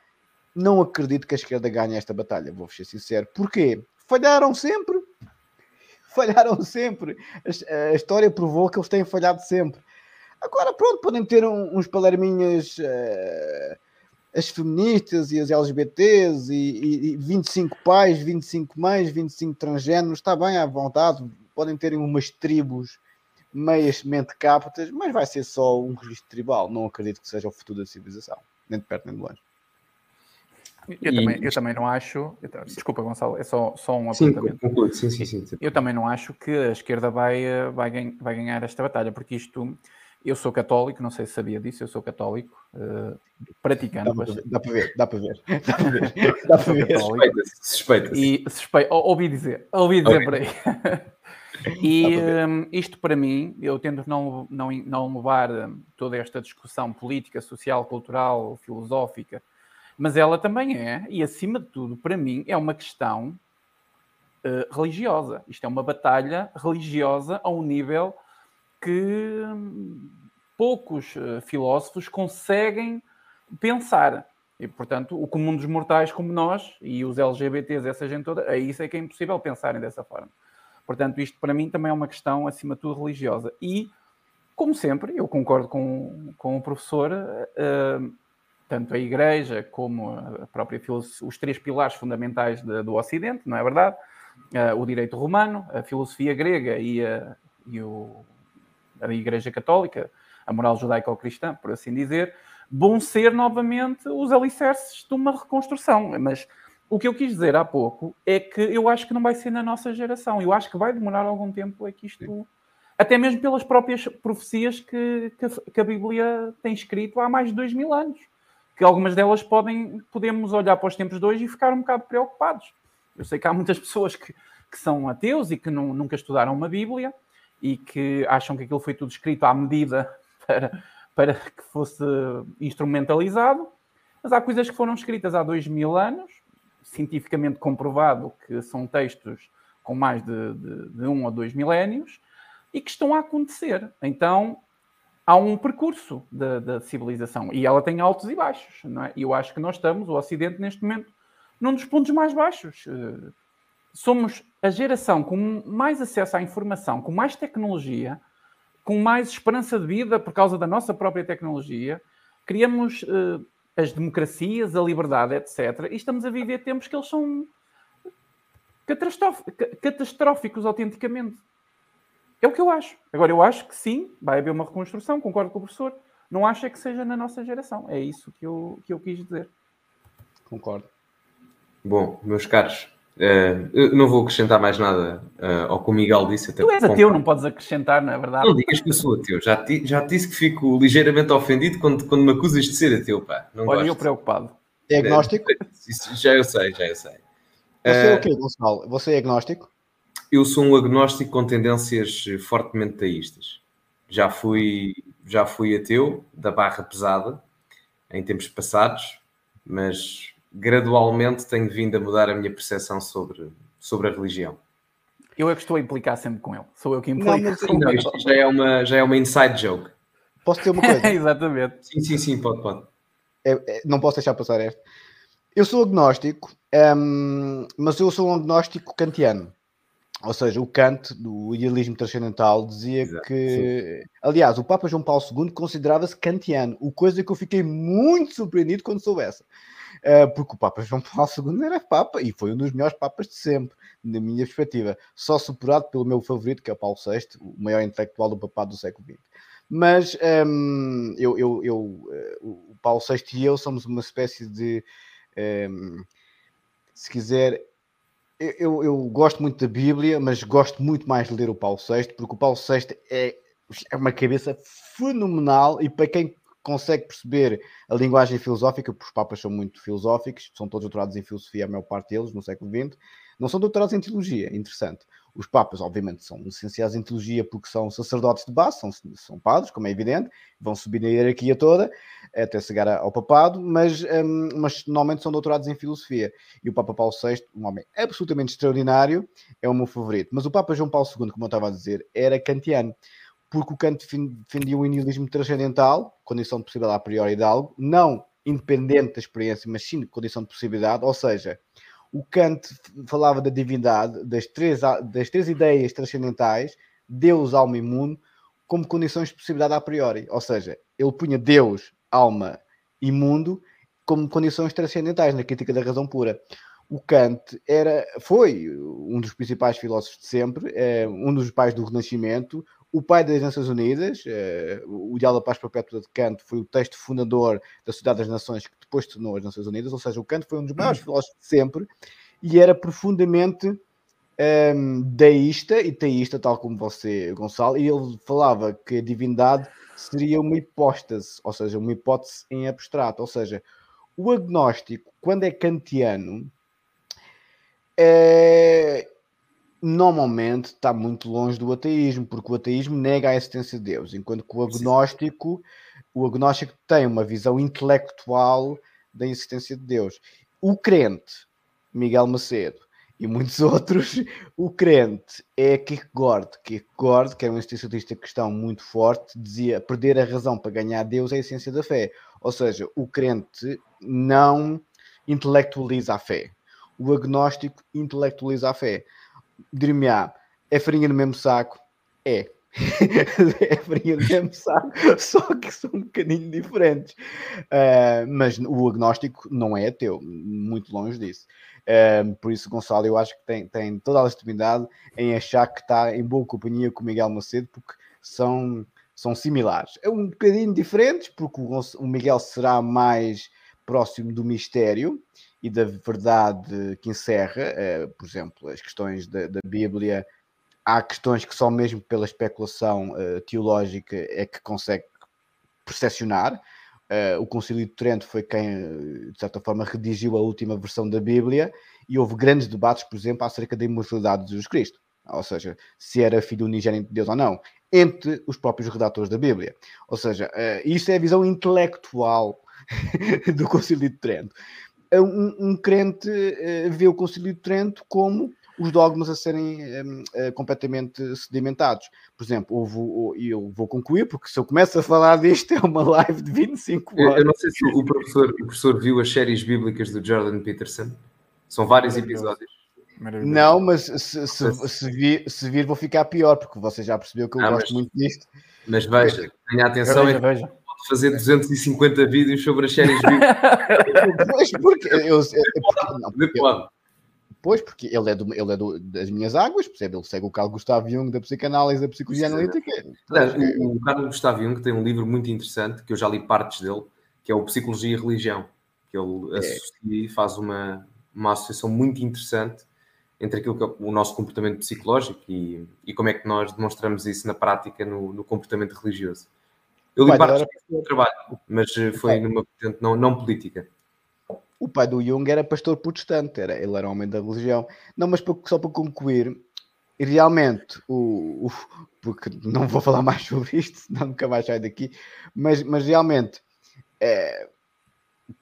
não acredito que a esquerda ganhe esta batalha, vou ser sincero. Porquê? Falharam sempre. Falharam sempre. A, história provou que eles têm falhado sempre. Agora, pronto, podem ter uns palerminhas uh, as feministas e as LGBTs e, e, e 25 pais, 25 mães, 25 transgêneros, está bem à vontade, podem terem umas tribos meias mentecaptas, mas vai ser só um registro tribal. Não acredito que seja o futuro da civilização, nem de perto nem de longe. Eu, e... também, eu também não acho. Desculpa, Gonçalo, é só, só um apontamento. Sim, sim, sim, sim, Eu também não acho que a esquerda vai, eh, vai, vai ganhar esta batalha, porque isto. Eu sou católico, não sei se sabia disso, eu sou católico, uh, praticante. Dá para ver, dá para ver, dá para ver. Dá para ver. Suspeita-se, suspeita E suspeita ouvi dizer, ouvi dizer por aí. E um, isto para mim, eu tento não, não, não levar hum, toda esta discussão política, social, cultural, filosófica, mas ela também é, e acima de tudo, para mim, é uma questão uh, religiosa. Isto é uma batalha religiosa a um nível que um, poucos uh, filósofos conseguem pensar. E, portanto, o comum dos mortais como nós e os LGBTs, essa gente toda, a isso é que é impossível pensarem dessa forma. Portanto, isto para mim também é uma questão, acima de tudo, religiosa. E, como sempre, eu concordo com, com o professor, uh, tanto a Igreja como a própria filosofia, os três pilares fundamentais de, do Ocidente, não é verdade? Uh, o direito romano, a filosofia grega e, a, e o, a Igreja Católica, a moral judaico-cristã, por assim dizer, vão ser novamente os alicerces de uma reconstrução. Mas o que eu quis dizer há pouco é que eu acho que não vai ser na nossa geração. Eu acho que vai demorar algum tempo é que isto. Sim. Até mesmo pelas próprias profecias que, que, que, a Bíblia tem escrito há mais de dois mil anos. Que algumas delas podem, podemos olhar para os tempos de hoje e ficar um bocado preocupados. Eu sei que há muitas pessoas que, que são ateus e que não, nunca estudaram uma Bíblia e que acham que aquilo foi tudo escrito à medida para, para que fosse instrumentalizado. Mas há coisas que foram escritas há dois mil anos cientificamente comprovado que são textos com mais de, de, de um ou dois milénios e que estão a acontecer. Então há um percurso da, da, civilização e ela tem altos e baixos. Não é? Eu acho que nós estamos, o Ocidente, neste momento, num dos pontos mais baixos. Somos a geração com mais acesso à informação, com mais tecnologia, com mais esperança de vida por causa da nossa própria tecnologia. Criamos uh, as democracias, a liberdade, etc. E estamos a viver tempos que eles são catastróficos, autenticamente. É o que eu acho. Agora, eu acho que sim, vai haver uma reconstrução, concordo com o professor. Não acho é que seja na nossa geração. É isso que eu, que eu quis dizer. Concordo. Bom, meus caros, Uh, eu não vou acrescentar mais nada uh, ao que o Miguel disse. Até tu és ateu, não podes acrescentar, não é verdade? Não digas que eu sou ateu. Já te, já te disse que fico ligeiramente ofendido quando, quando me acusas de ser ateu. Pá. Não Olha, eu preocupado. É agnóstico? Isso, já eu sei, já eu sei. Você é o quê, Gonçalo? Você é agnóstico? Eu sou um agnóstico com tendências fortemente teístas. Já fui, já fui ateu da barra pesada em tempos passados, mas gradualmente tenho vindo a mudar a minha percepção sobre, sobre a religião. Eu é que estou a implicar sempre com ele. Sou eu que implico. Não, mas, não, isto já é, uma, já é uma inside joke. Posso ter uma coisa? Exatamente. Sim, sim, sim, pode, pode. É, é, não posso deixar passar esta. Eu sou agnóstico, um, mas eu sou um agnóstico kantiano. Ou seja, o Kant, do idealismo transcendental, dizia Exato, que. Sim. Aliás, o Papa João Paulo II considerava-se kantiano, o coisa que eu fiquei muito surpreendido quando soubesse. Uh, porque o Papa João Paulo II era Papa e foi um dos melhores Papas de sempre, na minha perspectiva, só superado pelo meu favorito, que é Paulo VI, o maior intelectual do papado do século XX. Mas um, eu, eu, eu, uh, o Paulo VI e eu somos uma espécie de, um, se quiser, eu, eu, gosto muito da Bíblia, mas gosto muito mais de ler o Paulo VI, porque o Paulo VI é, é uma cabeça fenomenal e para quem consegue perceber a linguagem filosófica, porque os papas são muito filosóficos, são todos doutorados em filosofia, a maior parte deles, no século XX, não são doutorados em teologia, interessante. Os papas, obviamente, são licenciados em teologia porque são sacerdotes de base, são, são padres, como é evidente, vão subir na hierarquia toda até chegar ao papado, mas, um, mas normalmente são doutorados em filosofia. E o Papa Paulo VI, um homem absolutamente extraordinário, é o meu favorito. Mas o Papa João Paulo II, como eu estava a dizer, era kantiano porque o Kant defendia o nihilismo transcendental, condição de possibilidade a priori de algo, não independente da experiência, mas sim condição de possibilidade, ou seja, o Kant falava da divindade, das três, das três ideias transcendentais, Deus, alma e mundo, como condições de possibilidade a priori, ou seja, ele punha Deus, alma e mundo como condições transcendentais na crítica da razão pura. O Kant era, foi um dos principais filósofos de sempre, é, um dos pais do Renascimento, o pai das Nações Unidas, é, o Ideal da Paz Perpétua de Kant foi o texto fundador da Sociedade das Nações que depois tornou as Nações Unidas, ou seja, o Kant foi um dos maiores filósofos de sempre e era profundamente um, ehm, deísta e teísta, tal como você, Gonçalo, e ele falava que a divindade seria uma hipóstase, ou seja, uma hipótese em abstrato, ou seja, o agnóstico, quando é kantiano, é, normalmente está muito longe do ateísmo, porque o ateísmo nega a existência de Deus, enquanto que o agnóstico, o agnóstico tem uma visão intelectual da existência de Deus. O crente, Miguel Macedo, e muitos outros, o crente é Kierkegaard. Kierkegaard, que é um existencialista cristão muito forte, dizia perder a razão para ganhar Deus é a essência da fé. Ou seja, o crente não intelectualiza a fé. O agnóstico intelectualiza a fé. Dir-me, é farinha no mesmo saco? É. é farinha no mesmo saco, só que são um bocadinho diferentes. Uh, mas o agnóstico não é ateu, muito longe disso. Uh, por isso, Gonçalo, eu acho que tem, tem toda a legitimidade em achar que está em boa companhia com o Miguel Macedo, porque são, são similares. É um bocadinho diferentes, porque o, o Miguel será mais próximo do mistério e da verdade que encerra, uh, por exemplo, as questões da, da, Bíblia. Há questões que só mesmo pela especulação uh, teológica é que consegue percepcionar. Uh, o Concílio de Trento foi quem, de certa forma, redigiu a última versão da Bíblia e houve grandes debates, por exemplo, acerca da imortalidade de Jesus Cristo, ou seja, se era filho unigênito de Deus ou não, entre os próprios redatores da Bíblia. Ou seja, uh, isso é a visão intelectual do Concílio de Trento. Um, um crente uh, vê o Concílio de Trento como os dogmas a serem um, uh, eh, completamente sedimentados. Por exemplo, houve, eu vou concluir, porque se eu começo a falar disto é uma live de 25 horas. Eu, eu não sei se o professor, o professor viu as séries bíblicas do Jordan Peterson. São vários episódios. Não, mas se, se, se, vir, se, vir, vou ficar pior, porque você já percebeu que eu ah, gosto mas, muito disto. Mas veja, tenha atenção, veja, é veja. Pode fazer 250 vídeos sobre as séries bíblicas. pois, porque eu, porque, não, porque, Pois, porque ele é, do, ele é do, das minhas águas, percebe? Ele segue o Carlos Gustavo Jung da psicanálise da psicologia Sim. analítica. o, o Carlos Gustavo Jung tem um livro muito interessante, que eu já li partes dele, que é o Psicologia e Religião, que ele é. associa e faz uma, uma associação muito interessante entre aquilo que é o nosso comportamento psicológico e, e como é que nós demonstramos isso na prática no, no comportamto religioso. Eu li partes do trabalho, mas foi numa vertente não, não política o pai do Jung era pastor protestante, era, ele era homem da religião. Não, mas só para concluir, realmente, o, o, porque não vou falar mais sobre isto, senão nunca mais saio daqui, mas, mas realmente, é,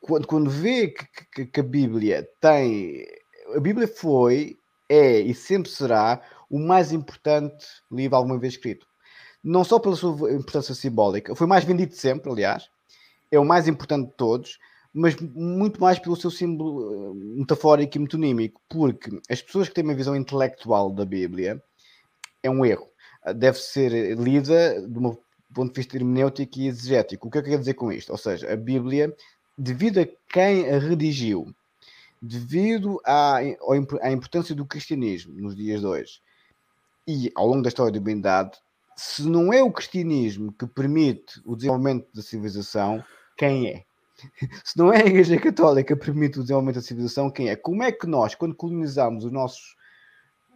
quando, quando vê que, que, que, a Bíblia tem. A Bíblia foi, é e sempre será o mais importante livro alguma vez escrito. Não só pela sua importância simbólica, foi mais vendido sempre, aliás, é o mais importante de todos mas muito mais pelo seu símbolo eh, metafórico e metonímico, porque as pessoas que têm uma visão intelectual da Bíblia é um erro. Ah, deve ser lida de um ponto de vista hermenêutico e exegético. O que é que eu quero dizer com isto? Ou seja, a Bíblia, devido a quem a redigiu, devido à, à importância do cristianismo nos dias de hoje e ao longo da história da humanidade, se não é o cristianismo que permite o desenvolvimento da civilização, quem é? se não é a Igreja Católica que permite o desenvolvimento da civilização, quem é? Como é que nós, quando colonizamos os nossos,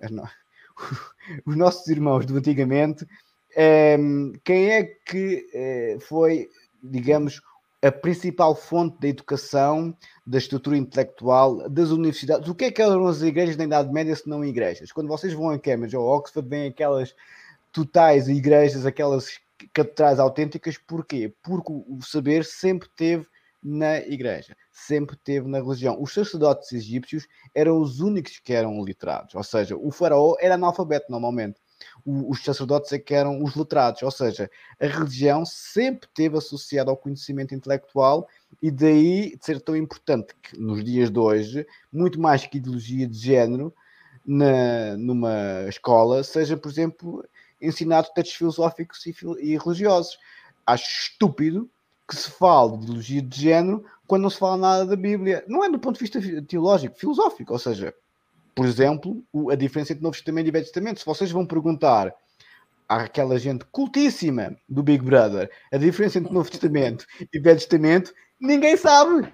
os nossos irmãos do antigamente, ehm, quem é que eh, foi, digamos, a principal fonte da educação, da estrutura intelectual, das universidades? O que é que eram as igrejas na Idade Média se não igrejas? Quando vocês vão a Cambridge ou Oxford, vêm aquelas totais igrejas, aquelas catedrais autênticas, porquê? Porque o saber sempre teve na igreja, sempre teve na religião. Os sacerdotes egípcios eram os únicos que eram literados, ou seja, o faraó era analfabeto normalmente. os sacerdotes é que eram os letrados, ou seja, a religião sempre teve associada ao conhecimento intelectual e daí de ser tão importante que nos dias de hoje, muito mais que ideologia de género, na, numa escola, seja, por exemplo, ensinado textos filosóficos e, e religiosos. Acho estúpido que se fale de ideologia de género quando não se fala nada da Bíblia. Não é do ponto de vista teológico, filosófico. Ou seja, por exemplo, a diferença entre Novo Testamento e Velho Testamento. Se vocês vão perguntar àquela gente cultíssima do Big Brother a diferença entre Novo Testamento e Velho Testamento, ninguém sabe.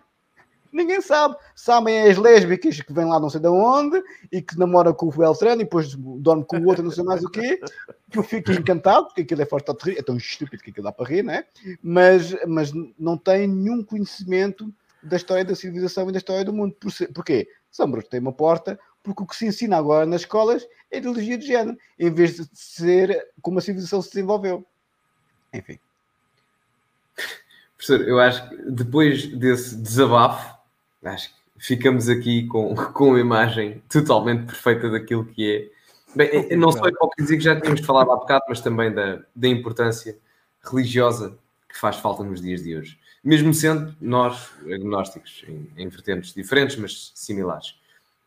Ninguém sabe. Sabem as lésbicas que vêm lá não sei de onde e que namoram com o Beltrano e depois dorme com o outro, não sei mais o quê. Que eu fico encantado, porque aquilo é forte a rir, é tão estúpido que aquilo dá para rir, né? Mas, mas não tem nenhum conhecimento da história da civilização e da história do mundo. Por Porquê? São Bruno tem uma porta, porque o que se ensina agora nas escolas é ideologia de género, em vez de ser como a civilização se desenvolveu. Enfim. Professor, eu acho que depois desse desabafo, acho que ficamos aqui com, com uma imagem totalmente perfeita daquilo que é. Bem, não só hipocrisia que já tínhamos falado há bocado, mas também da, da importância religiosa que faz falta nos dias de hoje. Mesmo sendo nós agnósticos em, em vertentes diferentes, mas similares.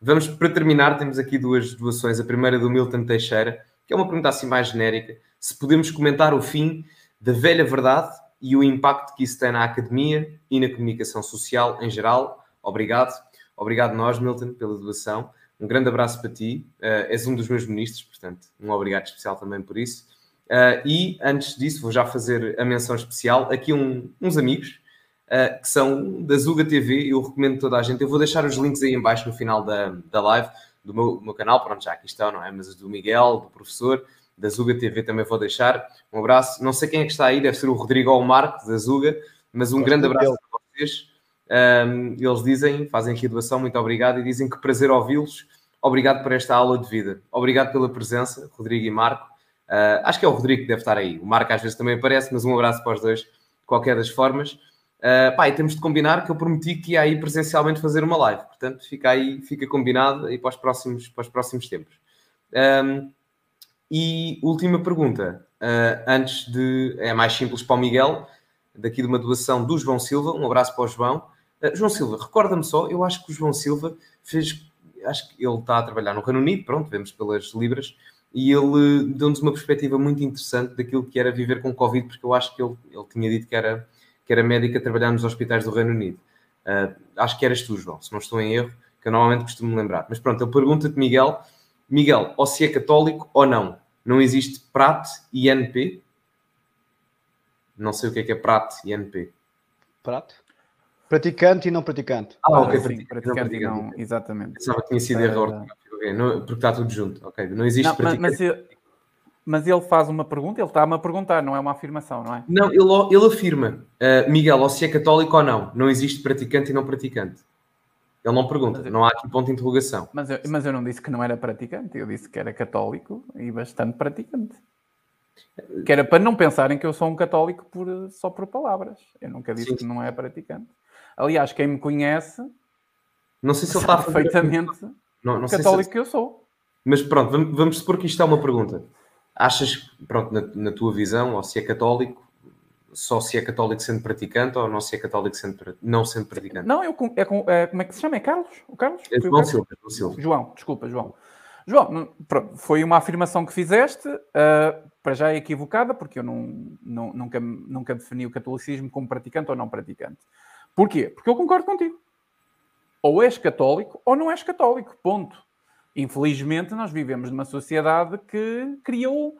Vamos, para terminar, temos aqui duas doações. A primeira do Milton Teixeira, que é uma pergunta assim mais genérica. Se podemos comentar o fim da velha verdade e o impacto que isso tem na academia e na comunicação social em geral, obrigado. Obrigado nós, Milton, pela doação. Um grande abraço para ti. Uh, és um dos meus ministros, portanto, um obrigado especial também por isso. Uh, e antes disso, vou já fazer a menção especial. Aqui um, uns amigos uh, que são da Zuga TV. Eu recomendo toda a gente. Eu vou deixar os links aí embaixo no final da, da live do meu, do meu canal. Pronto, já aqui estão, não é? Mas do Miguel, do professor, da Zuga TV também vou deixar. Um abraço. Não sei quem é que está aí, deve ser o Rodrigo ou o Marco da Zuga, mas um Gosto grande abraço para vocês. Um, eles dizem, fazem aqui a doação, muito obrigado, e dizem que prazer ouvi-los. Obrigado por esta aula de vida. Obrigado pela presença, Rodrigo e Marco. Uh, acho que é o Rodrigo que deve estar aí. O Marco às vezes também aparece, mas um abraço para os dois, de qualquer das formas. Uh, pá, e temos de combinar que eu prometi que ia aí presencialmente fazer uma live. Portanto, fica aí, fica combinado aí para os próximos, para os próximos tempos. Um, e última pergunta, uh, antes de. É mais simples para o Miguel, daqui de uma doação do João Silva. Um abraço para o João. Uh, João Silva, recorda-me só, eu acho que o João Silva fez, acho que ele está a trabalhar no Reino Unido, pronto, vemos pelas libras, e ele deu-nos uma perspectiva muito interessante daquilo que era viver com Covid, porque eu acho que ele, ele tinha dito que era, que era médico a trabalhar nos hospitais do Reino Unido. Uh, acho que eras tu, João, se não estou em erro, que eu normalmente costumo lembrar. Mas pronto, ele pergunta-te, Miguel, Miguel, ou se é católico ou não. Não existe PRAT e NP? Não sei o que é que é PRAT e NP. PRAT? Praticante e não praticante. Ah, ok. Sim, praticante, e não, exatamente. Pensava que tinha sido erro, porque está tudo junto. Ok, não existe não, praticante. Mas, ele, mas ele faz uma pergunta, ele está-me a perguntar, não é uma afirmação, não é? Não, ele, ele afirma, uh, Miguel, ou se é católico ou não, não existe praticante e não praticante. Ele não pergunta, não há aqui ponto de interrogação. Mas eu, mas eu não disse que não era praticante, eu disse que era católico e bastante praticante. Que era para não pensarem que eu sou um católico por, só por palavras. Eu nunca disse Sim. que não é praticante. Aliás, quem me conhece não sei se ele está perfeitamente não, não católico se... que eu sou. Mas pronto, vamos, vamos supor que isto é uma pergunta. Achas, pronto, na, na, tua visão, ou se é católico, só se é católico sendo praticante ou não se é católico sendo, não sendo praticante? Não, eu, é, é, como é que se chama? É Carlos? O Carlos? É João, Silva, João Silva. João, desculpa, João. João, pronto, foi uma afirmação que fizeste, uh, para já é equivocada, porque eu não, não, nunca, nunca defini o catolicismo como praticante ou não praticante. Porquê? Porque eu concordo contigo. Ou és católico ou não és católico. Ponto. Infelizmente, nós vivemos numa sociedade que criou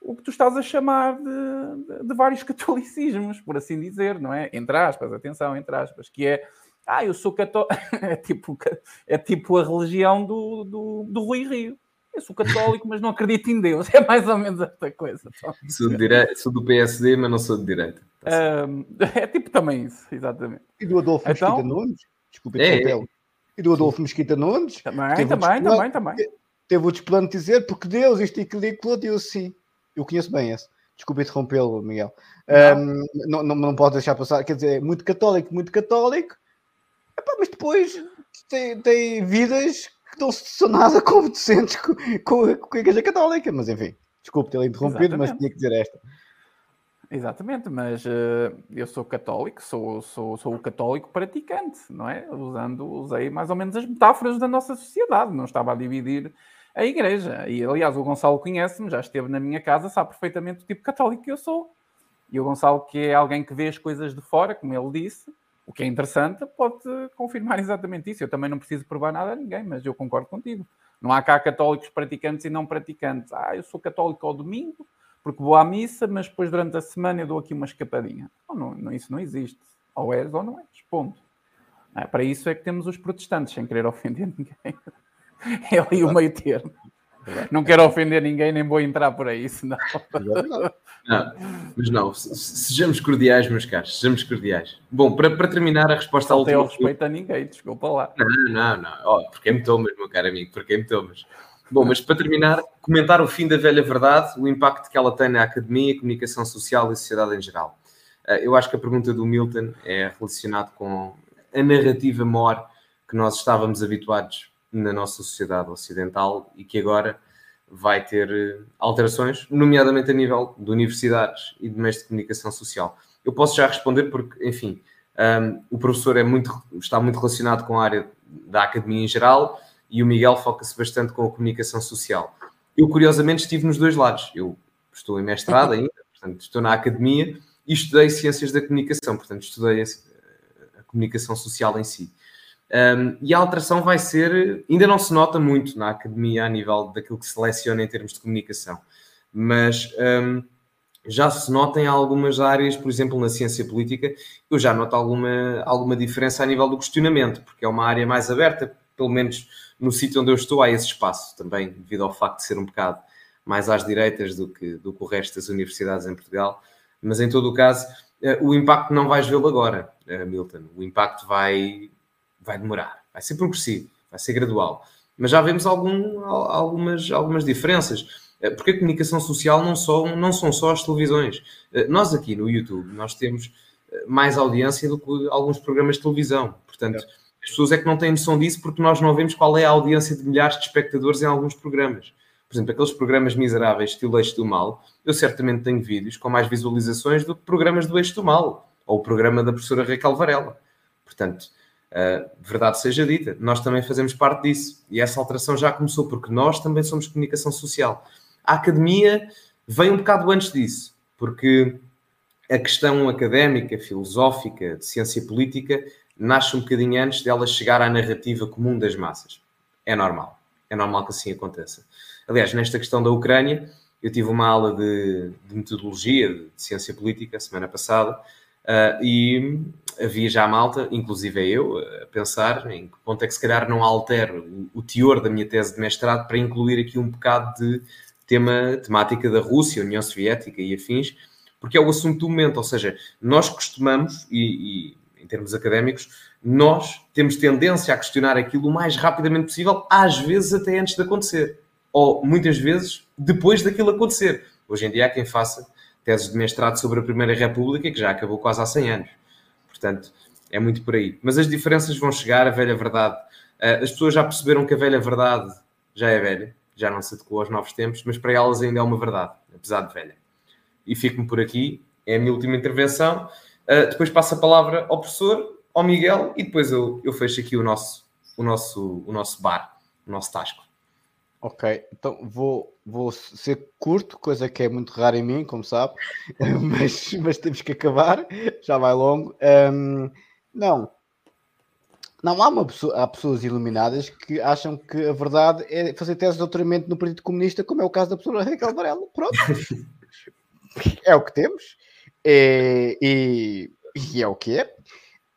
o que tu estás a chamar de, de, de, vários catolicismos, por assim dizer, não é? Entre aspas, atenção, entre aspas, que é ah, eu sou católico, é tipo, é tipo a religião do, do, do Rui Rio. Eu sou católico, mas não acredito em Deus. É mais ou menos esta coisa. Sou, de sou do PSD, mas não sou de direita. Um, é tipo também isso, exatamente. E do Adolfo então, Mesquita Nunes? Desculpa, é, é. E do Adolfo Mesquita Nunes? Também, também, também, também. Teve o desplano de dizer, porque Deus, isto e aquilo e aquilo, eu sim. Eu conheço bem esse. Desculpa interrompê-lo, Miguel. Não. Um, não, não, não pode deixar passar. Quer dizer, muito católico, muito católico. Epá, mas depois tem, tem vidas que não são nada decentes com, com, com a Igreja Católica. Mas enfim, desculpe ter interrompido, Exatamente. mas tinha que dizer esta. Exatamente, mas uh, eu sou católico, sou, sou, sou o católico praticante, não é? Usando, usei mais ou menos as metáforas da nossa sociedade, não estava a dividir a igreja. E aliás, o Gonçalo conhece-me, já esteve na minha casa, sabe perfeitamente o tipo católico que eu sou. E o Gonçalo, que é alguém que vê as coisas de fora, como ele disse, o que é interessante, pode confirmar exatamente isso. Eu também não preciso provar nada a ninguém, mas eu concordo contigo. Não há cá católicos praticantes e não praticantes. Ah, eu sou católico ao domingo, porque vou à missa, mas depois durante a semana eu dou aqui uma escapadinha. Não, não, isso não existe. Ou és ou não és. Ponto. É, para isso é que temos os protestantes, sem querer ofender ninguém. É ali o meio termo. Não quero ofender ninguém, nem vou entrar por aí, senão. Não, mas não, sejamos cordiais, meus caros, sejamos cordiais. Bom, para, para terminar a resposta ao última. Não tenho respeito a ninguém, desculpa lá. Não, não, não. Oh, porque me tomas, meu caro amigo, porque me tomas. Bom, mas para terminar, comentar o fim da velha verdade, o impacto que ela tem na academia, comunicação social e sociedade em geral. Eh, eu acho que a pergunta do Milton é relacionada com a narrativa maior que nós estávamos habituados na nossa sociedade ocidental e que agora vai ter eh, alterações, nomeadamente a nível de universidades e de meios de comunicação social. Eu posso já responder porque, enfim, um, o professor é muito, está muito relacionado com a área da academia em geral e o Miguel foca-se bastante com a comunicação social. Eu, curiosamente, estive nos dois lados. Eu estou em mestrado ainda, portanto, estou na academia e estudei ciências da comunicação, portanto, estudei a, a comunicação social em si. Um, e a alteração vai ser, ainda não se nota muito na academia a nível daquilo que se seleciona em termos de comunicação, mas um, já se nota em algumas áreas, por exemplo, na ciência política, eu já noto alguma, alguma diferença a nível do questionamento, porque é uma área mais aberta, pelo menos no sítio onde eu estou, há esse espaço também, devido ao facto de ser um bocado mais às direitas do que, do que o resto das universidades em Portugal. Mas em todo o caso, eh, o impacto não vais vê-lo agora, eh, Milton. O impacto vai, vai demorar, vai ser progressivo, vai ser gradual. Mas já vemos algum, algumas, algumas diferenças. Eh, porque a comunicação social não, só, não são só as televisões. Eh, nós aqui no YouTube, nós temos eh, mais audiência do que alguns programas de televisão. Portanto, é. as pessoas é que não têm noção disso porque nós não vemos qual é a audiência de milhares de espectadores em alguns programas. Por exemplo, aqueles programas miseráveis, estilo Eixo do Mal, eu certamente tenho vídeos com mais visualizações do que programas do Eixo do Mal, ou o programa da professora Raquel Varela. Portanto, Verdade seja dita, nós também fazemos parte disso. E essa alteração já começou, porque nós também somos comunicação social. A academia vem um bocado antes disso, porque a questão académica, filosófica, de ciência política, nasce um bocadinho antes dela chegar à narrativa comum das massas. É normal. É normal que assim aconteça. Aliás, nesta questão da Ucrânia, eu tive uma aula de, de metodologia de, ciência política semana passada Uh, e havia já malta, inclusive eu, a pensar em que ponto é que se calhar não altero o, o teor da minha tese de mestrado para incluir aqui um bocado de tema, temática da Rússia, União Soviética e afins, porque é o assunto do momento, ou seja, nós costumamos, e, e em termos académicos, nós temos tendência a questionar aquilo o mais rapidamente possível, às vezes até antes de acontecer, ou muitas vezes depois daquilo acontecer. Hoje em dia há quem faça teses de mestrado sobre a Primeira República, que já acabou quase há 100 anos. Portanto, é muito por aí. Mas as diferenças vão chegar, a velha verdade. Eh, as pessoas já perceberam que a velha verdade já é velha, já não se adequou aos novos tempos, mas para elas ainda é uma verdade, apesar de velha. E fico-me por aqui, é a minha última intervenção. Uh, depois passo a palavra ao professor, ao Miguel, e depois eu, eu fecho aqui o nosso, o, nosso, o nosso bar, o nosso tasco. Ok, então vou, vou ser curto, coisa que é muito rara em mim, como sabe, mas, mas temos que acabar, já vai longo. Um, não, não há, uma pessoa, há pessoas iluminadas que acham que a verdade é fazer tese de doutoramento no Partido Comunista, como é o caso da pessoa Raquel Varela. Pronto, é o que temos é, e, e é o que é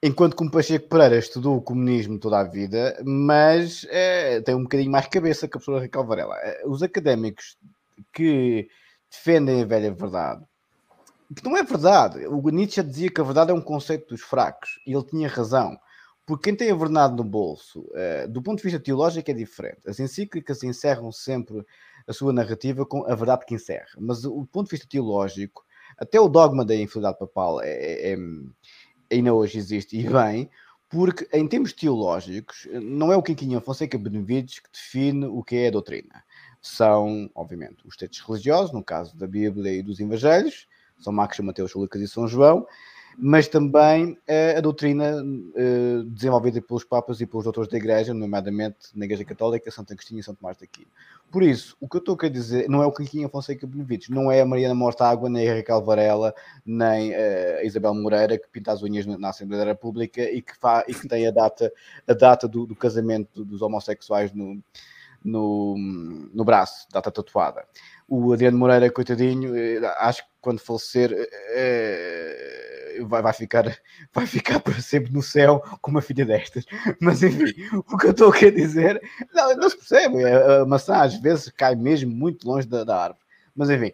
enquanto que o Pacheco Pereira estudou o comunismo toda a vida, mas é, tem um bocadinho mais cabeça que a professora Raquel Varela. Eh, os académicos que defendem a velha verdade, que não é verdade. O Nietzsche dizia que a verdade é um conceito dos fracos, e ele tinha razão. Porque quem tem a verdade no bolso, uh, do ponto de vista teológico, é diferente. As encíclicas encerram sempre a sua narrativa com a verdade que encerra. Mas do ponto de vista teológico, até o dogma da infidelidade papal é, é, ainda hoje existe, e bem, porque em termos teológicos, não é o Quinquinhão Fonseca Benevides que define o que é a doutrina. São, obviamente, os textos religiosos, no caso da Bíblia e dos Evangelhos, São Marcos, Mateus, Lucas e São João, mas também a doutrina desenvolvida pelos Papas e pelos doutores da Igreja, nomeadamente na Igreja Católica, Santo Agostinho e Santo Tomás de Aquino. Por isso, o que eu estou a dizer não é o Quiquinha Fonseca Benevides, não é a Mariana Mortágua, nem a Raquel Varela, nem a Isabel Moreira, que pinta as unhas na Assembleia da República e que, fa, e que tem a data, a data do, do casamento dos homossexuais no, no, no braço, data tatuada. O Adriano Moreira, coitadinho, eh, acho que quando falecer vai, vai, ficar, vai ficar para sempre no céu com uma filha destas. Mas enfim, o que eu estou a dizer, não, não se percebe. A maçã às vezes cai mesmo muito longe da, da árvore. Mas enfim,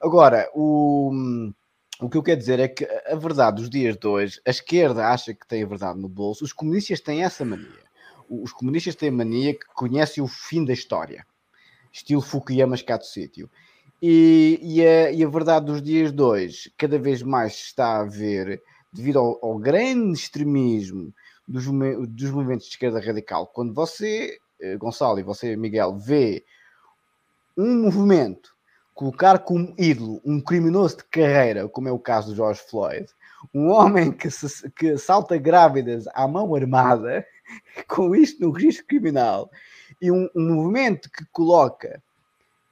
agora o. O que eu quero dizer é que a verdade dos dias de hoje, a esquerda acha que tem a verdade no bolso, os comunistas têm essa mania os comunistas têm a mania que conhecem o fim da história, estilo Fukuyama do sítio. E, e, a, e, a, verdade dos dias de hoje, cada vez mais se está a ver, devido ao, ao grande extremismo dos, dos, movimentos de esquerda radical. Quando você, eh, Gonçalo, e você, Miguel, vê um movimento colocar como ídolo um criminoso de carreira, como é o caso do George Floyd, um homem que, se, que salta grávidas à mão armada, com isto no registro criminal e um, um movimento que coloca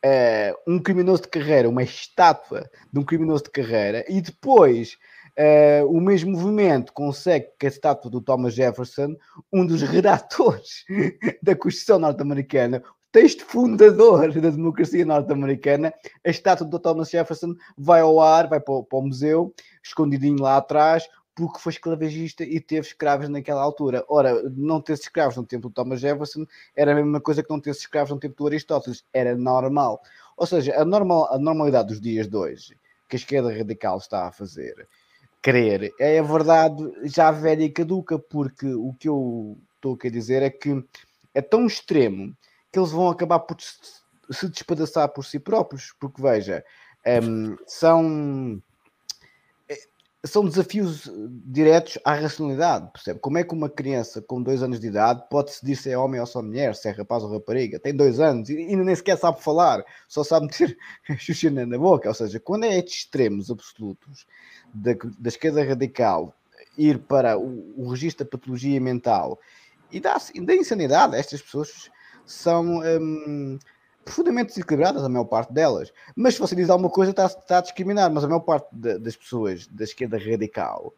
uh, um criminoso de carreira, uma estátua de um criminoso de carreira, e depois uh, o mesmo movimento consegue que a estátua do Thomas Jefferson, um dos redatores da Constituição norte-americana, texto fundador da democracia norte-americana, a estátua do Thomas Jefferson vai ao ar, vai para o, para o museu, escondidinho lá atrás, porque foi escravagista e teve escravos naquela altura. Ora, não ter escravos no tempo do Thomas Jefferson era a mesma coisa que não ter escravos no tempo do Aristóteles, era normal. Ou seja, a, normal, a normalidade dos dias de hoje, que a esquerda radical está a fazer, crer, é a verdade já velha e caduca, porque o que eu estou a dizer é que é tão extremo que eles vão acabar por se despedaçar por si próprios, porque veja, um, são são desafios eh, diretos à racionalidade, percebe? Como é que uma criança com dois anos de idade pode decidir se é homem ou se é mulher, se é rapaz ou rapariga? Tem dois anos e ainda nem sequer sabe falar, só sabe meter xuxa na boca. Ou seja, quando é estes extremos absolutos da, da esquerda radical ir para o, o registro da patologia mental e da, da insanidade, estas pessoas são. Hum, profundamente desequilibradas, a maior parte delas. Mas se você diz alguma coisa, está, está a discriminar. Mas a maior parte de, das pessoas da esquerda radical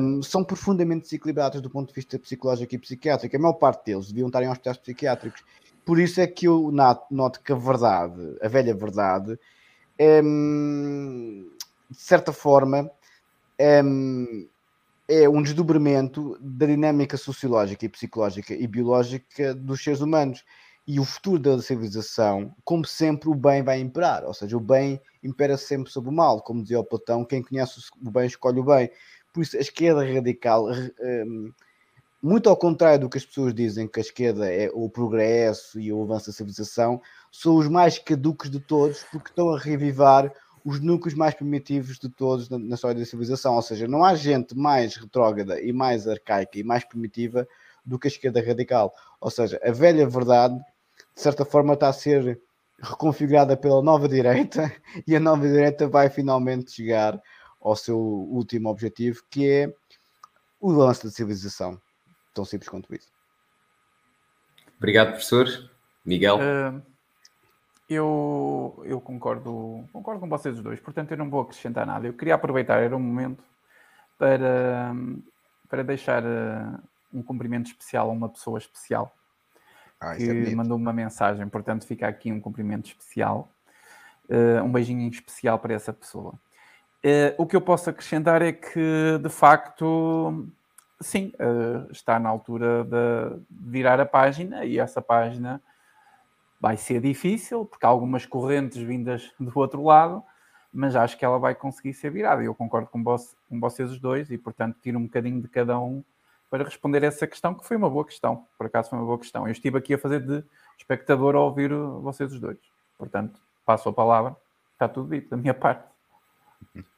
um, são profundamente desequilibradas do ponto de vista psicológico e psiquiátrico. A maior parte deles deviam estar em hospitais psiquiátricos. Por isso é que eu noto que a verdade, a velha verdade, um, de certa forma, um, é um desdobramento da dinâmica sociológica e psicológica e biológica dos seres humanos e o futuro da civilização, como sempre, o bem vai imperar, ou seja, o bem impera sempre sobre o mal, como dizia o Platão, quem conhece o bem escolhe o bem. Por isso, a esquerda radical, hum, muito ao contrário do que as pessoas dizem, que a esquerda é o progresso e o avanço da civilização, são os mais caducos de todos, porque estão a revivar os núcleos mais primitivos de todos na, na história da civilização. Ou seja, não há gente mais retrógrada e mais arcaica e mais primitiva do que a esquerda radical. Ou seja, a velha verdade de certa forma está a ser reconfigurada pela nova direita e a nova direita vai finalmente chegar ao seu último objetivo, que é o lance da civilização. Tão simples quanto isso. Obrigado, professor. Miguel? Uh, eu, eu concordo, concordo com vocês os dois, portanto eu não vou acrescentar nada. Eu queria aproveitar, era um momento para, para deixar uh, um cumprimento especial a uma pessoa especial ah, que é mandou uma mensagem, portanto fica aqui um cumprimento especial, uh, um beijinho especial para essa pessoa. Uh, o que eu posso acrescentar é que, de facto, sim, uh, está na altura de virar a página e essa página vai ser difícil, porque há algumas correntes vindas do outro lado, mas acho que ela vai conseguir ser virada. Eu concordo com, vos, com vocês os dois e, portanto, tiro um bocadinho de cada um para responder essa questão, que foi uma boa questão. Por acaso foi uma boa questão. Eu estive aqui a fazer de espectador a ouvir vocês os dois. Portanto, passo a palavra. Está tudo dito da minha parte.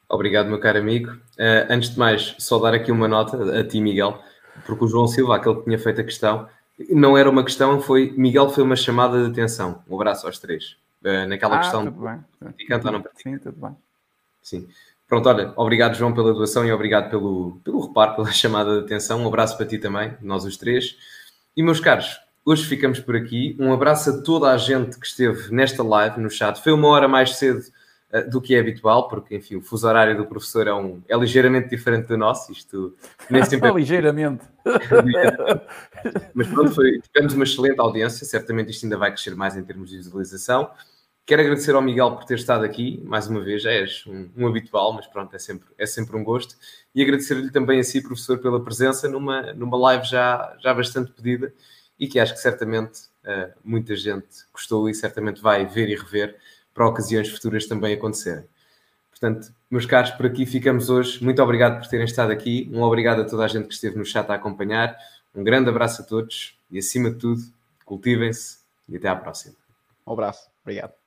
Obrigado, meu caro amigo. Uh, antes de mais, só dar aqui uma nota a ti, Miguel, porque o João Silva, aquele que tinha feito a questão, não era uma questão, foi Miguel foi uma chamada de atenção. Um abraço aos três. Uh, naquela ah, questão. Tudo bem. Praticante ou não praticante? Sim, tudo bem. Sim. Pronto, olha, obrigado João pela doação e obrigado pelo, pelo reparo, pela chamada de atenção. Um abraço para ti também, nós os três. E meus caros, hoje ficamos por aqui. Um abraço a toda a gente que esteve nesta live no chat. Foi uma hora mais cedo uh, do que é habitual, porque enfim, o fuso horário do professor é, um, é ligeiramente diferente do nosso. Isto nem sempre é... ligeiramente. Mas pronto, foi, tivemos uma excelente audiência. Certamente isto ainda vai crescer mais em termos de visualização. Quero agradecer ao Miguel por ter estado aqui, mais uma vez, já és um, um habitual, mas pronto, é sempre, é sempre um gosto. E agradecer-lhe também a si, professor, pela presença numa, numa live já, já bastante pedida e que acho que certamente uh, muita gente gostou e certamente vai ver e rever para ocasiões futuras também acontecerem. Portanto, meus caros, por aqui ficamos hoje. Muito obrigado por terem estado aqui. Um obrigado a toda a gente que esteve no chat a acompanhar. Um grande abraço a todos e, acima de tudo, cultivem-se e até à próxima. Um abraço. Obrigado.